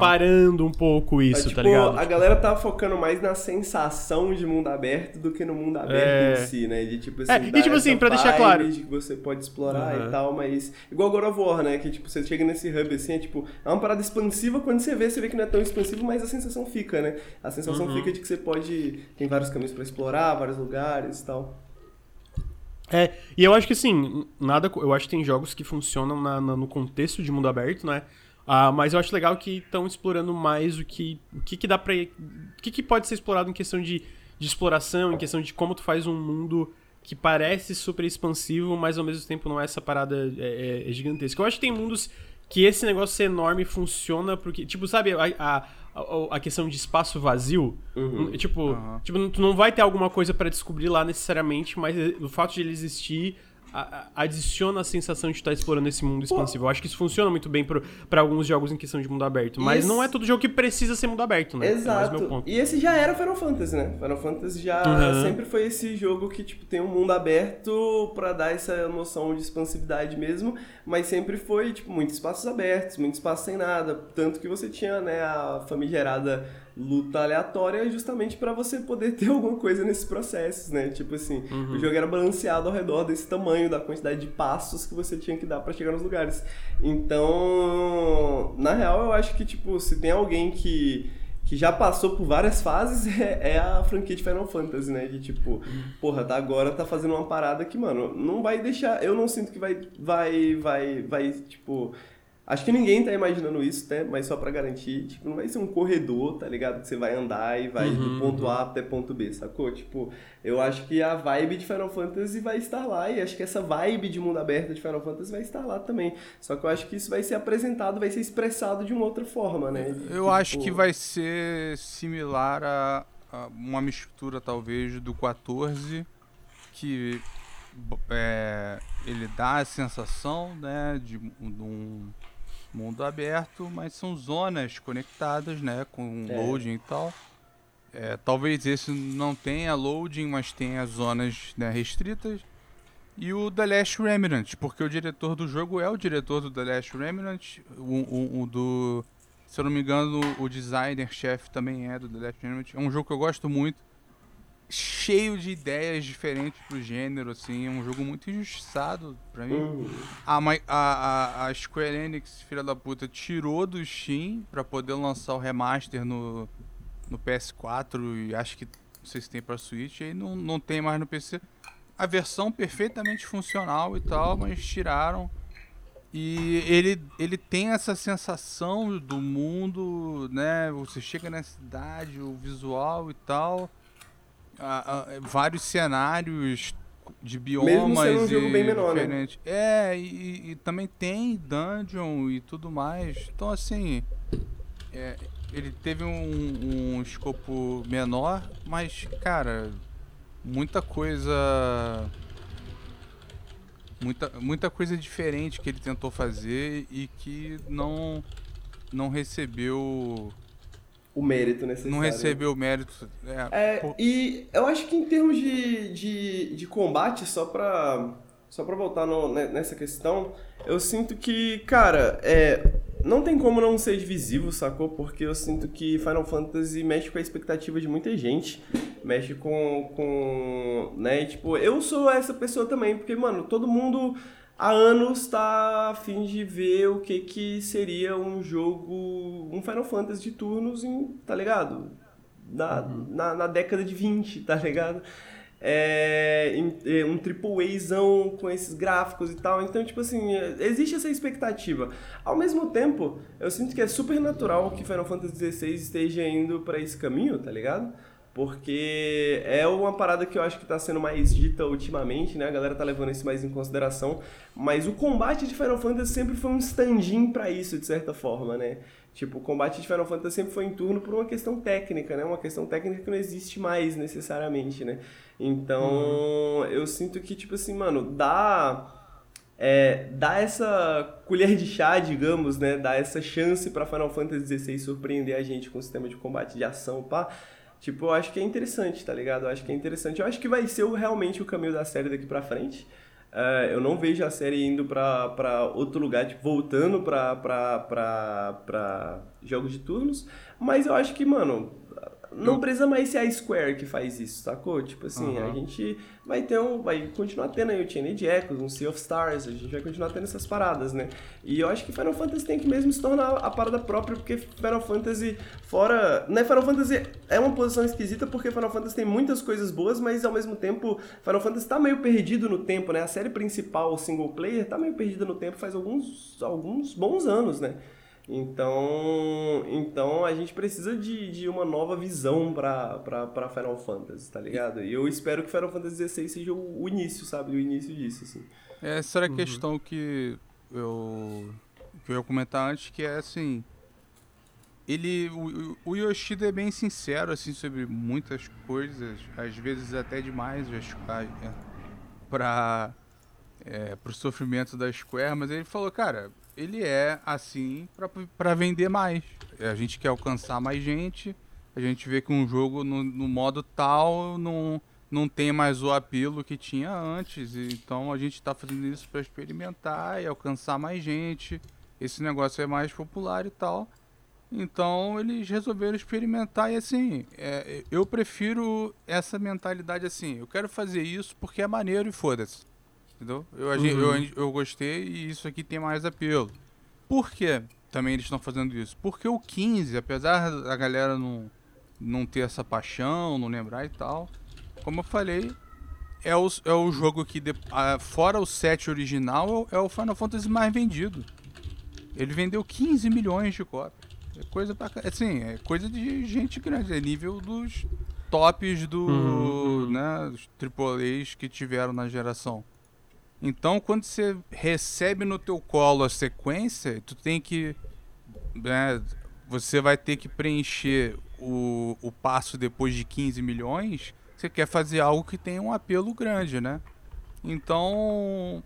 Parando um pouco isso, É, tipo, tá ligado? A galera tá focando mais na sensação de mundo aberto do que no mundo aberto É. em si, né? De tipo assim, É, e, tipo assim, pra deixar claro. De que você pode explorar Aham. e tal, mas. Igual God of War, né? Que tipo, você chega nesse hub assim, é tipo, é uma parada expansiva, quando você vê, você vê que não é tão expansivo, mas a sensação fica, né? A sensação Uhum. fica de que você pode. Tem vários caminhos pra explorar, vários lugares e tal. É, e eu acho que assim, nada. Eu acho que tem jogos que funcionam na- na- no contexto de mundo aberto, né? Ah, mas eu acho legal que estão explorando mais o que, o que, que dá pra. O que, que pode ser explorado em questão de, de exploração, em questão de como tu faz um mundo que parece super expansivo, mas ao mesmo tempo não é essa parada é, é- é gigantesca. Eu acho que tem mundos que esse negócio ser enorme funciona porque, tipo, sabe, a, a, a- a questão de espaço vazio, Uhum. tipo, Aham. tipo, tu não vai ter alguma coisa pra descobrir lá necessariamente, mas o fato de ele existir a- a- adiciona a sensação de estar explorando esse mundo expansivo. Eu acho que isso funciona muito bem pra alguns jogos em questão de mundo aberto, mas Isso. não é todo jogo que precisa ser mundo aberto, né? É Exato. ponto. E esse já era Final Fantasy, né? Final Fantasy já Uhum. sempre foi esse jogo que tipo tem um mundo aberto pra dar essa noção de expansividade mesmo, mas sempre foi tipo muitos espaços abertos, muito espaço sem nada, tanto que você tinha, né, a famigerada luta aleatória justamente pra você poder ter [laughs] alguma coisa nesses processos, né? Tipo assim, Uhum. o jogo era balanceado ao redor desse tamanho, da quantidade de passos que você tinha que dar pra chegar nos lugares. Então, na real, eu acho que, tipo, se tem alguém que, que já passou por várias fases, [laughs] é, é a franquia de Final Fantasy, né? De tipo, porra, tá agora tá fazendo uma parada que, mano, não vai deixar. Eu não sinto que vai, vai, vai, vai, tipo. Acho que ninguém tá imaginando isso, né? Mas só pra garantir, tipo, não vai ser um corredor, tá ligado? Que você vai andar e vai do ponto A até ponto B, sacou? Tipo, eu acho que a vibe de Final Fantasy vai estar lá e acho que essa vibe de mundo aberto de Final Fantasy vai estar lá também. Só que eu acho que isso vai ser apresentado, vai ser expressado de uma outra forma, né? Eu acho tipo, que vai ser similar a, a uma mistura, talvez, do 14, que é, ele dá a sensação né, de, de um mundo aberto, mas são zonas conectadas, né, com É. loading e tal. É, talvez esse não tenha loading, mas tenha zonas né, restritas. E o The Last Remnant, porque o diretor do jogo é o diretor do The Last Remnant, o, o- o do se eu não me engano, o designer-chefe também é do The Last Remnant. É um jogo que eu gosto muito. Cheio de ideias diferentes pro gênero, assim. É um jogo muito injustiçado pra mim. Uhum. A, a, a, Square Enix, filha da puta, tirou do Steam pra poder lançar o remaster no, no PS4 e acho que não sei se tem pra Switch, e aí não, não tem mais no PC. A versão perfeitamente funcional e tal, mas tiraram. E ele, ele tem essa sensação do mundo, né? Você chega na cidade, o visual e tal. A- a- vários cenários de biomas sendo um e jogo bem menor, né? diferentes. É, e, e também tem dungeon e tudo mais. Então assim, é, ele teve um, um escopo menor, mas cara, muita coisa muita, muita coisa diferente que ele tentou fazer e que não, não recebeu o mérito necessário. Não recebeu o mérito. É, é E eu acho que em termos de, de, de combate, só pra, só pra voltar no, nessa questão, eu sinto que, cara, é, não tem como não ser divisivo, sacou? Porque eu sinto que Final Fantasy mexe com a expectativa de muita gente. Mexe com. com né? Tipo, eu sou essa pessoa também, porque, mano, todo mundo há anos tá a fim de ver o que que seria um jogo, um Final Fantasy de turnos, em, tá ligado? Na, uhum. na, na, década de 20, tá ligado? É, é um AAAzão com esses gráficos e tal. Então, tipo assim, existe essa expectativa. Ao mesmo tempo, eu sinto que é super natural que Final Fantasy XVI esteja indo para esse caminho, tá ligado? Porque é uma parada que eu acho que está sendo mais dita ultimamente, né? A galera tá levando isso mais em consideração, mas o combate de Final Fantasy sempre foi um stand-in para isso, de certa forma, né? Tipo, o combate de Final Fantasy sempre foi em turno por uma questão técnica, né? Uma questão técnica que não existe mais necessariamente, né? Então, uhum. eu sinto que, tipo assim, mano, dá... É, dá essa colher de chá, digamos, né? Dá essa chance para Final Fantasy XVI surpreender a gente com o sistema de combate de ação, pá Tipo, eu acho que é interessante, tá ligado? Eu acho que é interessante. Eu acho que vai ser realmente o caminho da série daqui pra frente. Uh, eu não vejo a série indo pra, pra outro lugar, tipo, voltando pra, pra, pra, pra jogos de turnos. Mas eu acho que, mano, não eu... precisa mais ser a Square que faz isso, sacou? Tipo assim, uhum. a gente vai ter um. Vai continuar tendo aí o Chained Echoes, um Sea of Stars, a gente vai continuar tendo essas paradas, né? E eu acho que Final Fantasy tem que mesmo se tornar a parada própria, porque Final Fantasy, fora. Né, Final Fantasy é uma posição esquisita porque Final Fantasy tem muitas coisas boas, mas ao mesmo tempo Final Fantasy tá meio perdido no tempo, né? A série principal, o single player, tá meio perdida no tempo faz alguns, alguns bons anos, né? Então, então a gente precisa de, de uma nova visão pra, pra, pra Final Fantasy, tá ligado? E eu espero que Final Fantasy XVI seja o, o início, sabe? O início disso, assim. Essa era a uhum. questão que eu, que eu ia comentar antes, que é assim... Ele, o, o Yoshida é bem sincero, assim, sobre muitas coisas, às vezes até demais, é, para é, pro sofrimento da Square, mas ele falou, cara, ele é assim para vender mais. A gente quer alcançar mais gente, a gente vê que um jogo no, no, modo tal não, não tem mais o apelo que tinha antes, então a gente está fazendo isso para experimentar e alcançar mais gente. Esse negócio é mais popular e tal. Então eles resolveram experimentar e assim, é, eu prefiro essa mentalidade assim, eu quero fazer isso porque é maneiro e foda-se. Entendeu? Eu, uhum. eu, eu gostei e isso aqui tem mais apelo. Por que também eles estão fazendo isso? Porque o 15, apesar da galera não, não ter essa paixão, não lembrar e tal, como eu falei, é o, é o jogo que, de, a, fora o 7 original, é o Final Fantasy mais vendido. Ele vendeu 15 milhões de cópias. É coisa pra, assim, é coisa de gente grande, é nível dos tops do, uhum. né, dos AAAs que tiveram na geração. Então, quando você recebe no teu colo a sequência, tu tem que, né, você vai ter que preencher o, o passo depois de 15 milhões. Você quer fazer algo que tenha um apelo grande, né? Então,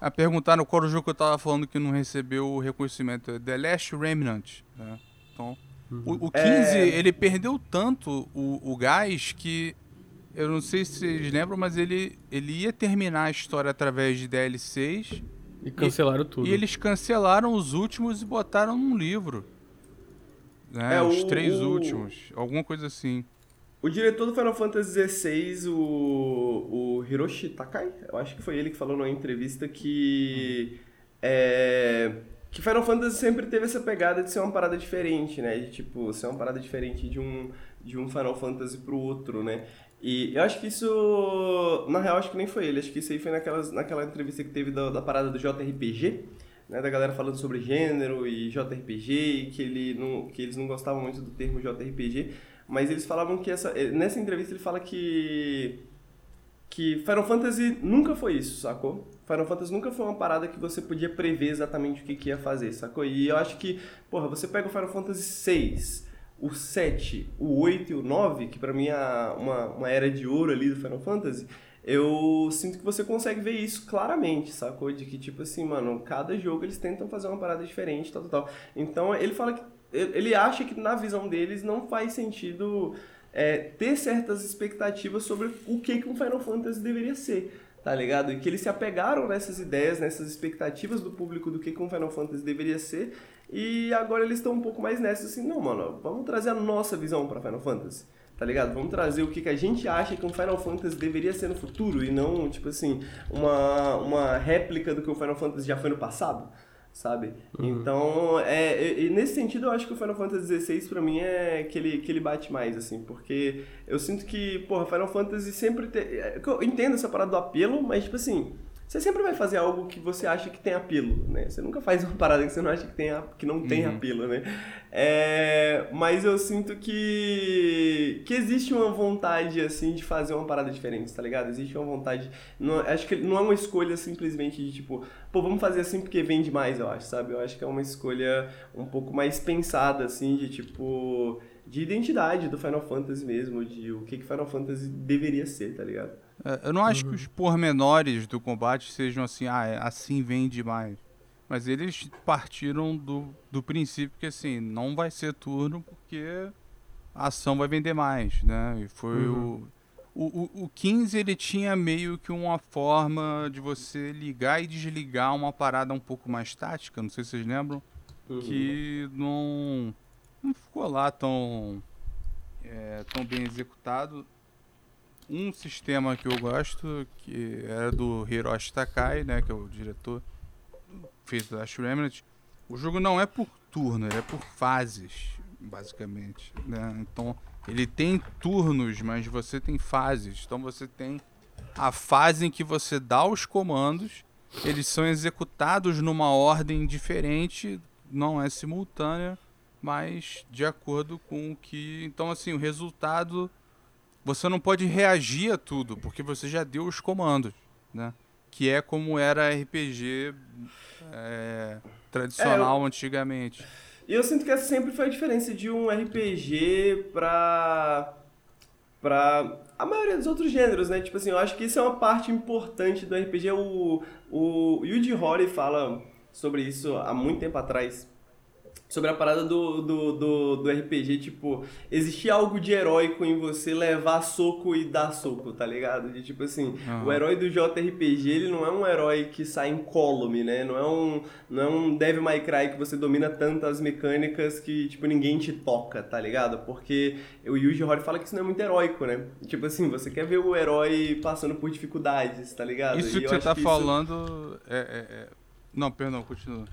a perguntar no qual jogo que eu tava falando que não recebeu o reconhecimento é The Last Remnant, né? Então, uhum. o, o 15, é... ele perdeu tanto o, o gás que eu não sei se vocês lembram, mas ele, ele ia terminar a história através de DLCs. E cancelaram e, tudo. E eles cancelaram os últimos e botaram num livro. Né? É, os o, três o, últimos. Alguma coisa assim. O diretor do Final Fantasy XVI, o, o Hiroshi Takai, eu acho que foi ele que falou numa entrevista que. É, que Final Fantasy sempre teve essa pegada de ser uma parada diferente, né? De tipo, ser uma parada diferente de um, de um Final Fantasy pro outro, né? E eu acho que isso, na real, acho que nem foi ele. Acho que isso aí foi naquelas, naquela entrevista que teve da, da parada do JRPG, né, da galera falando sobre gênero e JRPG, e que, ele não, que eles não gostavam muito do termo JRPG, mas eles falavam que essa. Eh, nessa entrevista ele fala que. que Final Fantasy nunca foi isso, sacou? Final Fantasy nunca foi uma parada que você podia prever exatamente o que, que ia fazer, sacou? E eu acho que, porra, você pega o Final Fantasy VI o 7, o 8 e o 9, que para mim é uma, uma era de ouro ali do Final Fantasy, eu sinto que você consegue ver isso claramente, sacou? De que, tipo assim, mano, cada jogo eles tentam fazer uma parada diferente, tal, tal, tal. Então, ele fala que. Ele acha que na visão deles não faz sentido é, ter certas expectativas sobre o que, que um Final Fantasy deveria ser tá ligado? E que eles se apegaram nessas ideias, nessas expectativas do público do que um Final Fantasy deveria ser, e agora eles estão um pouco mais nessa assim, não, mano, vamos trazer a nossa visão para Final Fantasy tá ligado? Vamos trazer o que, que a gente acha que um Final Fantasy deveria ser no futuro e não, tipo assim, uma, uma réplica do que o Final Fantasy já foi no passado, sabe? Uhum. Então, é, e, nesse sentido, eu acho que o Final Fantasy XVI pra mim é que ele, que ele bate mais, assim, porque eu sinto que, porra, Final Fantasy sempre tem... É, eu entendo essa parada do apelo, mas, tipo assim você sempre vai fazer algo que você acha que tem apelo, né? Você nunca faz uma parada que você não acha que, tem, que não tem uhum. apelo, né? É, mas eu sinto que, que existe uma vontade, assim, de fazer uma parada diferente, tá ligado? Existe uma vontade... Não, acho que não é uma escolha simplesmente de, tipo, pô, vamos fazer assim porque vende mais, eu acho, sabe? Eu acho que é uma escolha um pouco mais pensada, assim, de, tipo... De identidade do Final Fantasy mesmo, de o que, que Final Fantasy deveria ser, tá ligado? É, eu não acho uhum. que os pormenores do combate sejam assim, ah, é, assim vem demais. Mas eles partiram do, do princípio que assim, não vai ser turno porque a ação vai vender mais, né? E foi uhum. o, o, o 15 ele tinha meio que uma forma de você ligar e desligar uma parada um pouco mais tática, não sei se vocês lembram, uhum. que não, não ficou lá tão, é, tão bem executado um sistema que eu gosto, que era do Hiroshi Takai, né, que é o diretor, fez Last Remnant. O jogo não é por turno, ele é por fases, basicamente, né? Então, ele tem turnos, mas você tem fases. Então você tem a fase em que você dá os comandos, eles são executados numa ordem diferente, não é simultânea, mas de acordo com o que, então assim, o resultado você não pode reagir a tudo, porque você já deu os comandos, né? Que é como era RPG é, tradicional é, eu... antigamente. E eu sinto que essa sempre foi a diferença de um RPG pra. pra. a maioria dos outros gêneros, né? Tipo assim, eu acho que isso é uma parte importante do RPG. O, o Yuji Horii fala sobre isso há muito tempo atrás sobre a parada do, do, do, do, RPG, tipo, existia algo de heróico em você levar soco e dar soco, tá ligado? De tipo assim, uhum. o herói do JRPG, ele não é um herói que sai incólume, né? Não é um, não é um Devil May Cry que você domina tantas mecânicas que, tipo, ninguém te toca, tá ligado? Porque o Yuji Horii fala que isso não é muito heróico, né? Tipo assim, você quer ver o herói passando por dificuldades, tá ligado? Isso que você tá que falando isso... é, é, é... Não, perdão, continua.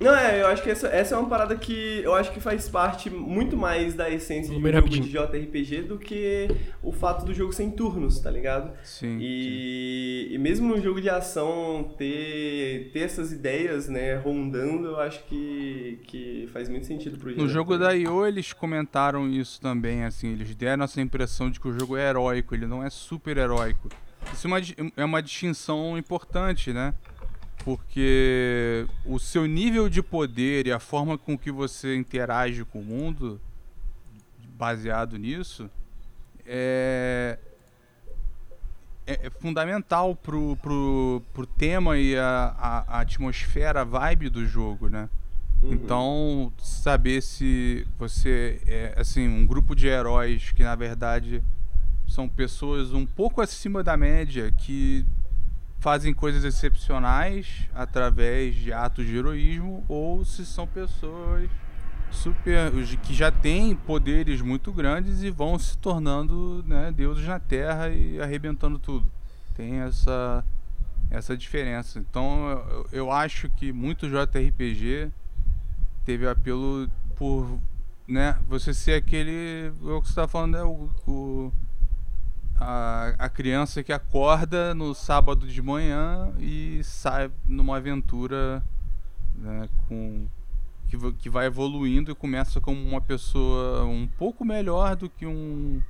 Não, é, eu acho que essa, essa é uma parada que eu acho que faz parte muito mais da essência de um jogo de JRPG do que o fato do jogo ser em turnos, tá ligado? Sim. E, sim. e mesmo no jogo de ação ter, ter essas ideias, né, rondando, eu acho que, que faz muito sentido pro jogo. No jogo da IO eles comentaram isso também, assim, eles deram essa impressão de que o jogo é heróico, ele não é super heróico. Isso é uma, é uma distinção importante, né? Porque o seu nível de poder e a forma com que você interage com o mundo, baseado nisso, é, é, é fundamental pro, pro, pro tema e a, a, a, atmosfera, a vibe do jogo, né? Uhum. Então, saber se você é, assim, um grupo de heróis que na verdade são pessoas um pouco acima da média que fazem coisas excepcionais através de atos de heroísmo ou se são pessoas super que já têm poderes muito grandes e vão se tornando né, deuses na Terra e arrebentando tudo. Tem essa essa diferença. Então eu, eu acho que muito JRPG teve apelo por né, você ser aquele é o que você está falando é o, o a, a criança que acorda no sábado de manhã e sai numa aventura né, com que, que vai evoluindo e começa como uma pessoa um pouco melhor do que um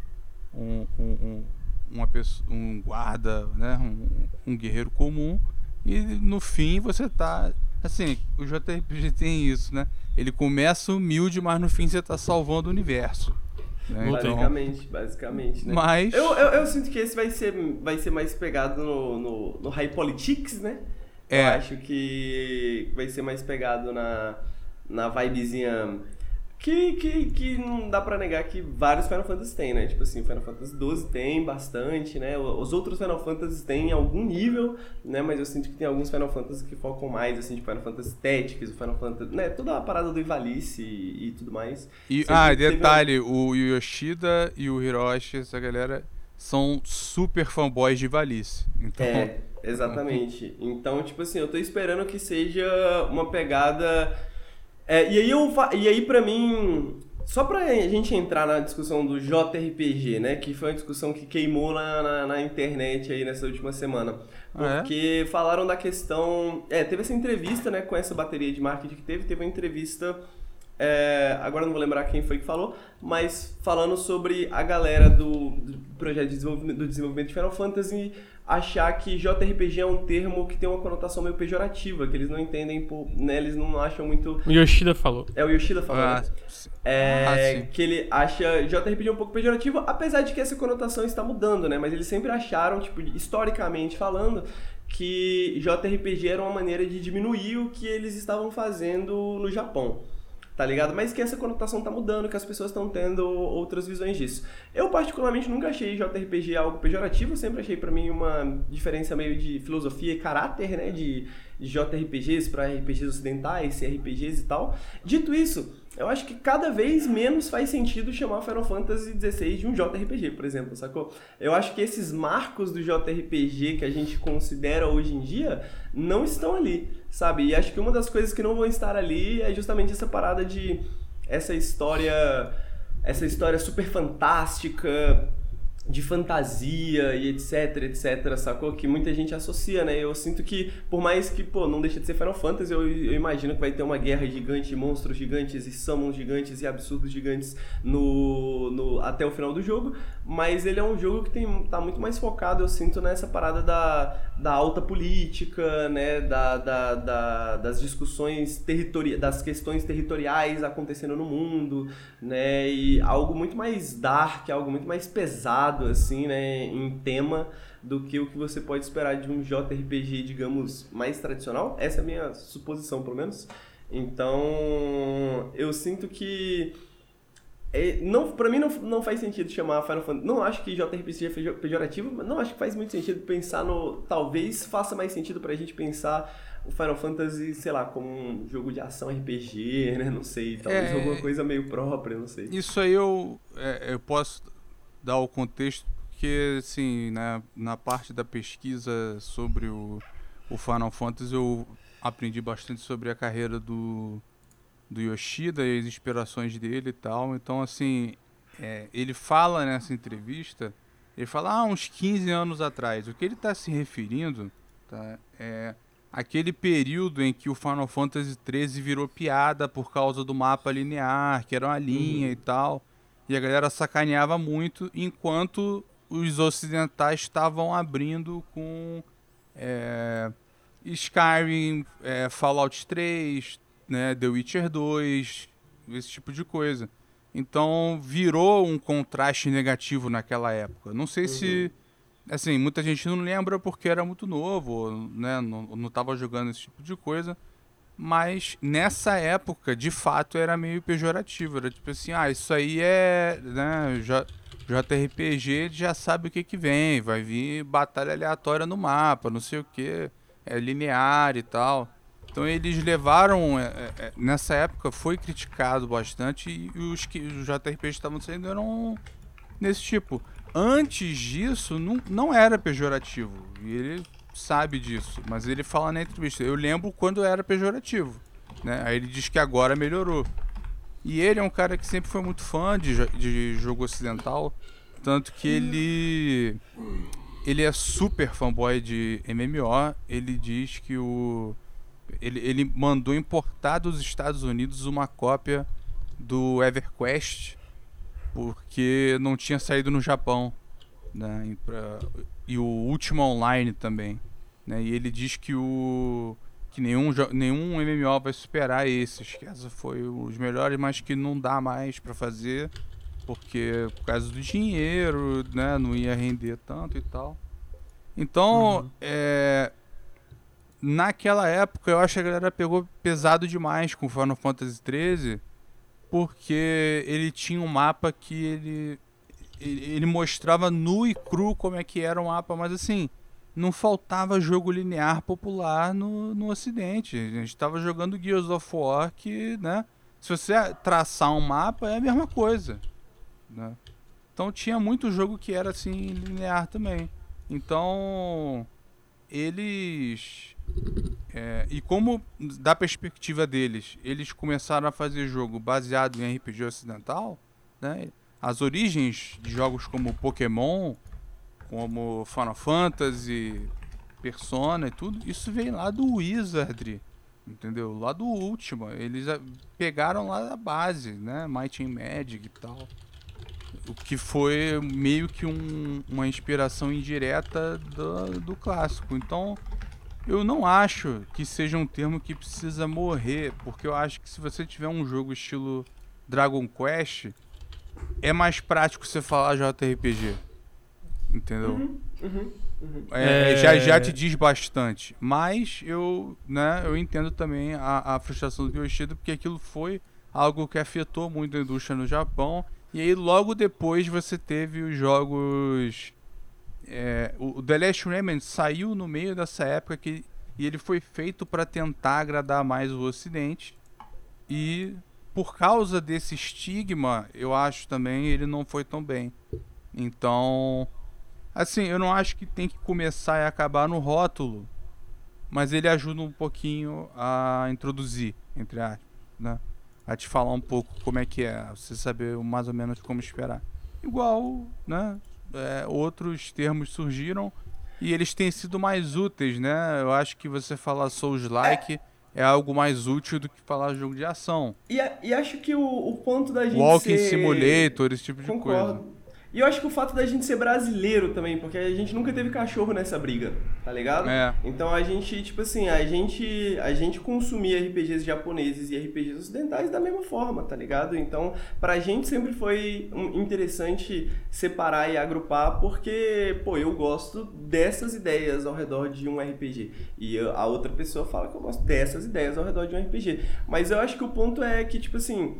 um, um, uma pessoa, um guarda, né, um, um guerreiro comum e no fim você tá assim, o JRPG tem isso, né? Ele começa humilde, mas no fim você tá salvando o universo. Né? Então, basicamente, basicamente. Né? Mas. Eu, eu, eu, sinto que esse vai ser, vai ser mais pegado no, no, no High Politics, né? É. Eu acho que vai ser mais pegado na, na vibezinha que, que, que não dá pra negar que vários Final Fantasy tem, né? Tipo assim, Final Fantasy XII tem bastante, né? Os outros Final Fantasy tem algum nível, né? Mas eu sinto que tem alguns Final Fantasy que focam mais, assim, tipo Final Fantasy Tactics, o Final Fantasy... Né? Toda a parada do Ivalice e, e tudo mais. E, ah, detalhe, o Yoshida e o Hiroshi, essa galera, são super fanboys de Ivalice. Então... É, exatamente. [laughs] Então, tipo assim, eu tô esperando que seja uma pegada é, e aí, eu, e aí pra mim, só pra gente entrar na discussão do JRPG, né? Que foi uma discussão que queimou na, na, na internet aí nessa última semana. Porque ah, é? falaram da questão. É, teve essa entrevista, né, com essa bateria de marketing que teve, teve uma entrevista. É, agora não vou lembrar quem foi que falou, mas falando sobre a galera do, do projeto de desenvolvimento, do desenvolvimento de Final Fantasy achar que JRPG é um termo que tem uma conotação meio pejorativa, que eles não entendem, por, né, eles não acham muito... O Yoshida falou. É, o Yoshida falou, ah, né? É, ah, que ele acha JRPG um pouco pejorativo, apesar de que essa conotação está mudando, né? Mas eles sempre acharam, tipo, historicamente falando, que JRPG era uma maneira de diminuir o que eles estavam fazendo no Japão tá ligado? Mas que essa conotação tá mudando, que as pessoas estão tendo outras visões disso. Eu, particularmente, nunca achei JRPG algo pejorativo, sempre achei para mim uma diferença meio de filosofia e caráter, né? De, de JRPGs para RPGs ocidentais, CRPGs e tal. Dito isso, eu acho que cada vez menos faz sentido chamar Final Fantasy XVI de um JRPG, por exemplo, sacou? Eu acho que esses marcos do JRPG que a gente considera hoje em dia não estão ali, sabe? E acho que uma das coisas que não vão estar ali é justamente essa parada de essa história essa história super fantástica, de fantasia e etc, etc, sacou? Que muita gente associa, né? Eu sinto que, por mais que, pô, não deixa de ser Final Fantasy, eu, eu imagino que vai ter uma guerra gigante, monstros gigantes e summons gigantes e absurdos gigantes no, no, até o final do jogo, mas ele é um jogo que tem, tá muito mais focado, eu sinto, nessa parada da, da alta política, né? Da, da, da das discussões territoriais, das questões territoriais acontecendo no mundo, né? E algo muito mais dark, algo muito mais pesado assim, né, em tema do que o que você pode esperar de um JRPG, digamos, mais tradicional. Essa é a minha suposição, pelo menos. Então, eu sinto que é, não, pra mim não, não faz sentido chamar Final Fantasy. Não acho que JRPG seja pejorativo, mas não acho que faz muito sentido pensar no. Talvez faça mais sentido pra gente pensar o Final Fantasy, sei lá, como um jogo de ação RPG, né? Não sei. Talvez é, alguma coisa meio própria, não sei. Isso aí eu, é, eu posso dar o contexto, porque assim, né, na parte da pesquisa sobre o, o Final Fantasy eu aprendi bastante sobre a carreira do, do Yoshida e as inspirações dele e tal. Então, assim, é, ele fala nessa entrevista, ele fala, ah, uns 15 anos atrás. O que ele está se referindo tá, é aquele período em que o Final Fantasy XIII virou piada por causa do mapa linear, que era uma linha uhum. e tal. E a galera sacaneava muito, enquanto os ocidentais estavam abrindo com é, Skyrim, é, Fallout 3, né, The Witcher 2, esse tipo de coisa. Então virou um contraste negativo naquela época. Não sei uhum. se. Assim, muita gente não lembra porque era muito novo, né? Não, estava jogando esse tipo de coisa. Mas nessa época, de fato, era meio pejorativo. Era tipo assim, ah, isso aí é. Né, JRPG já sabe o que, que vem, vai vir batalha aleatória no mapa, não sei o que, é linear e tal. Então eles levaram. É, é, é nessa época foi criticado bastante e os que os JRPGs estavam saindo eram nesse tipo. Antes disso, não, não era pejorativo. E ele sabe disso, mas ele fala na entrevista. Eu lembro quando era pejorativo, né? Aí ele diz que agora melhorou. E ele é um cara que sempre foi muito fã de, de jogo ocidental, tanto que ele ele é super fanboy de MMO. Ele diz que o ele, ele mandou importar dos Estados Unidos uma cópia do EverQuest porque não tinha saído no Japão, né? Pra, e o Ultima Online também. Né? E ele diz que o que nenhum, nenhum MMO vai superar esses, que essa foi os melhores, mas que não dá mais para fazer Porque por causa do dinheiro, né? Não ia render tanto e tal. Então, uhum. é, naquela época eu acho que a galera pegou pesado demais com Final Fantasy XIII, porque ele tinha um mapa que ele, ele, mostrava nu e cru como é que era o mapa, mas assim, não faltava jogo linear popular no, no ocidente. A gente estava jogando Gears of War que, né, se você traçar um mapa é a mesma coisa, né? Então tinha muito jogo que era assim linear também. Então eles é, e como, da perspectiva deles, eles começaram a fazer jogo baseado em RPG ocidental, né? As origens de jogos como Pokémon, como Final Fantasy, Persona e tudo, isso veio lá do Wizardry, entendeu? Lá do Ultima. Eles pegaram lá da base, né? Might and Magic e tal. O que foi meio que um, uma inspiração indireta do, do clássico. Então, eu não acho que seja um termo que precisa morrer, porque eu acho que se você tiver um jogo estilo Dragon Quest, é mais prático você falar JRPG. Entendeu? Uhum, uhum, uhum. É, é... Já, já te diz bastante. Mas eu, né, eu entendo também a, a frustração do Yoshida, porque aquilo foi algo que afetou muito a indústria no Japão. E aí logo depois você teve os jogos é, o The Last Remnant saiu no meio dessa época que, e ele foi feito para tentar agradar mais o Ocidente. E por causa desse estigma, eu acho também ele não foi tão bem. Então, assim, eu não acho que tem que começar e acabar no rótulo, mas ele ajuda um pouquinho a introduzir, entre aspas, né? A te falar um pouco como é que é, você saber mais ou menos como esperar. Igual, né? É, outros termos surgiram e eles têm sido mais úteis, né? Eu acho que você falar Souls-like é. é algo mais útil do que falar jogo de ação. E, e acho que o, o ponto da gente Walking ser... Simulator, esse tipo de Concordo. coisa. E eu acho que o fato da gente ser brasileiro também, porque a gente nunca teve cachorro nessa briga, tá ligado? É. Então a gente, tipo assim, a gente, a gente consumia RPGs japoneses e RPGs ocidentais da mesma forma, tá ligado? Então, pra gente sempre foi interessante separar e agrupar, porque, pô, eu gosto dessas ideias ao redor de um RPG. E a outra pessoa fala que eu gosto dessas ideias ao redor de um RPG. Mas eu acho que o ponto é que, tipo assim,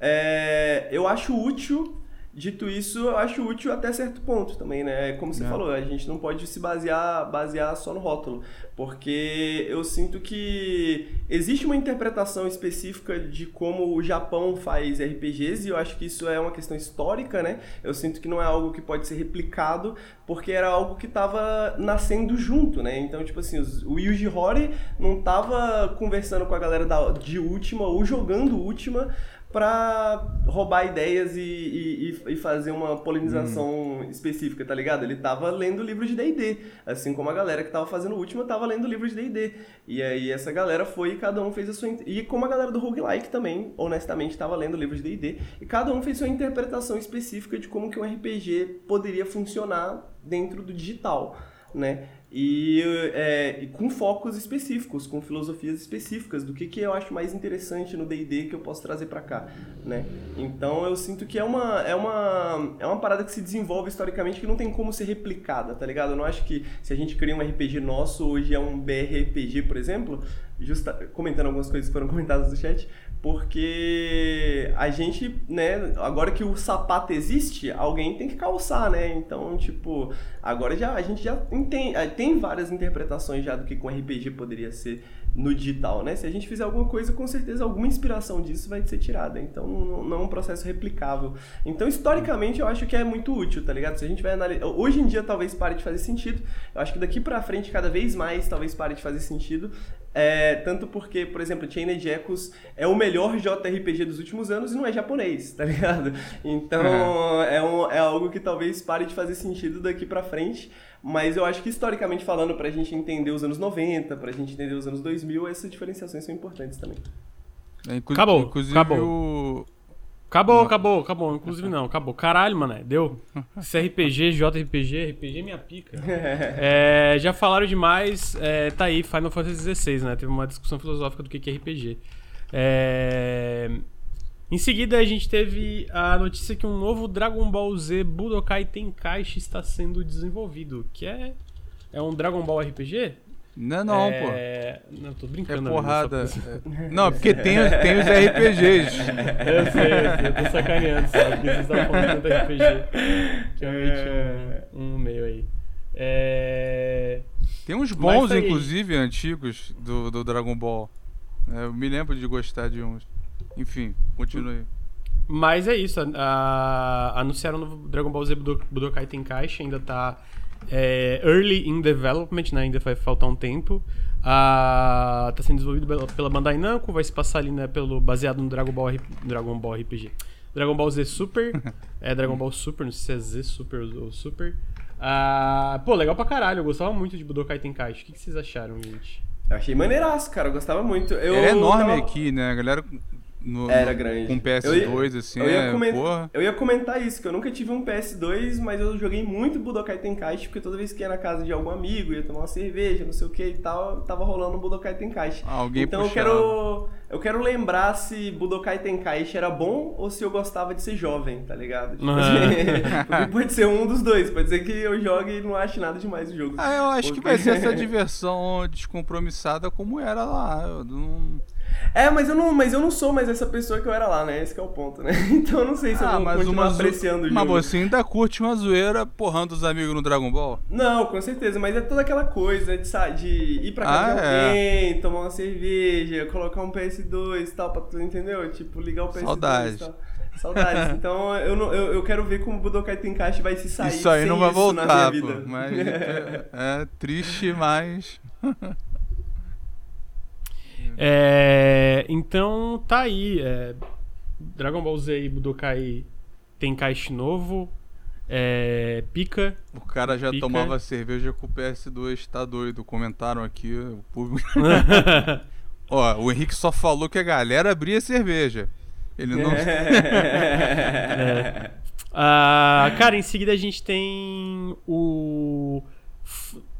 é, eu acho útil Dito isso, eu acho útil até certo ponto também, né? Como você é. falou, a gente não pode se basear, basear só no rótulo, porque eu sinto que existe uma interpretação específica de como o Japão faz RPGs e eu acho que isso é uma questão histórica, né? Eu sinto que não é algo que pode ser replicado, porque era algo que estava nascendo junto, né? Então, tipo assim, o Yuji Horii não estava conversando com a galera da, de Última ou jogando Última para roubar ideias e, e, e, fazer uma polinização hum. específica, tá ligado? Ele tava lendo livro de D&D, assim como a galera que tava fazendo o último tava lendo livro de D&D. E aí essa galera foi e cada um fez a sua... E como a galera do roguelike também, honestamente, tava lendo livro de D&D, e cada um fez sua interpretação específica de como que um RPG poderia funcionar dentro do digital, né? E, é, e, com focos específicos, com filosofias específicas do que, que eu acho mais interessante no D&D que eu posso trazer para cá, né? Então eu sinto que é uma, é, uma, é uma parada que se desenvolve historicamente que não tem como ser replicada, tá ligado? Eu não acho que se a gente cria um RPG nosso, hoje é um BRPG, por exemplo, justa, comentando algumas coisas que foram [laughs] comentadas no chat, porque a gente, né, agora que o sapato existe, alguém tem que calçar, né? Então, tipo, agora já a gente já tem, eh, tem várias interpretações já do que com RPG poderia ser no digital, né? Se a gente fizer alguma coisa, com certeza alguma inspiração disso vai ser tirada. Então não, é um processo replicável. Então, historicamente, eu acho que é muito útil, tá ligado? Se a gente vai analisar. Hoje em dia talvez pare de fazer sentido. Eu acho que daqui pra frente, cada vez mais, talvez pare de fazer sentido. É, tanto porque, por exemplo, Chained Echoes é o melhor JRPG dos últimos anos e não é japonês, tá [laughs] ligado? Então uhum. é, um, é algo que talvez pare de fazer sentido daqui pra frente. Mas eu acho que historicamente falando, pra gente entender os anos 90, pra gente entender os anos 2000, essas diferenciações são importantes também. É, inclu acabou, inclusive acabou. O... Acabou, acabou, acabou. Inclusive não, acabou. Caralho, mano, deu. [laughs] CRPG, JRPG, RPG é minha pica. [laughs] é, já falaram demais, é, tá aí, Final Fantasy XVI, né? Teve uma discussão filosófica do que é RPG. É... Em seguida, a gente teve a notícia que um novo Dragon Ball Z Budokai Tenkaichi está sendo desenvolvido, que é é um Dragon Ball RPG? Não, não, é... pô. Não, tô brincando. É porrada. É... [laughs] Não, porque tem, tem os RPGs. [laughs] eu sei, eu sei, eu tô sacaneando só, porque vocês estão falando de RPG. Que eu meti um, um meio aí. É... Tem uns bons, inclusive, antigos do, do Dragon Ball. É, eu me lembro de gostar de uns. Enfim, continue. Mas é isso. A, a, anunciaram no Dragon Ball Z Budokai Tenkaichi, ainda tá é, early in development, né? Ainda vai faltar um tempo. Ah, tá sendo desenvolvido pela, pela Bandai Namco, vai se passar ali, né, pelo, baseado no Dragon Ball, Dragon Ball RPG. Dragon Ball Z Super. [laughs] é Dragon Ball Super, não sei se é Z Super ou Super. Ah, pô, legal pra caralho. Eu gostava muito de Budokai Tenkaichi. O que, que vocês acharam, gente? Eu achei maneiraço, cara. Eu gostava muito. Eu é enorme tava... aqui, né? A galera no, Era grande. Com PS2, ia, assim, eu ia, é, porra. eu ia comentar isso, que eu nunca tive um PS2, mas eu joguei muito Budokai Tenkaichi, porque toda vez que ia na casa de algum amigo, ia tomar uma cerveja, não sei o que e tal, tava rolando um Budokai Tenkaichi. Ah, alguém então puxava. eu quero eu quero lembrar se Budokai Tenkaichi era bom ou se eu gostava de ser jovem, tá ligado? Tipo, [laughs] porque pode ser um dos dois, pode ser que eu jogue e não ache nada demais o jogo. Ah, eu acho porque... que vai ser essa [laughs] diversão descompromissada como era lá. Eu não... É, mas eu não, mas eu não sou mais essa pessoa que eu era lá, né? Esse é o ponto, né? [laughs] Então eu não sei se ah, eu vou continuar apreciando o jogo. Mas você ainda curte uma zoeira porrando os amigos no Dragon Ball? Não, com certeza, mas é toda aquela coisa de, de ir pra casa ah, de é. alguém, é. tomar uma cerveja, colocar um PS2 e tal, pra tu, entendeu? Tipo, ligar o PS2 Saudade. e tal. Saudades. [laughs] Então eu, não, eu, eu quero ver como o Budokai Tenkaichi vai se sair Isso aí não vai voltar, pô, mas [laughs] é, é triste, mas... É, então tá aí. É, Dragon Ball Z e Budokai tem caixa novo. É, pica. O cara já pica. tomava cerveja com o PS2, tá doido. Comentaram aqui, o público. [laughs] Ó, o Henrique só falou que a galera abria cerveja. Ele não. é. [laughs] Ah, cara, em seguida a gente tem o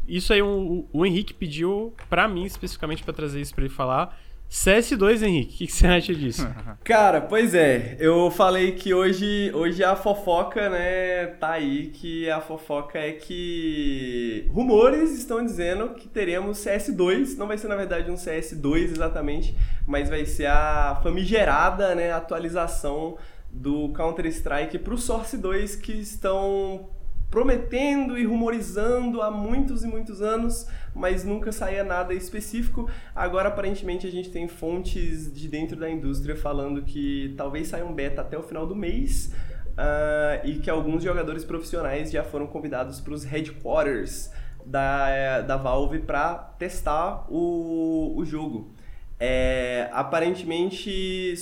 isso aí um, o Henrique pediu para mim especificamente para trazer isso para ele falar. CS2, Henrique, o que, que, você acha disso? [laughs] Cara, pois é, eu falei que hoje, hoje a fofoca, né, tá aí, que a fofoca é que rumores estão dizendo que teremos CS2, não vai ser na verdade um CS2 exatamente, mas vai ser a famigerada, né, atualização do Counter-Strike pro Source 2 que estão prometendo e rumorizando há muitos e muitos anos, mas nunca saía nada específico. Agora, aparentemente, a gente tem fontes de dentro da indústria falando que talvez saia um beta até o final do mês. Uh, e que alguns jogadores profissionais já foram convidados para os headquarters da, da Valve para testar o, o jogo. É, aparentemente,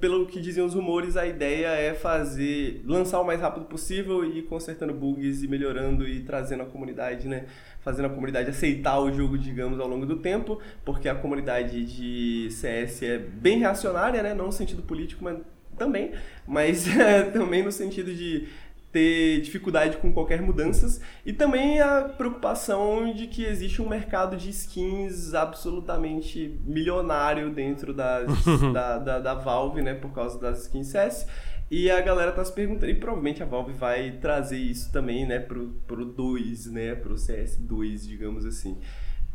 pelo que diziam os rumores, a ideia é fazer, lançar o mais rápido possível e ir consertando bugs e melhorando e trazendo a comunidade, né? Fazendo a comunidade aceitar o jogo, digamos, ao longo do tempo, porque a comunidade de CS é bem reacionária, né? Não no sentido político, mas também, mas [laughs] é, também no sentido de ter dificuldade com qualquer mudanças e também a preocupação de que existe um mercado de skins absolutamente milionário dentro das, [laughs] da, da, da, Valve, né, por causa das skins CS. E a galera tá se perguntando, e provavelmente a Valve vai trazer isso também, né, pro, pro 2, né, pro CS2, digamos assim.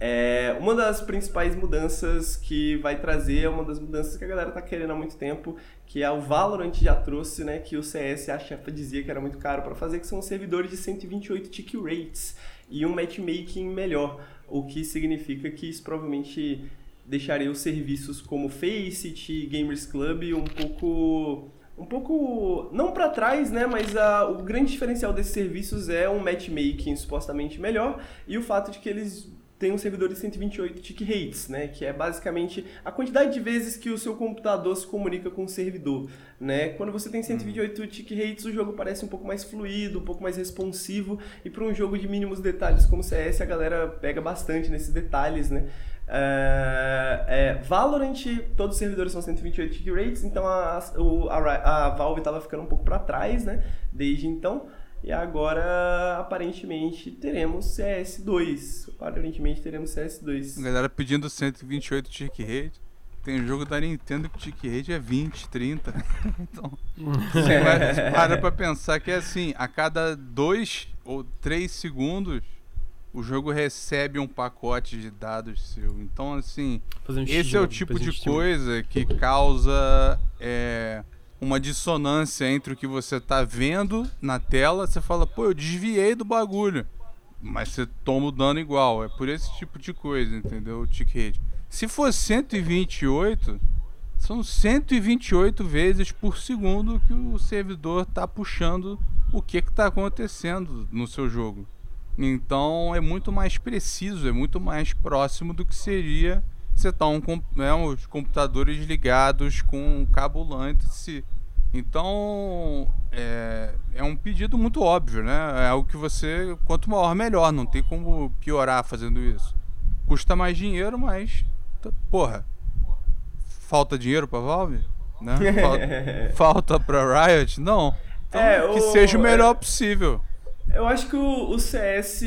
É, uma das principais mudanças que vai trazer é uma das mudanças que a galera tá querendo há muito tempo, que é o Valorant já trouxe, né, que o CS a chefa dizia que era muito caro para fazer, que são servidores de 128 tick rates e um matchmaking melhor, o que significa que isso provavelmente deixaria os serviços como Faceit, Gamers Club um pouco um pouco não para trás, né, mas a, o grande diferencial desses serviços é um matchmaking supostamente melhor e o fato de que eles tem um servidor de 128 tick rates, né, que é basicamente a quantidade de vezes que o seu computador se comunica com o servidor, né? Quando você tem 128 tick rates, o jogo parece um pouco mais fluido, um pouco mais responsivo, e para um jogo de mínimos detalhes como CS, a galera pega bastante nesses detalhes, né? É, é, Valorant, todos os servidores são 128 tick rates, então a, a, a Valve estava ficando um pouco para trás, né? Desde então. E agora, aparentemente, teremos CS2. Aparentemente teremos CS2. A galera pedindo 128 tick rate. tem jogo da Nintendo que o tick rate é 20, 30. [laughs] então, você vai- para pra pensar que é assim, a cada 2 ou 3 segundos, o jogo recebe um pacote de dados seu. Então, assim, um esse é o tipo de coisa que causa é, uma dissonância entre o que você tá vendo na tela. Você fala, pô, eu desviei do bagulho. Mas você toma o dano igual. É por esse tipo de coisa, entendeu? O tick rate. Se for 128, são 128 vezes por segundo que o servidor tá puxando o que que tá acontecendo no seu jogo. Então é muito mais preciso, é muito mais próximo do que seria você tá um, né, os computadores ligados com um cabo lance. Então é, é um pedido muito óbvio, né? É algo que você, quanto maior, melhor. Não tem como piorar fazendo isso. Custa mais dinheiro, mas. Porra. Falta dinheiro pra Valve? Né? Falta, [laughs] falta pra Riot? Não. Então, É, que o- seja o melhor possível. Eu acho que o, o CS.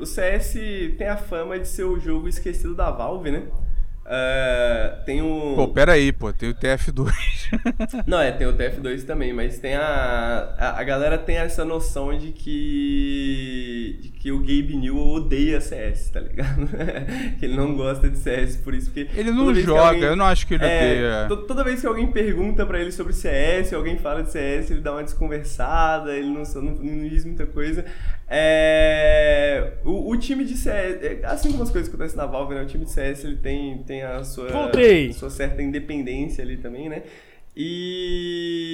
O CS tem a fama de ser o jogo esquecido da Valve, né? É, tem um. Pô, pera aí, pô, tem o TF2. [laughs] Não, é, tem o TF2 também, mas tem a, a. a galera tem essa noção de que. de que o Gabe New odeia CS, tá ligado? [laughs] que ele não gosta de CS, por isso que. Ele não joga, alguém- eu não acho que ele É, odeia. to- toda vez que alguém pergunta pra ele sobre CS, alguém fala de CS, ele dá uma desconversada, ele não, não, não diz muita coisa. É, o, o time de CS, é, assim como as coisas que acontecem na Valve, né? O time de CS ele tem, tem a sua, Voltei. sua certa independência ali também, né? E.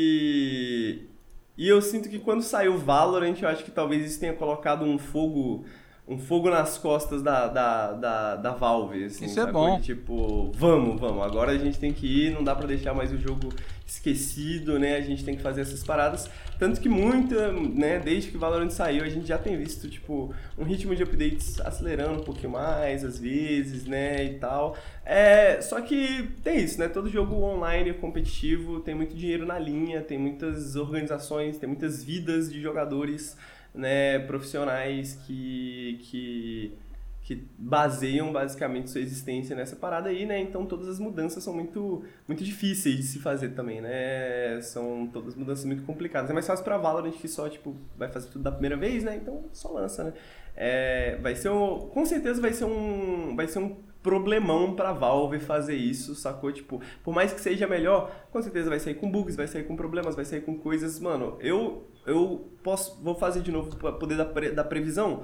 E eu sinto que quando saiu Valorant, eu acho que talvez isso tenha colocado um fogo. Um fogo nas costas da, da, da, da Valve, assim, Isso é sacou? bom. De, Tipo, vamos, vamos, agora a gente tem que ir, não dá pra deixar mais o jogo esquecido, né? A gente tem que fazer essas paradas. Tanto que muita, né, desde que Valorant saiu, a gente já tem visto, tipo, um ritmo de updates acelerando um pouquinho mais, às vezes, né, e tal. É, só que tem isso, né? Todo jogo online competitivo tem muito dinheiro na linha, tem muitas organizações, tem muitas vidas de jogadores, né, profissionais que, que, que baseiam basicamente sua existência nessa parada aí, né? Então todas as mudanças são muito, muito difíceis de se fazer também, né? São todas mudanças muito complicadas. É mais fácil pra Valorant que só, tipo, vai fazer tudo da primeira vez, né? Então só lança, né? É, vai ser um, com certeza vai ser um, vai ser um problemão pra Valve fazer isso, sacou? Tipo, por mais que seja melhor, com certeza vai sair com bugs, vai sair com problemas, vai sair com coisas, mano. Eu eu posso vou fazer de novo pra poder dar, pre, dar previsão.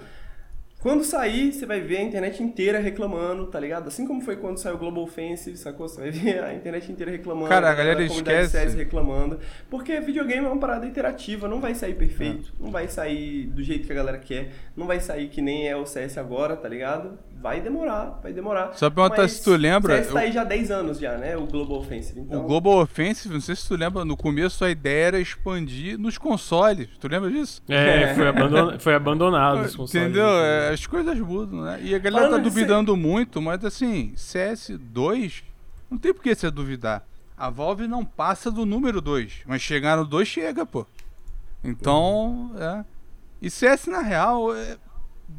Quando sair, você vai ver a internet inteira reclamando, tá ligado? Assim como foi quando saiu o Global Offensive, sacou? Você vai ver a internet inteira reclamando. Cara, a galera comunidade esquece. CS reclamando. Porque videogame é uma parada interativa, não vai sair perfeito, não vai sair do jeito que a galera quer, não vai sair que nem é o CS agora, tá ligado? Vai demorar, vai demorar. Só perguntar se tu lembra, O CS tá eu- aí já há 10 anos já, né? O Global Offensive. Então, O Global Offensive, não sei se tu lembra, no começo a ideia era expandir nos consoles. Tu lembra disso? É, foi, abandon... [laughs] foi abandonado os consoles. Entendeu? né? É, as coisas mudam, né? E a galera Falando tá duvidando muito, mas assim, CS2, não tem por que você duvidar. A Valve não passa do número 2, mas chegar no 2 chega, pô. Então, é. E CS na real é.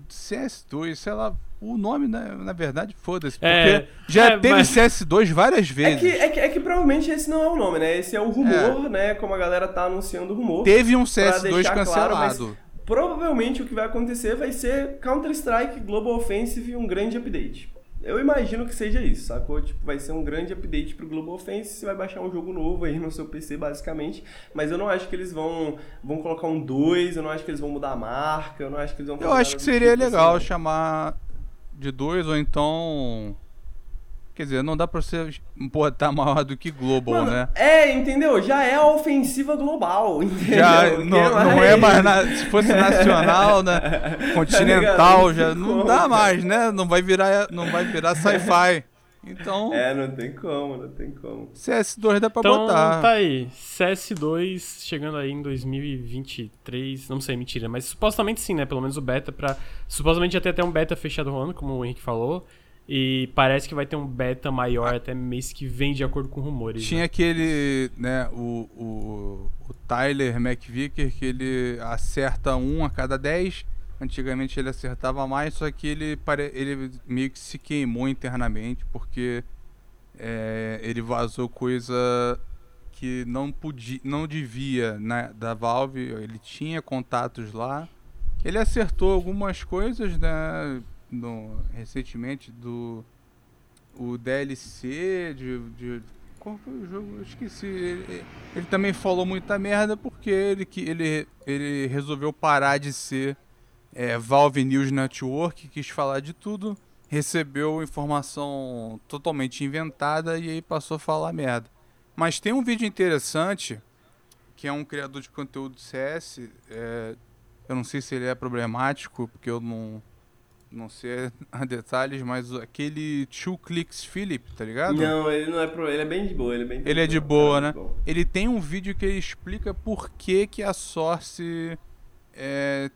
CS2, sei lá, o nome, né, na verdade, foda-se. Porque É, já é, teve mas- CS2 várias É vezes. que, é, que, é que provavelmente esse não é o nome, né? Esse é o rumor, né? Como a galera tá anunciando o rumor. Teve um Pra CS2 deixar cancelado. claro, mas Provavelmente o que vai acontecer vai ser Counter-Strike Global Offensive e um grande update. Eu imagino que seja isso, sacou? Tipo, vai ser um grande update pro Global Offensive, você vai baixar um jogo novo aí no seu PC, basicamente. Mas eu não acho que eles vão, vão colocar um 2, eu não acho que eles vão mudar a marca, eu não acho que eles vão Eu acho que seria tipo legal assim, chamar de dois ou então. Quer dizer, não dá pra você botar [laughs] maior do que Global, Mano, né? É, entendeu? Já é a ofensiva global, [laughs] entendeu? Já não, não é mais. na- se fosse nacional, né? Continental, [laughs] Tá ligado? já Não dá mais, né? Não vai virar, não vai virar sci-fi. Então, É, não tem como, não tem como. CS2 dá pra Então botar. tá aí, CS2 chegando aí em 2023, não sei, mentira, mas supostamente sim, né? Pelo menos o beta pra. Supostamente já tem até um beta fechado rolando, como o Henrique falou. E parece que vai ter um beta maior até mês que vem, de acordo com rumores. Tinha né? aquele, né, o, o, o Tyler McVicker, que ele acerta um a cada 10. Antigamente ele acertava mais, só que ele, ele meio que se queimou internamente, porque é, ele vazou coisa que não podia, não devia né, da Valve. Ele tinha contatos lá. Ele acertou algumas coisas, né? No, recentemente do o DLC de, de qual foi o jogo? Eu esqueci. Ele, ele, também falou muita merda porque ele, que ele, ele resolveu parar de ser é, Valve News Network, quis falar de tudo, recebeu informação totalmente inventada e aí passou a falar merda. Mas tem um vídeo interessante que é um criador de conteúdo CS. É, eu não sei se ele é problemático, porque eu não, não sei [laughs] a detalhes, mas aquele Two Clicks Philip, tá ligado? Não, ele não é pro, ele é bem de boa, ele é bem Ele é de boa, né? Ele tem um vídeo que ele explica por que que a Source é,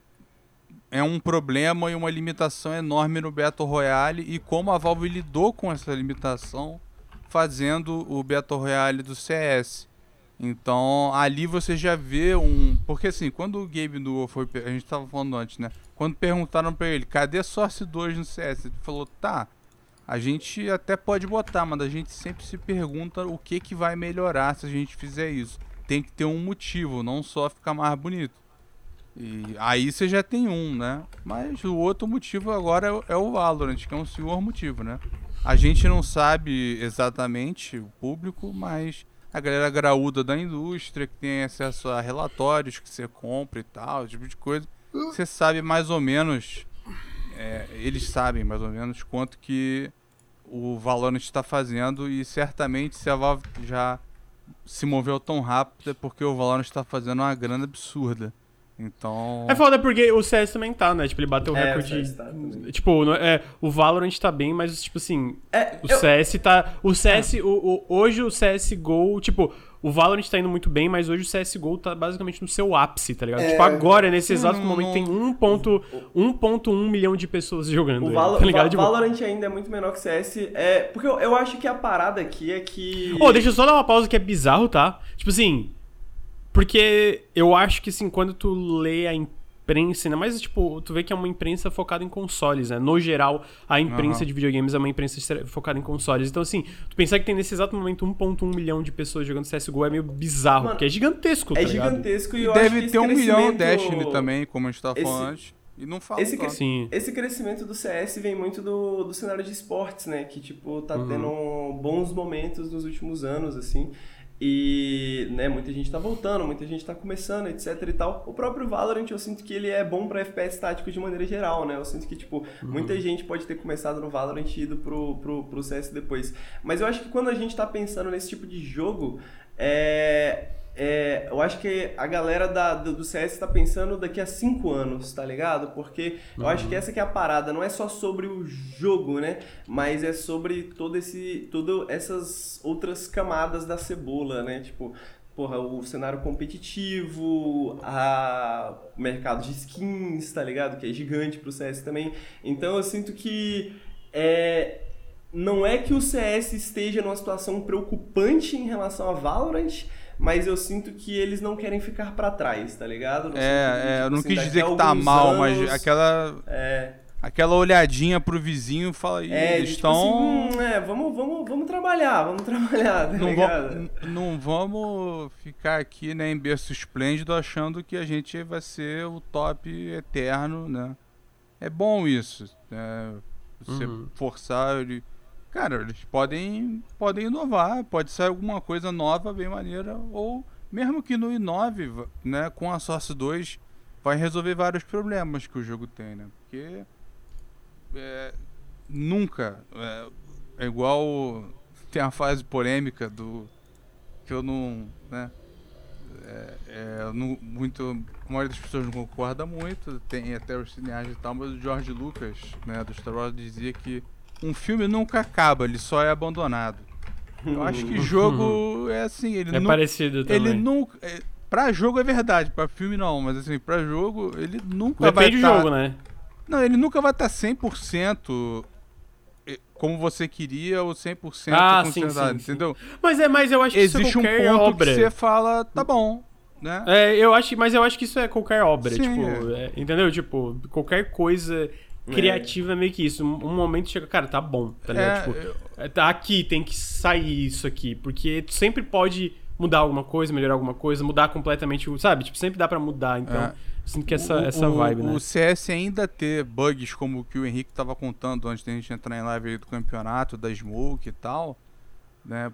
é um problema e uma limitação enorme no Battle Royale e como a Valve lidou com essa limitação fazendo o Battle Royale do CS. Então, ali você já vê um. Porque assim, quando o Gabe Newell foi. A gente tava falando antes, né? Quando perguntaram pra ele, cadê Source 2 no CS? Ele falou, tá. A gente até pode botar, mas a gente sempre se pergunta o que, que vai melhorar se a gente fizer isso. Tem que ter um motivo, não só ficar mais bonito. E aí você já tem um, né? Mas o outro motivo agora é, é o Valorant, que é um senhor motivo, né? A gente não sabe exatamente o público, mas a galera graúda da indústria, que tem acesso a relatórios que você compra e tal, esse tipo de coisa, você sabe mais ou menos, é, eles sabem mais ou menos quanto que o Valorant está fazendo e certamente se a Valve já se moveu tão rápido é porque o Valorant está fazendo uma grana absurda. Então. É foda porque o CS também tá, né? Tipo, ele bateu o É, recorde. o CS tá tipo, é, o Valorant tá bem, mas, tipo assim. É, O eu- CS tá. O CS. O, o- hoje o CSGO. Tipo, o Valorant tá indo muito bem, mas hoje o CSGO tá basicamente no seu ápice, tá ligado? É. Tipo, agora, nesse exato momento, tem 1.1 1.1 milhão de pessoas jogando. O ele, Valo- tá ligado? Va- Tipo, Valorant ainda é muito menor que o CS. É, porque eu, eu acho que a parada aqui é que. Ô, deixa eu só dar uma pausa que é bizarro, tá? Tipo assim. Porque eu acho que, assim, quando tu lê a imprensa, ainda mais, tipo, tu vê que é uma imprensa focada em consoles, né? No geral, a imprensa Aham. de videogames é uma imprensa focada em consoles. Então, assim, tu pensar que tem nesse exato momento 1.1 milhão de pessoas jogando CSGO é meio bizarro, Mano, porque é gigantesco, tá É ligado? gigantesco e, E eu acho deve que ter um milhão crescimento- Destiny também, como a gente tava esse- falando antes. E não fala esse Sim. Esse crescimento do CS vem muito do, do cenário de esportes, né? Que, tipo, tá Uhum. tendo bons momentos nos últimos anos, assim. E, né, muita gente tá voltando, muita gente tá começando, etc e tal. O próprio Valorant, eu sinto que ele é bom pra FPS tático de maneira geral, né? Eu sinto que, tipo, muita gente pode ter começado no Valorant e ido pro, pro, pro CS depois. Mas eu acho que quando a gente tá pensando nesse tipo de jogo, é... É, eu acho que a galera da, do, do CS tá pensando daqui a cinco anos, tá ligado? Porque eu acho que essa que é a parada, não é só sobre o jogo, né? Mas é sobre todo esse, todas essas outras camadas da cebola, né? Tipo, porra, o cenário competitivo, a, o mercado de skins, tá ligado? Que é gigante pro CS também. Então eu sinto que é, não é que o CS esteja numa situação preocupante em relação a Valorant, mas eu sinto que eles não querem ficar pra trás, tá ligado? No É, é, eu tipo não assim, quis dizer que tá mal, mas anos, aquela, É, aquela olhadinha pro vizinho fala aí, é eles tipo assim, estão. hum, é, vamos, vamos, vamos trabalhar, vamos trabalhar, tá não, ligado? não vamos ficar aqui né, em berço esplêndido achando que a gente vai ser o top eterno, né? É bom isso. Né? Você Uhum. forçar ele. Cara, eles podem, podem inovar, pode sair alguma coisa nova, bem maneira, ou mesmo que no inove, né, com a Source 2, vai resolver vários problemas que o jogo tem, né? Porque é, nunca é, é igual [laughs] tem a fase polêmica do que eu não, né? É, é, não- muito, a maioria das pessoas não concorda muito, tem até os cineastas e tal, mas o George Lucas, né, do Star Wars dizia que um filme nunca acaba, ele só é abandonado. Eu acho que jogo é assim, ele É nu- parecido também. ele nunca. É, pra jogo é verdade, pra filme não, mas assim, pra jogo ele nunca vai Depende do tá- jogo, né? Não, ele nunca vai estar 100% eh, como você queria ou 100% Ah, sim, concentrado, sim, sim. entendeu? Mas é, mas eu acho que Existe isso um é qualquer ponto obra. que você fala, tá bom, né? É, eu acho, mas eu acho que isso é qualquer obra, Sim, tipo, é, entendeu? Tipo, qualquer coisa criativa é meio que isso. Um momento chega, cara, tá bom, tá ligado? É, Tipo, eu- é, tá aqui, tem que sair isso aqui. Porque tu sempre pode mudar alguma coisa, melhorar alguma coisa, mudar completamente, o- sabe? Tipo, sempre dá pra mudar. Então, É. sinto que essa, o, essa o- vibe, né? O CS ainda ter bugs como o que o Henrique tava contando antes da gente entrar em live aí do campeonato, da Smoke e tal, né?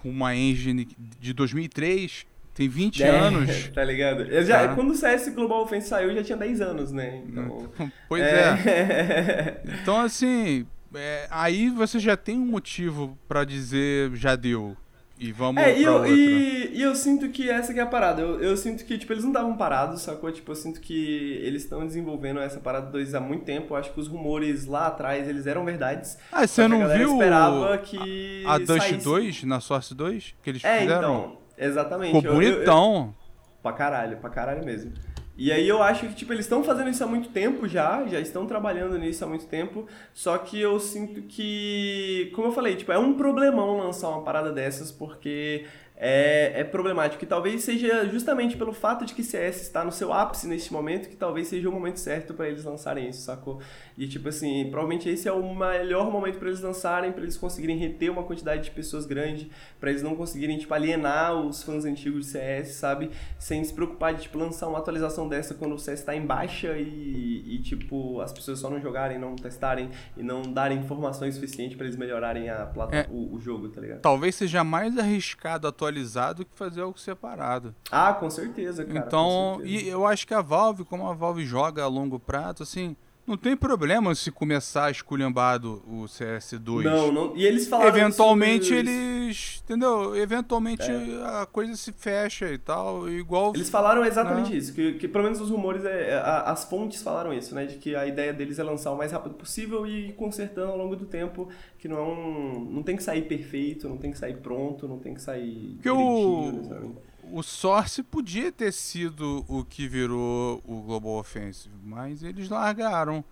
Com uma engine de 2003, tem 20 É, anos. [laughs] Tá ligado? Já, Tá. Quando o CS Global Offense saiu, eu já tinha 10 anos, né? Então. [laughs] Pois é. Então, assim, é, aí você já tem um motivo pra dizer já deu. E vamos É, e eu, e, e eu sinto que essa que é a parada. Eu, eu sinto que, tipo, eles não estavam parados, sacou? Tipo, eu sinto que eles estão desenvolvendo essa parada 2 há muito tempo. Eu acho que os rumores lá atrás, eles eram verdades. Ah, você a não viu esperava que a Dust saísse. 2, na Source 2, que eles É, fizeram? então. Exatamente. Ficou Eu- eu- eu- bonitão. Pra caralho, pra caralho mesmo. E aí eu acho que, tipo, eles estão fazendo isso há muito tempo já, já estão trabalhando nisso há muito tempo, só que eu sinto que, como eu falei, tipo, é um problemão lançar uma parada dessas, porque é, é problemático. E talvez seja justamente pelo fato de que CS está no seu ápice neste momento, que talvez seja o momento certo pra eles lançarem isso, sacou? E tipo assim, provavelmente esse é o melhor momento pra eles lançarem, pra eles conseguirem reter uma quantidade de pessoas grande, pra eles não conseguirem tipo alienar os fãs antigos de CS, sabe? Sem se preocupar de tipo lançar uma atualização dessa quando o CS tá em baixa e, e tipo as pessoas só não jogarem, não testarem e não darem informações suficientes pra eles melhorarem a plata É. o, o jogo, tá ligado? Talvez seja mais arriscado atualizar do que fazer algo separado. Ah, com certeza, cara. então, com e certeza. eu acho que a Valve, como a Valve joga a longo prazo, assim, não tem problema se começar esculhambado o CS2. Não, não. E eles falaram Eventualmente eles. Entendeu? Eventualmente É. a coisa se fecha e tal. Igual. Eles falaram exatamente Não. isso, que, que pelo menos os rumores, é, é, a- as fontes falaram isso, né? De que a ideia deles é lançar o mais rápido possível e ir consertando ao longo do tempo, que não é um. Não tem que sair perfeito, não tem que sair pronto, não tem que sair. Porque direitinho, sabe? O, Source podia ter sido o que virou o Global Offensive, mas eles largaram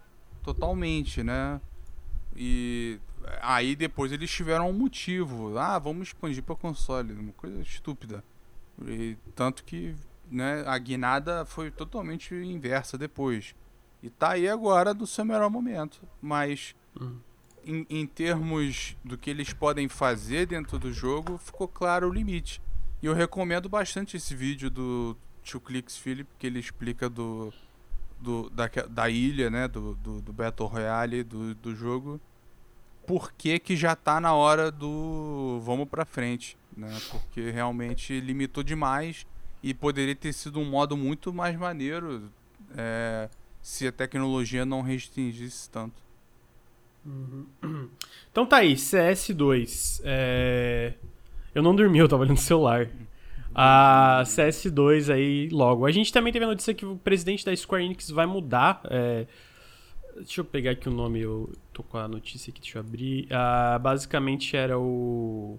totalmente, né? E aí depois eles tiveram um motivo. Ah, vamos expandir para console, uma coisa estúpida. E tanto que né, a guinada foi totalmente inversa depois. E tá aí agora do seu melhor momento. Mas em, em termos do que eles podem fazer dentro do jogo, ficou claro o limite. E eu recomendo bastante esse vídeo do Two Clicks Philip, que ele explica do, do da, da ilha, né, do, do, do Battle Royale do, do jogo, por que que já tá na hora do vamos pra frente, né? Porque realmente limitou demais e poderia ter sido um modo muito mais maneiro é, se a tecnologia não restringisse tanto. [clears throat] Então tá aí, CS2. É... Eu não dormi, eu tava olhando o celular. A CS2 aí logo. A gente também teve a notícia que o presidente da Square Enix vai mudar. é, Deixa eu pegar aqui o nome, eu tô com a notícia aqui, deixa eu abrir. Ah, basicamente era o.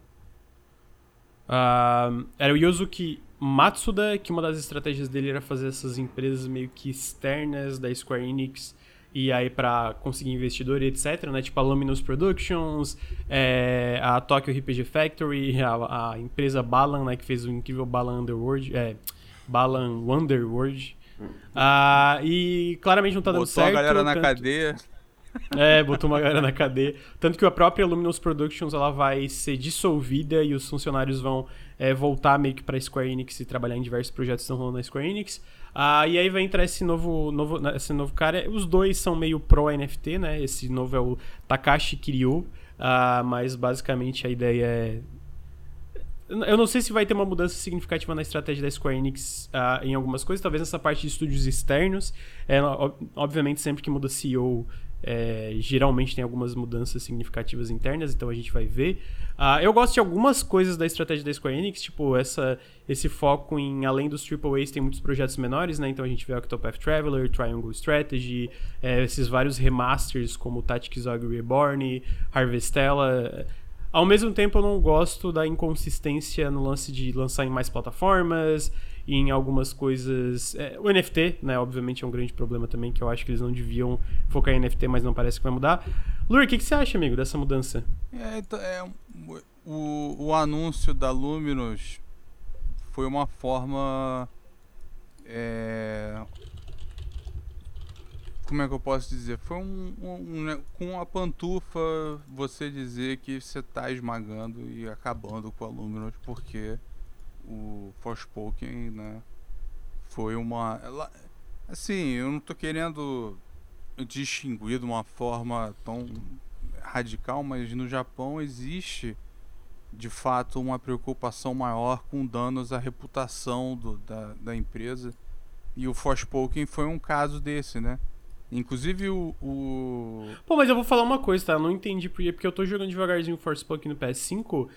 Ah, era o Yosuke Matsuda, que uma das estratégias dele era fazer essas empresas meio que externas da Square Enix e aí pra conseguir investidor e etc, né? Tipo a Luminous Productions, é, a Tokyo RPG Factory, a, a empresa Balan, né? Que fez o incrível Balan Underworld, é, Balan Wonderworld. Ah, e claramente não tá dando Botou certo. a galera na tanto- cadeia. é, botou uma galera na cadeia. Tanto que a própria Luminous Productions ela vai ser dissolvida e os funcionários vão é, voltar meio que pra Square Enix e trabalhar em diversos projetos que estão rolando na Square Enix. Ah, e aí vai entrar esse novo, novo, esse novo cara. Os dois são meio pro NFT, né? Esse novo é o Takashi Kiryu. Ah, mas basicamente a ideia é. Eu não sei se vai ter uma mudança significativa na estratégia da Square Enix ah, em algumas coisas, talvez nessa parte de estúdios externos. É, ob- obviamente, sempre que muda CEO, é, geralmente tem algumas mudanças significativas internas, então a gente vai ver. Ah, eu gosto de algumas coisas da estratégia da Square Enix, tipo essa, esse foco em, além dos AAAs, tem muitos projetos menores, né? Então a gente vê Octopath Traveler, Triangle Strategy, é, esses vários remasters como Tactics Ogre Reborn, Harvestella. Ao mesmo tempo, eu não gosto da inconsistência no lance de lançar em mais plataformas, em algumas coisas. é, o NFT, né? Obviamente é um grande problema também, que eu acho que eles não deviam focar em NFT, mas não parece que vai mudar. Lur, o que, que você acha, amigo, dessa mudança? É, então, é, o, o anúncio da Luminous foi uma forma. É, como é que eu posso dizer? Foi um, um, um né, com a pantufa você dizer que você tá esmagando e acabando com a Luminous porque o Forspoken, né, foi uma ela, assim, eu não tô querendo distinguir de uma forma tão radical, mas no Japão existe de fato uma preocupação maior com danos à reputação do, da, da empresa. E o Forspoken foi um caso desse, né? Inclusive o, o, Pô, mas eu vou falar uma coisa, tá? Eu não entendi por quê, porque eu tô jogando devagarzinho o Forspoken no PS5.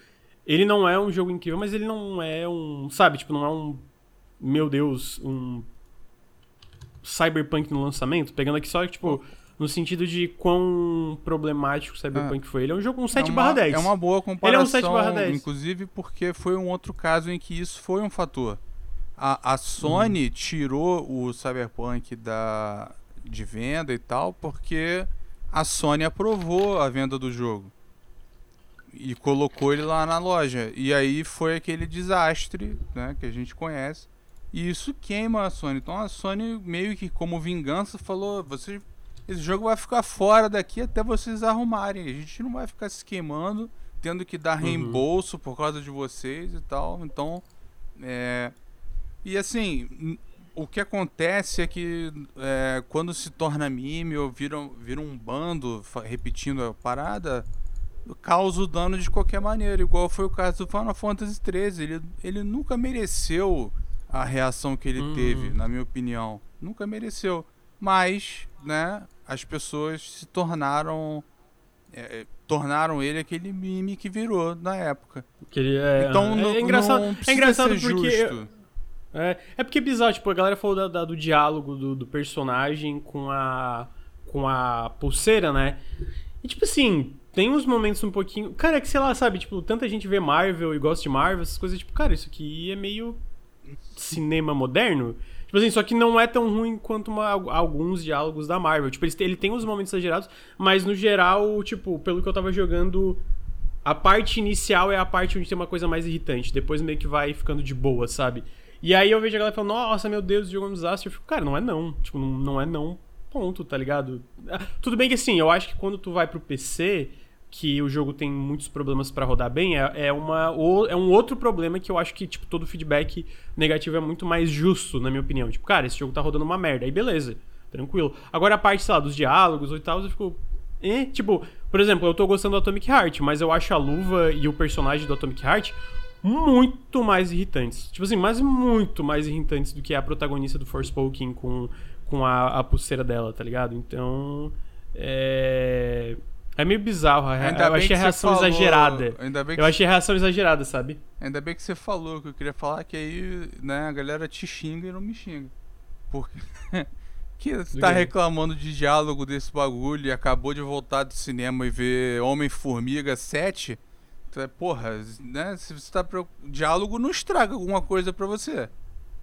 Ele não é um jogo incrível, mas ele não é um. Sabe, tipo, não é um. Meu Deus, um. Cyberpunk no lançamento. Pegando aqui só, tipo. No sentido de quão problemático o Cyberpunk Ah. foi. Ele é um jogo um é 7 uma, 10. é uma boa Ele é um comparação, 7/10. inclusive porque foi um outro caso em que isso foi um fator. A, a Sony tirou o Cyberpunk da, de venda e tal porque a Sony aprovou a venda do jogo e colocou ele lá na loja. E aí foi aquele desastre, né, que a gente conhece. E isso queima a Sony. Então a Sony meio que como vingança falou, você esse jogo vai ficar fora daqui até vocês arrumarem. A gente não vai ficar se queimando, tendo que dar Uhum. reembolso por causa de vocês e tal. Então, é... E assim, o que acontece é que é, quando se torna meme ou vira, vira um bando repetindo a parada, causa o dano de qualquer maneira. Igual foi o caso do Final Fantasy XIII. Ele, ele nunca mereceu a reação que ele Uhum. teve, na minha opinião. Nunca mereceu. Mas, né, as pessoas se tornaram. é, é, tornaram ele aquele meme que virou na época. Ele é, Então é, não, é engraçado, não é engraçado porque. É, é porque é bizarro, tipo, a galera falou da- da- do diálogo do, do personagem com a. com a pulseira, né? E tipo assim, tem uns momentos um pouquinho. Cara, é que sei lá, sabe, tipo, tanta gente vê Marvel e gosta de Marvel, essas coisas, tipo, cara, isso aqui é meio cinema moderno. Tipo assim, só que não é tão ruim quanto uma- alguns diálogos da Marvel. Tipo, ele, ele tem uns momentos exagerados, mas no geral, tipo, pelo que eu tava jogando, a parte inicial é a parte onde tem uma coisa mais irritante. Depois meio que vai ficando de boa, sabe? E aí eu vejo a galera falando, nossa, meu Deus, o jogo é um desastre. Eu fico, cara, não é não. Tipo, não, não é não. Ponto, tá ligado? Ah, Tudo bem que assim, eu acho que quando tu vai pro PC, que o jogo tem muitos problemas pra rodar bem, é, é, uma, é um outro problema que eu acho que, tipo, todo feedback negativo é muito mais justo, na minha opinião. Tipo, cara, esse jogo tá rodando uma merda. Aí beleza, tranquilo. Agora a parte, sei lá, dos diálogos e tal, eu fico. Eh, tipo, por exemplo, eu tô gostando do Atomic Heart, mas eu acho a luva e o personagem do Atomic Heart muito mais irritantes. Tipo assim, mas muito mais irritantes do que a protagonista do Forspoken com, com a, a pulseira dela, tá ligado? Então. É. É meio bizarro. a rea- Ainda eu achei que a reação falou- exagerada. Ainda bem, que, Eu achei a reação exagerada, sabe? ainda bem que você falou que eu queria falar que aí, né, a galera te xinga e não me xinga. Porque [laughs] que você tá reclamando de diálogo desse bagulho e acabou de voltar do cinema e ver Homem-Formiga 7. Então, é, porra, né, se você tá pro... diálogo não estraga alguma coisa pra você,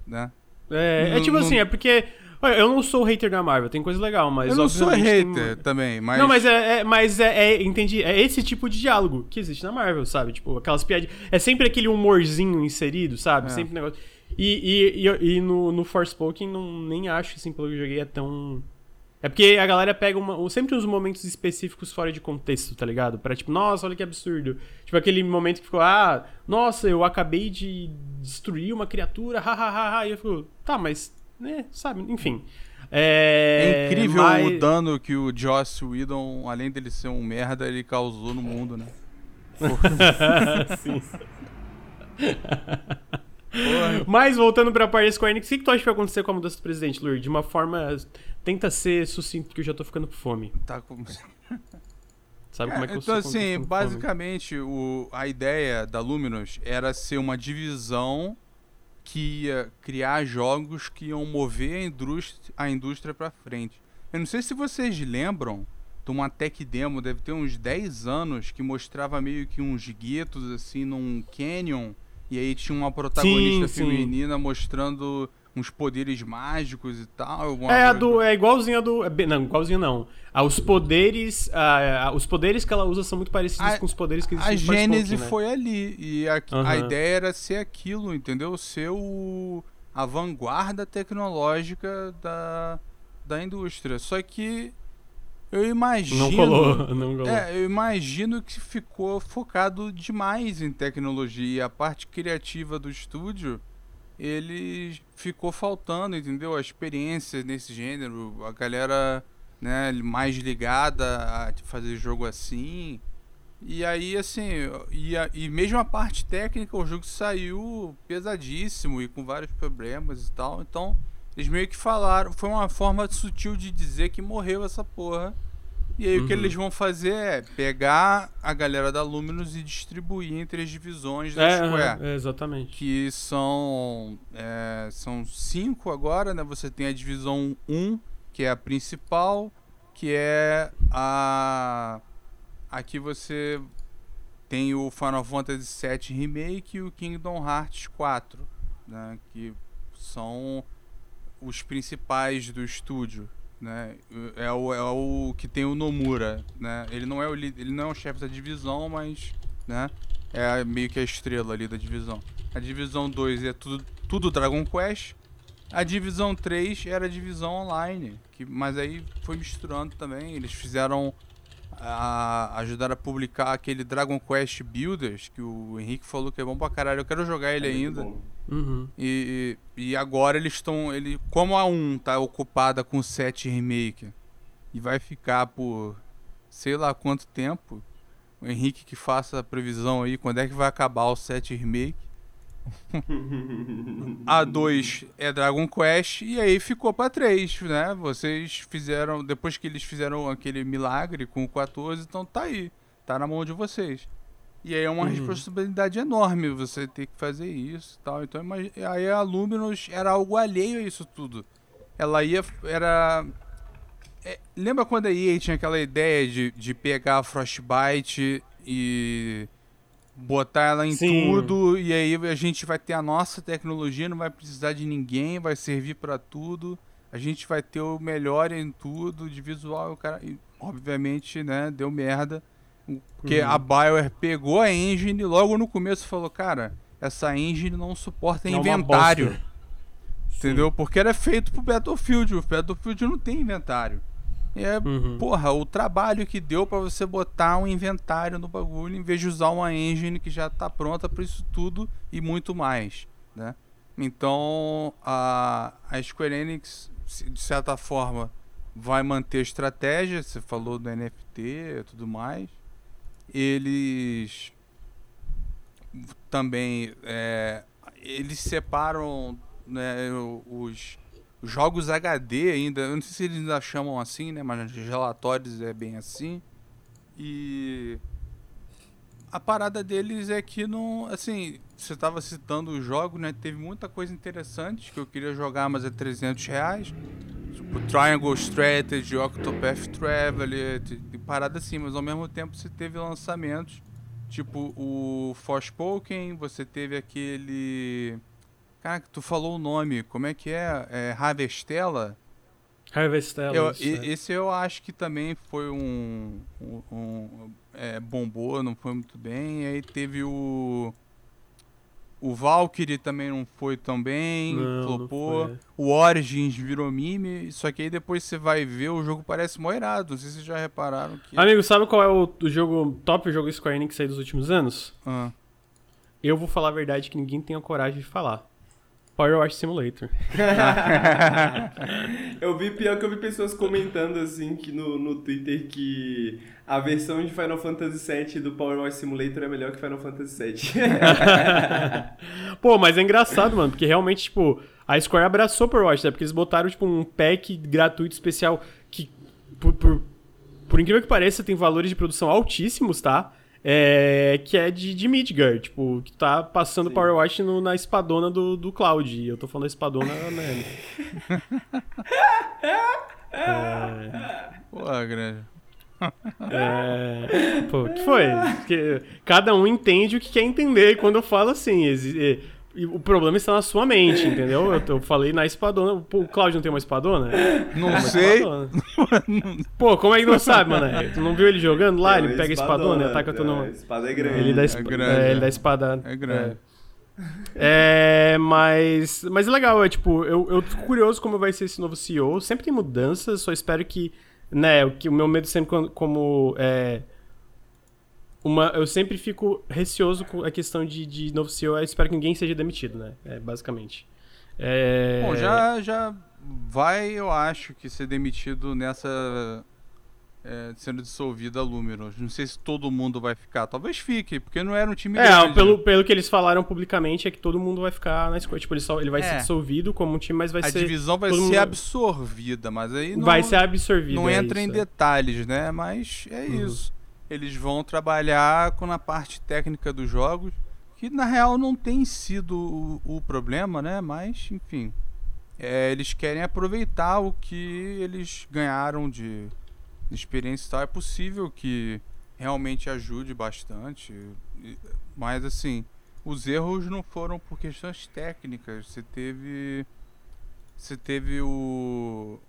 né? É, é tipo não- assim, é porque. Eu não sou hater da Marvel, tem coisa legal, mas. eu não sou hater tem- também, mas Não, mas é, é- mas é, é- entendi. É esse tipo de diálogo que existe na Marvel, sabe? Tipo, aquelas piadinhas. É sempre aquele humorzinho inserido, sabe? É. Sempre um negócio. E, e, e, e no, no Forspoken, não, nem acho, assim, pelo que eu joguei, é tão. É porque a galera pega uma, sempre uns momentos específicos fora de contexto, tá ligado? Pra tipo, nossa, olha que absurdo. Tipo aquele momento que ficou, ah, nossa, eu acabei de destruir uma criatura, hahaha. E eu fico, tá, mas, né, sabe? Enfim. É, É incrível mas- o dano que o Joss Whedon, além dele ser um merda, ele causou no mundo, né? [laughs] Sim. Mas voltando pra parte da Square Enix, o que, que tu acha que vai acontecer com a mudança do presidente, Lur? De uma forma. Tenta ser sucinto, porque eu já tô ficando com fome. Tá com... Sabe como é que eu então, assim, basicamente, o, a ideia da Luminous era ser uma divisão que ia criar jogos que iam mover a indústria, a indústria pra frente. Eu não sei se vocês lembram de uma tech demo, deve ter uns 10 anos, que mostrava meio que uns guetos, assim, num canyon, e aí tinha uma protagonista Sim, sim. feminina mostrando uns poderes mágicos e tal. alguma É, a do, é igualzinha a do. é Não, igualzinha não. Ah, os poderes. ah, ah, os poderes que ela usa são muito parecidos A- com os poderes que existem A Gênese né? foi ali. E a, a Aham. ideia era ser aquilo, entendeu? Ser o, a vanguarda tecnológica da, da indústria. Só que eu imagino. Não colou, [laughs] não colou. É, eu imagino que ficou focado demais em tecnologia. E a parte criativa do estúdio, ele ficou faltando, entendeu? A experiência nesse gênero, a galera né, mais ligada a fazer jogo assim. E aí, assim, e, a, e mesmo a parte técnica, o jogo saiu pesadíssimo e com vários problemas e tal. Então, eles meio que falaram, foi uma forma sutil de dizer que morreu essa porra. E aí uhum. o que uhum. eles vão fazer é pegar a galera da Luminous e distribuir entre as divisões da é, Square. É, exatamente. Que são, é, são cinco agora, né? Você tem a divisão 1, que é a principal, que é a Aqui você tem o Final Fantasy VII Remake e o Kingdom Hearts 4, né, que são os principais do estúdio, né? É o, é o que tem o Nomura, né? Ele não é o ele não é o chefe da divisão, mas, né, é meio que a estrela ali da divisão. A divisão 2 é tudo tudo Dragon Quest. A divisão 3 era a divisão online, que mas aí foi misturando também, eles fizeram a ajudar a publicar aquele Dragon Quest Builders, que o Henrique falou que é bom pra caralho. Eu quero jogar ele é ainda. Uhum. E, e agora eles estão. Ele, como a 1 tá ocupada com 7 remake e vai ficar por sei lá quanto tempo, o Henrique que faça a previsão aí, quando é que vai acabar o 7 remake. A 2 é Dragon Quest e aí ficou para 3, né? Vocês fizeram, depois que eles fizeram aquele milagre com o 14, então tá aí, tá na mão de vocês. E aí é uma uhum. responsabilidade enorme você ter que fazer isso e tal. Então aí a Luminous era algo alheio a isso tudo. Ela ia. Era. É, lembra quando a EA tinha aquela ideia de, de pegar a Frostbite e botar ela em Sim. tudo e aí a gente vai ter a nossa tecnologia, não vai precisar de ninguém, vai servir para tudo. A gente vai ter o melhor em tudo de visual, o cara, e, obviamente, né, deu merda. Porque uhum. a BioWare pegou a engine e logo no começo falou, cara, essa engine não suporta é inventário. Entendeu? Porque era feito pro Battlefield, o Battlefield não tem inventário. É, uhum. porra, o trabalho que deu para você botar um inventário no bagulho em vez de usar uma engine que já tá pronta para isso tudo e muito mais, né? Então, a, a Square Enix, de certa forma, vai manter a estratégia, você falou do NFT e tudo mais. Eles também é, eles separam né, os jogos HD ainda, eu não sei se eles ainda chamam assim, né? Mas relatórios é bem assim. E a parada deles é que não, assim, você estava citando o jogo, né? Teve muita coisa interessante que eu queria jogar, mas é 300 reais. Tipo Triangle Strategy, Octopath Traveler, parada assim, mas ao mesmo tempo você teve lançamentos, tipo o Forspoken, você teve aquele Cara, tu falou o nome, como é que é? é Harvestella? Harvestella. Eu, isso, é. Esse eu acho que também foi um. um, um é, bombou, não foi muito bem. E aí teve o. O Valkyrie também não foi tão bem, não, flopou. Não o Origins virou meme, só que aí depois você vai ver, o jogo parece mó irado. Não sei se vocês já repararam que. Amigo, sabe qual é o, o jogo top jogo Square Enix aí dos últimos anos? Ah. Eu vou falar a verdade que ninguém tem a coragem de falar. Power Wash Simulator. [laughs] eu vi pior que eu vi pessoas comentando assim que no, no Twitter que a versão de Final Fantasy VII do Power Wash Simulator é melhor que Final Fantasy VII. [laughs] [laughs] Pô, mas é engraçado, mano, porque realmente, tipo, a Square abraçou Power Wash, né? Porque eles botaram, tipo, um pack gratuito especial que, por, por, por incrível que pareça, tem valores de produção altíssimos, tá? É, que é de, de Midgar, tipo, que tá passando Sim. Power Watch no, na espadona do, do Cloud. E eu tô falando espadona, né? é... [laughs] Pô, grande. É... Pô, o que foi? Porque cada um entende o que quer entender. E quando eu falo assim, e o problema está na sua mente, entendeu? Eu, eu falei na espadona. Pô, o Claudio não tem uma espadona? Não uma sei. Espadona. Pô, como é que não sabe, mano? Tu não viu ele jogando lá? ele pega a espadona e ataca todo mundo. A espada é grande. Ele dá, esp... é grande, é, ele dá espada. É grande. É, mas, mas é legal, é tipo, eu, eu fico curioso como vai ser esse novo CEO. Sempre tem mudanças, só espero que, né, o, que, o meu medo sempre como, como é, uma, eu sempre fico receoso com a questão de, de novo CEO, eu espero que ninguém seja demitido, né, é, basicamente. É... Bom, já, já vai, eu acho, que ser demitido nessa é, sendo dissolvida a Luminos. Não sei se todo mundo vai ficar. Talvez fique, porque não era um time é, grande. Pelo, pelo que eles falaram publicamente, é que todo mundo vai ficar na escolha. Tipo, ele, só, ele vai É. ser dissolvido como um time, mas vai a ser. divisão vai ser mundo- absorvida, mas aí não, vai ser absorvido. não é entra em isso, é. detalhes, né? Mas é Uhum. isso. Eles vão trabalhar com na parte técnica dos jogos, que na real não tem sido o, o problema, né? Mas, enfim. É, eles querem aproveitar o que eles ganharam de, experiência e tal. É possível que realmente ajude bastante. Mas assim, os erros não foram por questões técnicas. Você teve. Você teve o.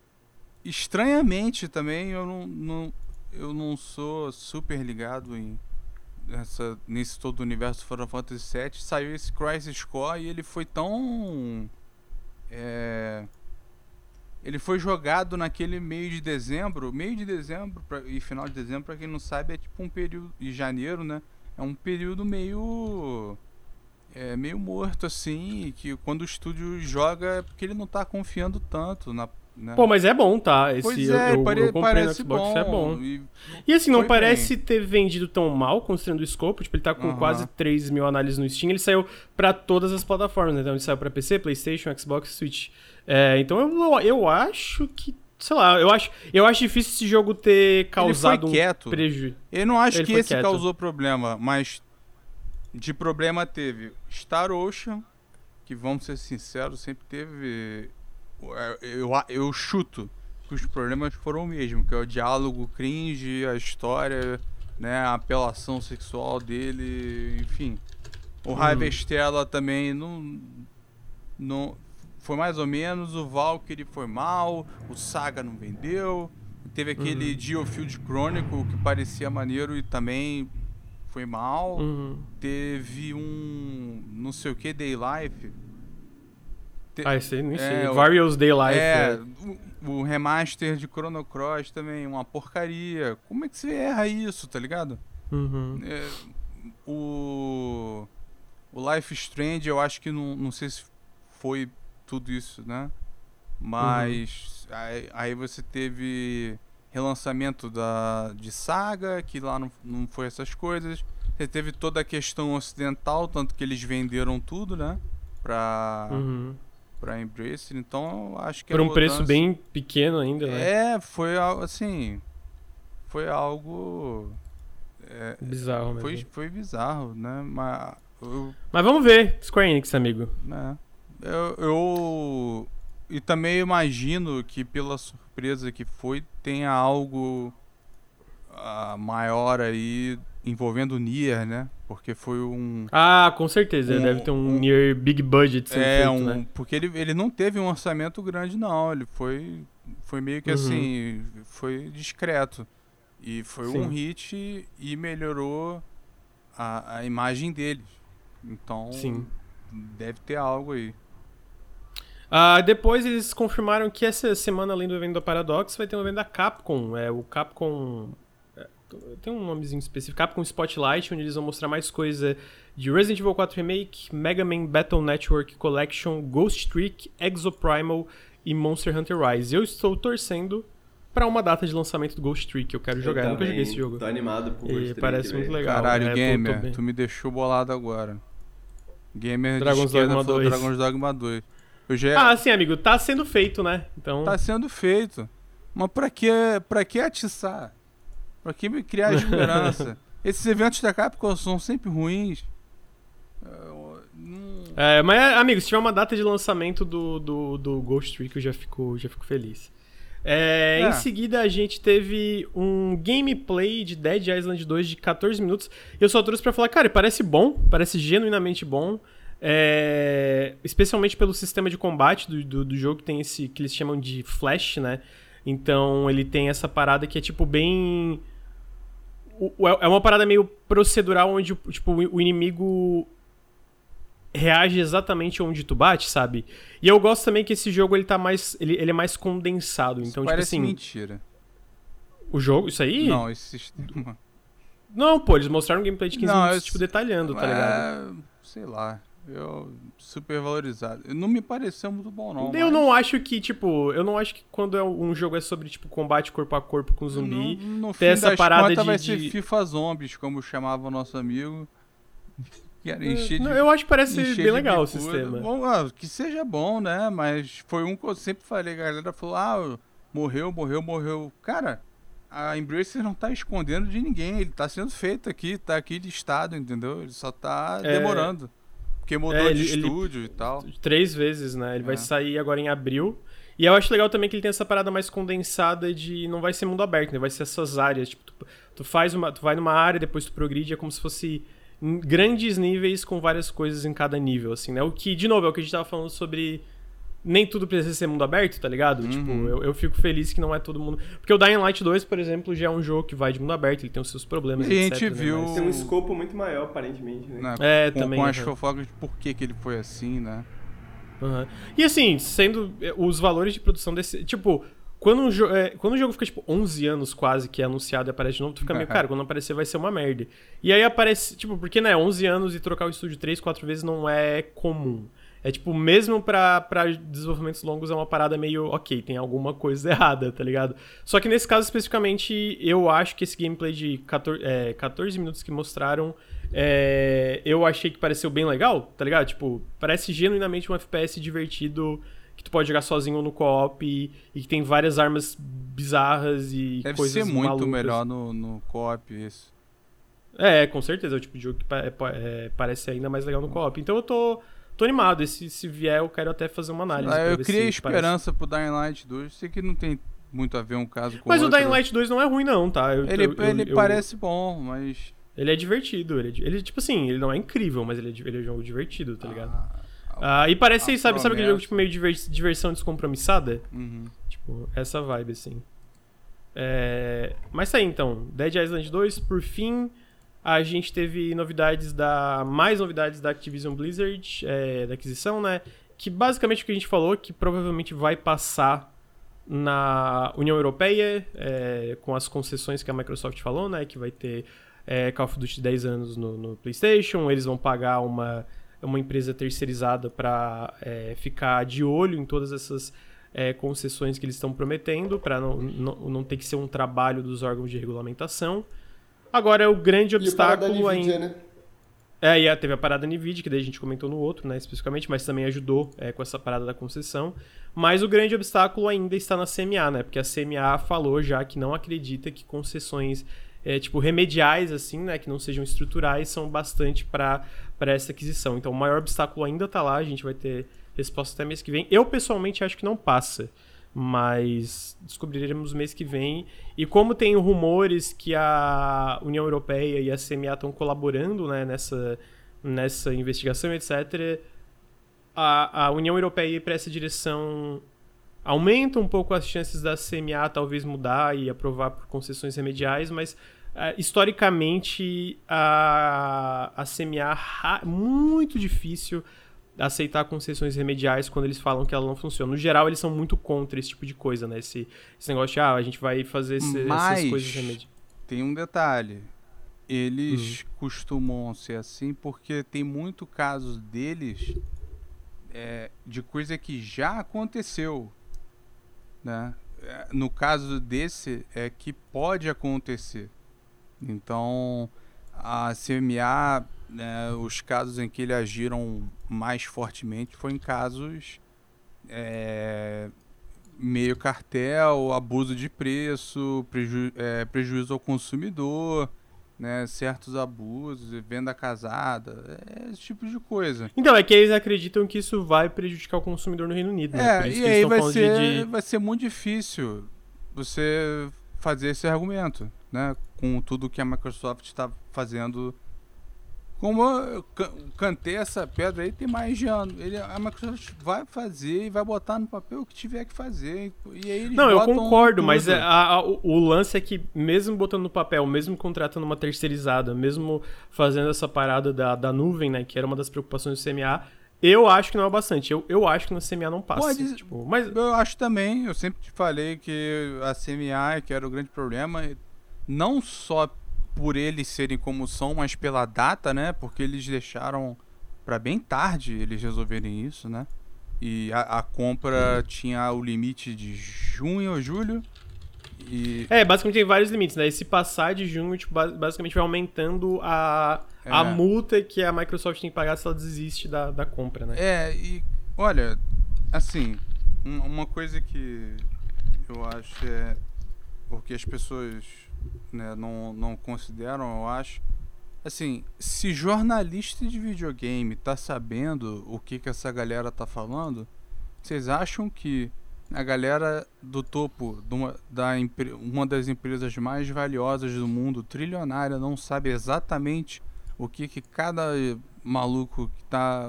Estranhamente também, eu não, não, eu não sou super ligado em nessa, nesse todo o universo Final Fantasy VII. Saiu esse Crisis Core e ele foi tão. é, ele foi jogado naquele meio de dezembro. Meio de dezembro pra- e final de dezembro, pra quem não sabe, é tipo um período. E janeiro, né? É um período meio. É meio morto assim. Que quando o estúdio joga é porque ele não tá confiando tanto na. Né? Pô, mas é bom, tá? Esse, Pois eu, é, eu, pare- eu comprei no Xbox, bom. é bom. E E assim, não parece ter vendido tão mal, considerando o escopo. Tipo, ele tá com Aham. quase 3 mil análises no Steam. Ele saiu pra todas as plataformas, né? Então ele saiu pra PC, Playstation, Xbox Switch. É, então eu, eu acho que. Sei lá, eu acho, eu acho difícil esse jogo ter causado quieto. um prejuízo. Eu não acho Ele que esse quieto. causou problema, mas de problema teve Star Ocean, que vamos ser sinceros, sempre teve. Eu, eu chuto que os problemas foram o mesmo, que é o diálogo cringe, a história, né, a apelação sexual dele, enfim. O Uhum. Harvestella também não. não foi mais ou menos, o Valkyrie foi mal, o Saga não vendeu. Teve aquele Uhum. Geofield Chronicle que parecia maneiro e também foi mal. Uhum. Teve um não sei o que Day Life. Te- Ah, esse aí nem É, sei. o- Various Day Life. é, é. o, remaster de Chrono Cross também, uma porcaria. Como é que você erra isso, tá ligado? Uhum. É, o o Life Strange eu acho que não, não sei se foi tudo isso, né? Mas aí, aí você teve relançamento da de Saga, que lá não, não foi essas coisas. Você teve toda a questão ocidental, tanto que eles venderam tudo, né? Pra, Uhum. Pra Embrace. Então acho que Por um preço mudança- bem pequeno ainda, né? É, foi algo assim. Foi algo. é, Bizarro mesmo. foi, foi bizarro, né? Mas. Eu, Mas vamos ver, Square Enix, amigo. né? Eu, eu- E também imagino que, pela surpresa que foi, tenha algo ah, maior aí envolvendo o Nier, né? Porque foi um. Ah, com certeza. Um- deve ter um, um- near big budget É, feito, um. né? Porque ele, ele não teve um orçamento grande, não. Ele foi. Foi meio que Uhum. assim. Foi discreto. E foi um Sim. hit e melhorou a, a imagem deles. Então. Sim. Deve ter algo aí. Ah, depois eles confirmaram que essa semana, além do evento da Paradox, vai ter um evento da Capcom. É o Capcom. É, Tem um nomezinho específico, Capcom Spotlight, onde eles vão mostrar mais coisa de Resident Evil 4 Remake, Mega Man Battle Network Collection, Ghost Trick, Exoprimal e Monster Hunter Rise. Eu estou torcendo pra uma data de lançamento do Ghost Trick. Eu quero jogar, eu nunca joguei esse jogo. Tô animado pro E Ghost Trick, parece muito velho. legal. Caralho, é, tô- tô gamer, tu me deixou bolado agora. Gamer Dragon's de Dogma falou 2. Dragon's Dogma 2. Eu já Ah, sim, amigo, tá sendo feito, né? Então. tá sendo feito. Mas pra que, pra que atiçar? Pra que me criar esperança? [laughs] Esses eventos da Capcom são sempre ruins. Não- É, mas, amigo, se tiver uma data de lançamento do, do, do Ghost Trick, eu já fico, já fico feliz. É, É. Em seguida, a gente teve um gameplay de Dead Island 2 de 14 minutos. E eu só trouxe pra falar, cara, parece bom, parece genuinamente bom. É, especialmente pelo sistema de combate do, do, do jogo, que tem esse que eles chamam de flash, né? Então ele tem essa parada que é tipo bem. O- o- É uma parada meio procedural onde tipo, o inimigo reage exatamente onde tu bate, sabe? E eu gosto também que esse jogo ele tá mais. Ele, ele é mais condensado. Isso Então, tipo parece assim. mentira. O jogo, isso aí? Não, esse sistema. Não, pô, eles mostraram um gameplay de 15 Não, minutos, eu- tipo, detalhando, tá ligado? É, sei lá. Eu. Super valorizado. Não me pareceu muito bom, não. eu mas- não acho que, tipo, eu não acho que quando é um jogo é sobre, tipo, combate corpo a corpo com zumbi. No, no ter essa parada contas de- vai de- ser FIFA Zombies, como chamava o nosso amigo. [laughs] Que era encher de Não, eu acho que parece bem de legal o sistema. Bom, ah, que seja bom, né? Mas foi um que eu sempre falei, a galera falou, ah, morreu, morreu, morreu. Cara, a Embracer não tá escondendo de ninguém, ele tá sendo feito aqui, tá aqui listado, entendeu? Ele só tá É. demorando. Porque mudou É, de ele- ele- estúdio e tal. Três vezes, né? Ele vai É. sair agora em abril. E eu acho legal também que ele tem essa parada mais condensada de não vai ser mundo aberto, né? Vai ser essas áreas. Tipo, tu, tu faz uma. Tu vai numa área, depois tu progride, é como se fosse grandes níveis com várias coisas em cada nível, assim, né? O que, de novo, é o que a gente tava falando sobre. Nem tudo precisa ser mundo aberto, tá ligado? Uhum. Tipo, eu, eu fico feliz que não é todo mundo. Porque o Dying Light 2, por exemplo, já é um jogo que vai de mundo aberto, ele tem os seus problemas, E a etc, gente né? viu- Mas- Tem um escopo muito maior, aparentemente, né? Né? É, com, também, Com as aham. fofocas de por que, que ele foi assim, né? Aham. E assim, sendo eh, os valores de produção desse. Tipo, quando, um jo- é, quando o jogo fica, tipo, 11 anos quase que é anunciado e aparece de novo, tu fica meio, [laughs] cara, quando aparecer vai ser uma merda. E aí aparece, tipo, porque, né, 11 anos e trocar o estúdio 3, 4 vezes não é comum. É tipo, mesmo pra, pra desenvolvimentos longos é uma parada meio, ok, tem alguma coisa [laughs] errada, tá ligado? Só que nesse caso especificamente, eu acho que esse gameplay de 14, é, 14 minutos que mostraram, é, eu achei que pareceu bem legal, tá ligado? Tipo, parece genuinamente um FPS divertido que tu pode jogar sozinho ou no co-op e, e que tem várias armas bizarras e Deve coisas ser muito malucas. melhor no, no co-op isso. É, com certeza, é o tipo de jogo que é, pa- é, parece ainda mais legal no co-op. Então eu tô, tô animado, e se, vier eu quero até fazer uma análise. Ah, eu criei se parece- esperança pro Dying Light 2. Sei que não tem muito a ver um caso com Mas o outro. Dying Light 2 não é ruim não, tá? Eu- Ele, eu- eu- ele parece bom, mas. Ele é divertido, ele, é ele, tipo assim, ele não é incrível, mas ele é, ele é um jogo divertido, tá ligado? Ah, Ah, e parece, sabe, sabe aquele promessa. jogo tipo meio diver- diversão descompromissada? uhum. Tipo, essa vibe, assim. É... Mas tá aí, então. Dead Island 2, por fim, a gente teve novidades da... Mais novidades da Activision Blizzard, é, da aquisição, né? Que basicamente o que a gente falou, que provavelmente vai passar na União Europeia, é, com as concessões que a Microsoft falou, né? Que vai ter é, Call of Duty 10 anos no, no PlayStation, eles vão pagar uma, uma empresa terceirizada para ficar de olho em todas essas é, concessões que eles estão prometendo, para não, não, não ter que ser um trabalho dos órgãos de regulamentação. Agora, o grande E o parada obstáculo Nvidia, ainda. né? É, e a- teve a parada NVIDIA, que daí a gente comentou no outro, né, especificamente, mas também ajudou é, com essa parada da concessão. Mas o grande obstáculo ainda está na CMA, né? Porque a CMA falou já que não acredita que concessões, é, tipo, remediais, assim, né, que não sejam estruturais, são bastante para essa aquisição. Então o maior obstáculo ainda tá lá, a gente vai ter resposta até mês que vem. Eu, pessoalmente, acho que não passa. Mas descobriremos mês que vem. E como tem rumores que a União Europeia e a CMA estão colaborando né, nessa, nessa investigação, etc., a, a União Europeia ir para essa direção aumenta um pouco as chances da CMA talvez mudar e aprovar por concessões remediais, mas ah, historicamente a, a CMA muito difícil aceitar concessões remediais quando eles falam que ela não funciona. No geral, eles são muito contra esse tipo de coisa, né? Esse, esse negócio de, ah, a gente vai fazer esse- Mas- essas coisas remediais. Tem um detalhe. Uhum. Eles costumam ser assim porque tem muito casos deles é, de coisa que já aconteceu. Né? É, No caso desse, é que pode acontecer. Então, a CMA, né, os casos em que eles agiram mais fortemente foi em casos é, meio cartel, abuso de preço, preju é, prejuízo ao consumidor, né, certos abusos, venda casada, é, esse tipo de coisa. Então, é que eles acreditam que isso vai prejudicar o consumidor no Reino Unido, né? É, e aí vai ser, de... vai ser muito difícil você fazer esse argumento, né? Com tudo que a Microsoft está fazendo como eu cantei essa pedra aí tem mais de ano. Ele, a Microsoft vai fazer e vai botar no papel o que tiver que fazer. E aí Não, eu concordo, mas é, a, a, o lance é que, mesmo botando no papel, mesmo contratando uma terceirizada, mesmo fazendo essa parada da, da nuvem, né? Que era uma das preocupações do CMA, eu acho que não é bastante. Eu, eu acho que no CMA não passa. Pode, tipo, mas... Eu acho também, eu sempre te falei que a CMA que era o grande problema, não só por eles serem como são, mas pela data, né? Porque eles deixaram para bem tarde eles resolverem isso, né? E a, a compra tinha o limite de junho ou julho. E... É, basicamente tem vários limites, né? E se passar de junho, tipo, basicamente vai aumentando a, é. a multa que a Microsoft tem que pagar se ela desiste da, da compra, né? É, e olha, assim, uma coisa que eu acho é porque as pessoas né, não, não consideram, eu acho. Assim, se jornalista de videogame tá sabendo o que, que essa galera tá falando, vocês acham que a galera do topo de uma, da, uma das empresas mais valiosas do mundo, trilionária, não sabe exatamente o que, que cada maluco que tá.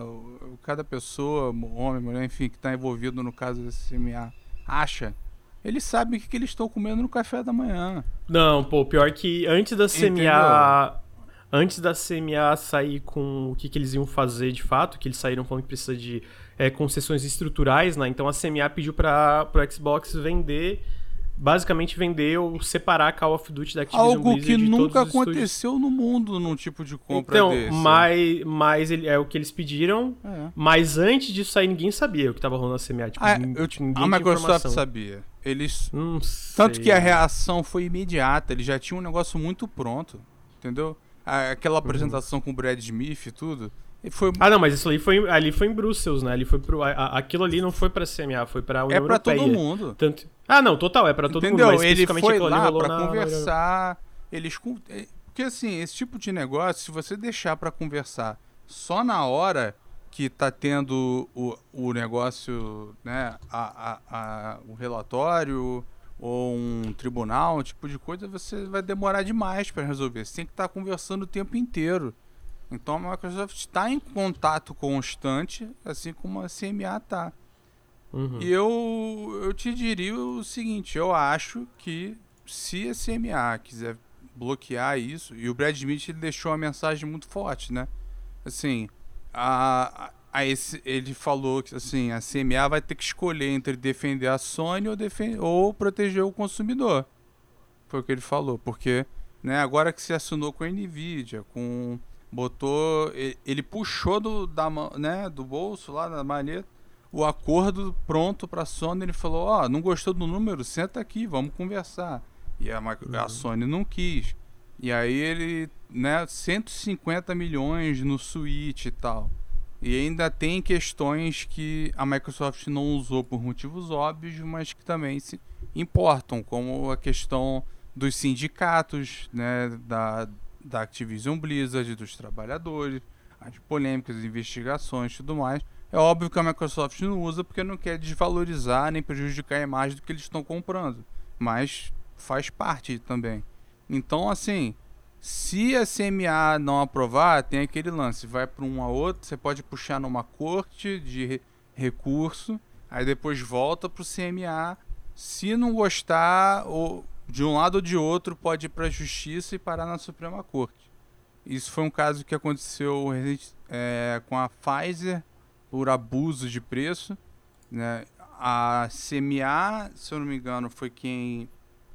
Cada pessoa, homem, mulher, enfim, que tá envolvido no caso desse CMA acha eles sabem o que, que eles estão comendo no café da manhã. Não, pô, pior que antes da CMA. Antes da CMA sair com o que, que eles iam fazer de fato, que eles saíram falando que precisa de é, concessões estruturais, né? Então a CMA pediu para o Xbox vender basicamente vender ou separar a Call of Duty da Activision Algo Blizzard que nunca aconteceu estúdios. no mundo num tipo de compra então, desse. Mas, mas ele, é o que eles pediram, é. mas antes disso aí ninguém sabia o que estava rolando na CMA. Tipo, ah, eu, a Microsoft sabia. Eles. Tanto que a reação foi imediata, eles já tinham um negócio muito pronto. Entendeu? Aquela uhum. apresentação uhum. com o Brad Smith e tudo. Foi... Ah, não, mas isso ali foi, ali foi em Brussels, né? Ali foi pro, a, aquilo ali não foi pra CMA, foi pra União É pra Europeia. todo mundo. Tanto... Ah, não, total, é pra todo Entendeu? mundo. Mas Ele foi lá pra na, conversar. Eles. É, porque assim, esse tipo de negócio, se você deixar pra conversar só na hora que tá tendo o, o negócio, né, a, a, a, o relatório ou um tribunal, um tipo de coisa, você vai demorar demais para resolver. Você tem que estar tá conversando o tempo inteiro. Então a Microsoft está em contato constante, assim como a CMA está. Uhum. E eu, eu te diria o seguinte: eu acho que se a CMA quiser bloquear isso, e o Brad Smith ele deixou uma mensagem muito forte, né? Assim, a, a esse, ele falou que assim, a CMA vai ter que escolher entre defender a Sony ou, defend, ou proteger o consumidor. Foi o que ele falou, porque né, agora que se assinou com a Nvidia, com botou, ele, puxou do, da, né, do bolso lá da maleta o acordo pronto para a Sony, ele falou: "Ó, oh, não gostou do número? Senta aqui, vamos conversar". E a, uhum. a Sony não quis. E aí ele, né, 150 milhões no Switch e tal. E ainda tem questões que a Microsoft não usou por motivos óbvios, mas que também se importam, como a questão dos sindicatos, né, da, da Activision Blizzard, dos trabalhadores, as polêmicas, as investigações e tudo mais. É óbvio que a Microsoft não usa porque não quer desvalorizar nem prejudicar a imagem do que eles estão comprando, mas faz parte também. Então, assim, se a CMA não aprovar, tem aquele lance, vai para um a outro, você pode puxar numa corte de recurso, aí depois volta para o CMA. Se não gostar, ou de um lado ou de outro, pode ir para a justiça e parar na Suprema Corte. Isso foi um caso que aconteceu é, com a Pfizer por abuso de preço. Né? A CMA, se eu não me engano, foi quem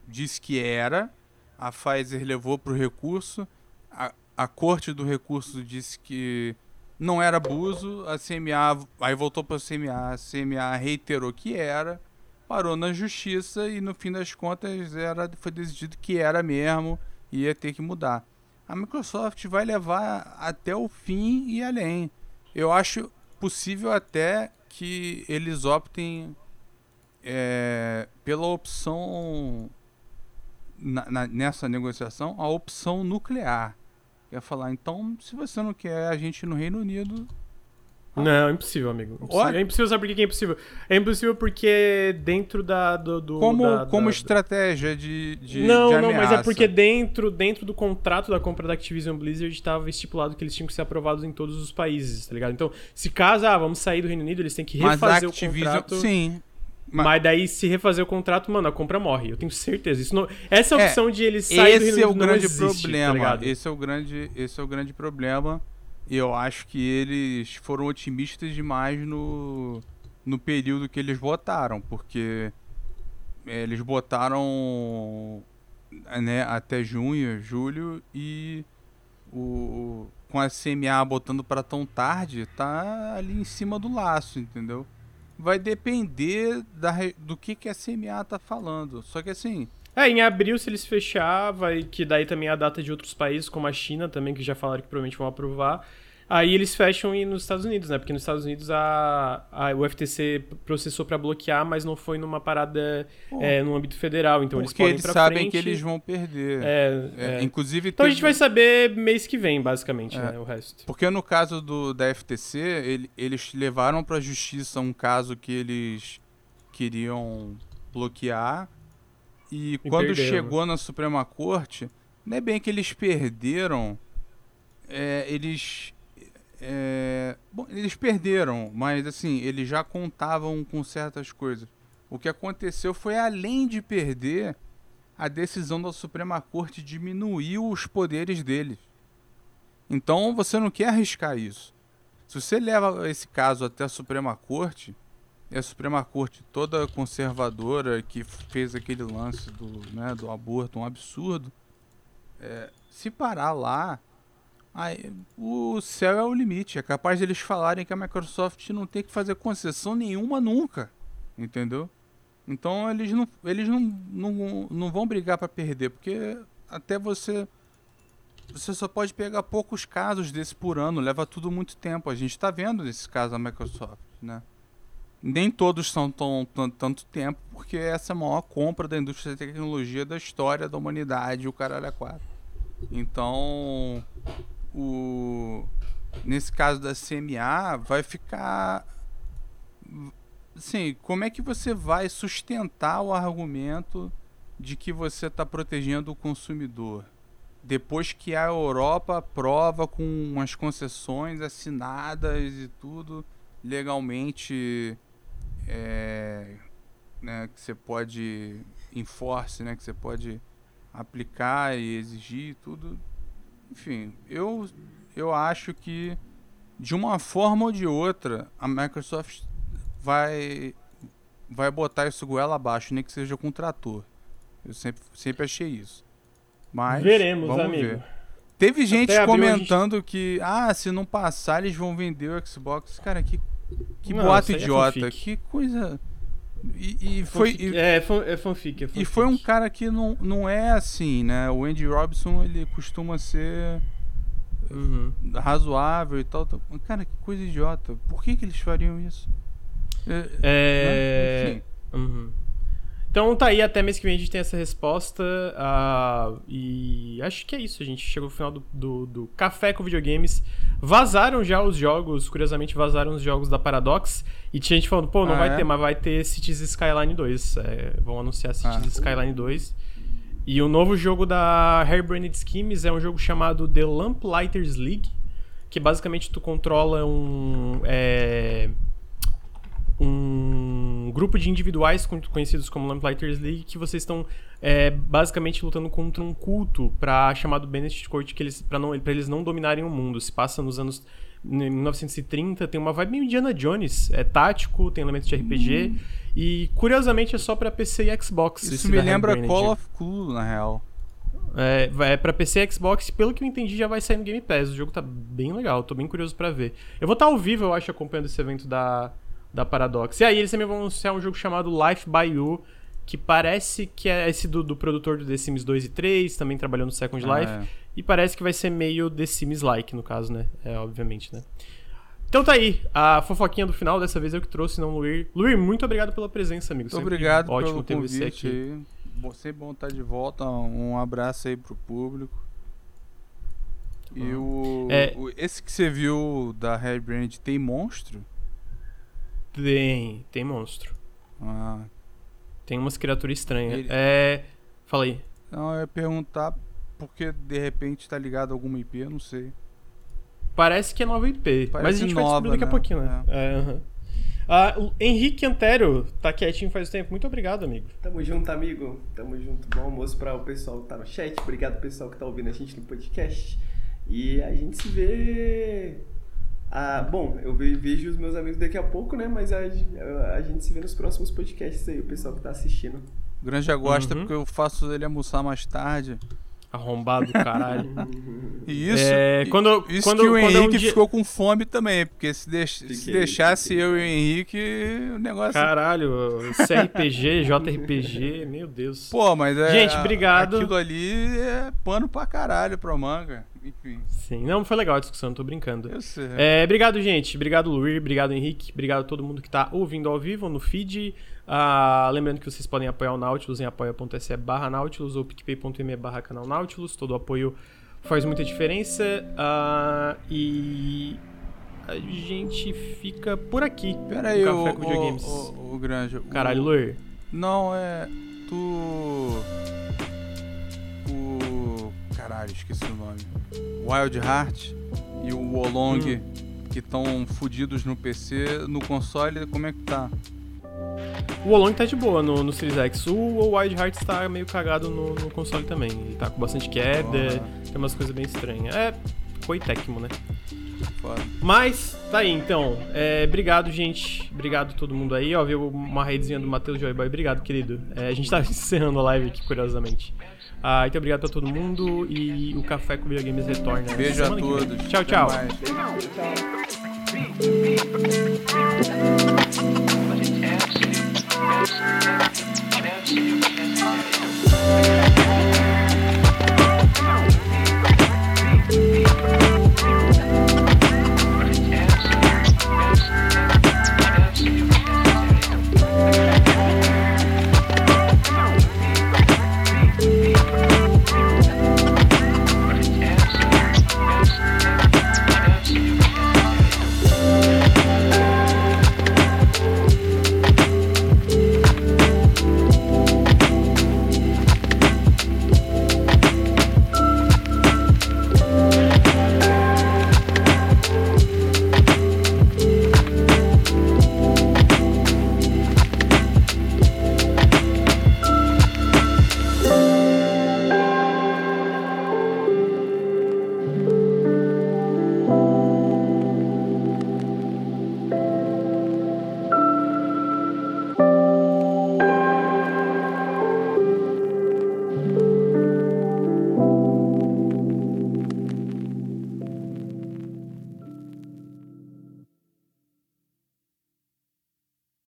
disse que era, a Pfizer levou para o recurso, a, a corte do recurso disse que não era abuso, a CMA aí voltou para a CMA, a CMA reiterou que era, parou na justiça e no fim das contas era, foi decidido que era mesmo e ia ter que mudar. A Microsoft vai levar até o fim e além. Eu acho possível até que eles optem é, pela opção na, na, nessa negociação a opção nuclear. Quer falar, então, se você não quer a gente no Reino Unido, Não, é impossível, amigo. Impossível. Olha. É impossível, sabe por que é impossível? É impossível porque dentro da. Do, do- Como, da- como da- estratégia de, de não, de não, mas é porque dentro, dentro do contrato da compra da Activision Blizzard estava estipulado que eles tinham que ser aprovados em todos os países, tá ligado? Então, se caso, ah, vamos sair do Reino Unido, eles têm que refazer o Activision, contrato. sim. Mas... Mas, daí, se refazer o contrato, mano, a compra morre. Eu tenho certeza. Isso não... Essa É, opção de eles saírem do Reino esse é o Unido grande existe, tá problema. ligado? esse é o grande, esse é o grande problema. Eu acho que eles foram otimistas demais no, no período que eles votaram, porque eh, eles botaram né, até junho, julho e o com a CMA botando para tão tarde, tá ali em cima do laço, entendeu? Vai depender da, do que, que a CMA tá falando. Só que assim, É, em abril, se eles fechar, vai que daí também é a data de outros países, como a China também, que já falaram que provavelmente vão aprovar. Aí eles fecham e nos Estados Unidos, né? Porque nos Estados Unidos a, a o FTC processou pra bloquear, mas não foi numa parada é, no âmbito federal. Então eles podem eles sabem frente. que eles vão perder. É, É, é. Inclusive, Então a teve- gente vai saber mês que vem, basicamente, É. né? O resto. Porque no caso do, da FTC, ele- eles levaram pra justiça um caso que eles queriam bloquear. E, E quando perderam. chegou na Suprema Corte, não é bem que eles perderam. é, eles. é, bom, eles perderam, mas assim, eles já contavam com certas coisas. O que aconteceu foi, além de perder, a decisão da Suprema Corte diminuiu os poderes deles. Então você não quer arriscar isso. Se você leva esse caso até a Suprema Corte, e a Suprema Corte toda conservadora que fez aquele lance do, né, do aborto, um absurdo, é, se parar lá, aí, o céu é o limite. É capaz deles falarem que a Microsoft não tem que fazer concessão nenhuma nunca. Entendeu? Então eles não, eles não, não, não vão brigar para perder, porque até você você só pode pegar poucos casos desse por ano, leva tudo muito tempo. A gente está vendo nesse caso da Microsoft, né? Nem todos são tão, tão- tanto tempo, porque essa é a maior compra da indústria da tecnologia da história da humanidade, o caralho é quatro. Então, o nesse caso da CMA vai ficar assim, como é que você vai sustentar o argumento de que você está protegendo o consumidor? Depois que a Europa aprova com as concessões assinadas e tudo legalmente é, né, que você pode enforce, né, que você pode aplicar e exigir tudo. Enfim, eu eu acho que de uma forma ou de outra a Microsoft vai vai botar isso goela abaixo, nem que seja com trator. Eu sempre, sempre achei isso. Mas Veremos, vamos amigo. ver. Teve gente comentando que, ah, se não passar, eles vão vender o Xbox. Cara, que, que Não, boato é idiota. fanfic. que coisa. E, e foi, Fanfic- e, É, fan- é fanfic, é fanfic. e foi um cara que não, não é assim, né? O Andy Robson, ele costuma ser Uhum. razoável e tal. tal. Cara, que coisa idiota. Por que, que eles fariam isso? É, É... né? Enfim. Uhum. Então tá aí, até mês que vem a gente tem essa resposta. ah, e acho que é isso. A gente chegou ao final do, do, do Café com Videogames. Vazaram já os jogos, curiosamente vazaram os jogos da Paradox. E tinha gente falando, pô, não Ah, vai é? ter, mas vai ter Cities Skyline 2. É, vão anunciar Cities Ah. Skyline 2. E o novo jogo da Hairbrained Schemes é um jogo chamado The Lamplighters League. Que basicamente tu controla um. é, um grupo de individuais con- conhecidos como Lamplighters League que vocês estão é, basicamente lutando contra um culto para chamado Benedict Court que eles para não para eles não dominarem o mundo. Se passa nos anos em 1930, tem uma vibe meio Indiana Jones, é tático, tem elementos de RPG e curiosamente é só para PC e Xbox. Isso me lembra Hairbrained. Call of Cthulhu, na real. É, é pra PC e Xbox, pelo que eu entendi, já vai sair no Game Pass. O jogo tá bem legal, tô bem curioso pra ver. Eu vou estar ao vivo, eu acho, acompanhando esse evento da, da Paradox. E aí eles também vão anunciar um jogo chamado Life by You, que parece que é esse do, do produtor do The Sims 2 e 3, também trabalhou no Second Ah, Life. é. E parece que vai ser meio The Sims-like, no caso, né? É, obviamente, né? Então tá aí, a fofoquinha do final, dessa vez eu que trouxe, não Luir. Luir, muito obrigado pela presença, amigo. Muito Sempre obrigado ótimo pelo ter você convite aqui. aí. Bom- Sempre bom estar de volta. Um abraço aí pro público. E o, É. o- esse que você viu da Hairbrand tem monstro? Tem, tem monstro. Ah, Tem umas criaturas estranhas. Ele- É. Fala aí. não, eu ia perguntar porque de repente tá ligado a alguma IP, eu não sei. Parece que é nova IP. mas a Parece gente vai nova, descobrir daqui a né? pouquinho, né? É, aham. Ah, o Henrique Antero tá quietinho faz tempo. Muito obrigado, amigo. Tamo junto, amigo. Tamo junto. Bom almoço para o pessoal que tá no chat. Obrigado, pessoal que tá ouvindo a gente no podcast. E a gente se vê. Ah, bom, eu ve- vejo os meus amigos daqui a pouco, né? Mas a, a gente se vê nos próximos podcasts aí, o pessoal que tá assistindo. O Granja gosta Uhum. porque eu faço ele almoçar mais tarde. Arrombado do caralho. E isso, É, e- quando- isso quando- que o quando é um Henrique dia- ficou com fome também, porque se, deix- se Fiquei, deixasse fiquei. eu e o Henrique, o negócio. Caralho, CRPG, JRPG, meu Deus. Pô, mas é. Gente, obrigado. Aquilo ali é pano pra caralho pro manga. Enfim, Sim, não, foi legal a discussão, tô brincando. eu sei. É, obrigado, gente. Obrigado, Luir. Obrigado, Henrique. Obrigado a todo mundo que tá ouvindo ao vivo no feed. Ah, lembrando que vocês podem apoiar o Nautilus em apoia.se barra Nautilus ou picpay.me barra canal Nautilus. Todo o apoio faz muita diferença. Ah, e a gente fica por aqui. Pera aí, o, Café com Videogames. o, o, o Granja. o- Caralho, Luir. Não, é. Tu. O. Caralho, esqueci o nome. Wild Heart e o Wolong, Hum. que estão fudidos no PC, no console, como é que tá? O Olong tá de boa no, no Series X. O Wild Hearts tá meio cagado no, no console também. Ele tá com bastante queda, tem umas coisas bem estranhas. É, foi Tecmo, né? Foda. Mas, tá aí então. É, obrigado, gente. Obrigado a todo mundo aí. Ó, viu uma raidzinha do Matheus Joyboy. Obrigado, querido. É, a gente tá [laughs] encerrando a live aqui, curiosamente. Ah, então obrigado a todo mundo e o Café com Videogames retorna. Beijo a todos. Tchau, Até tchau. Tchau. Thank you.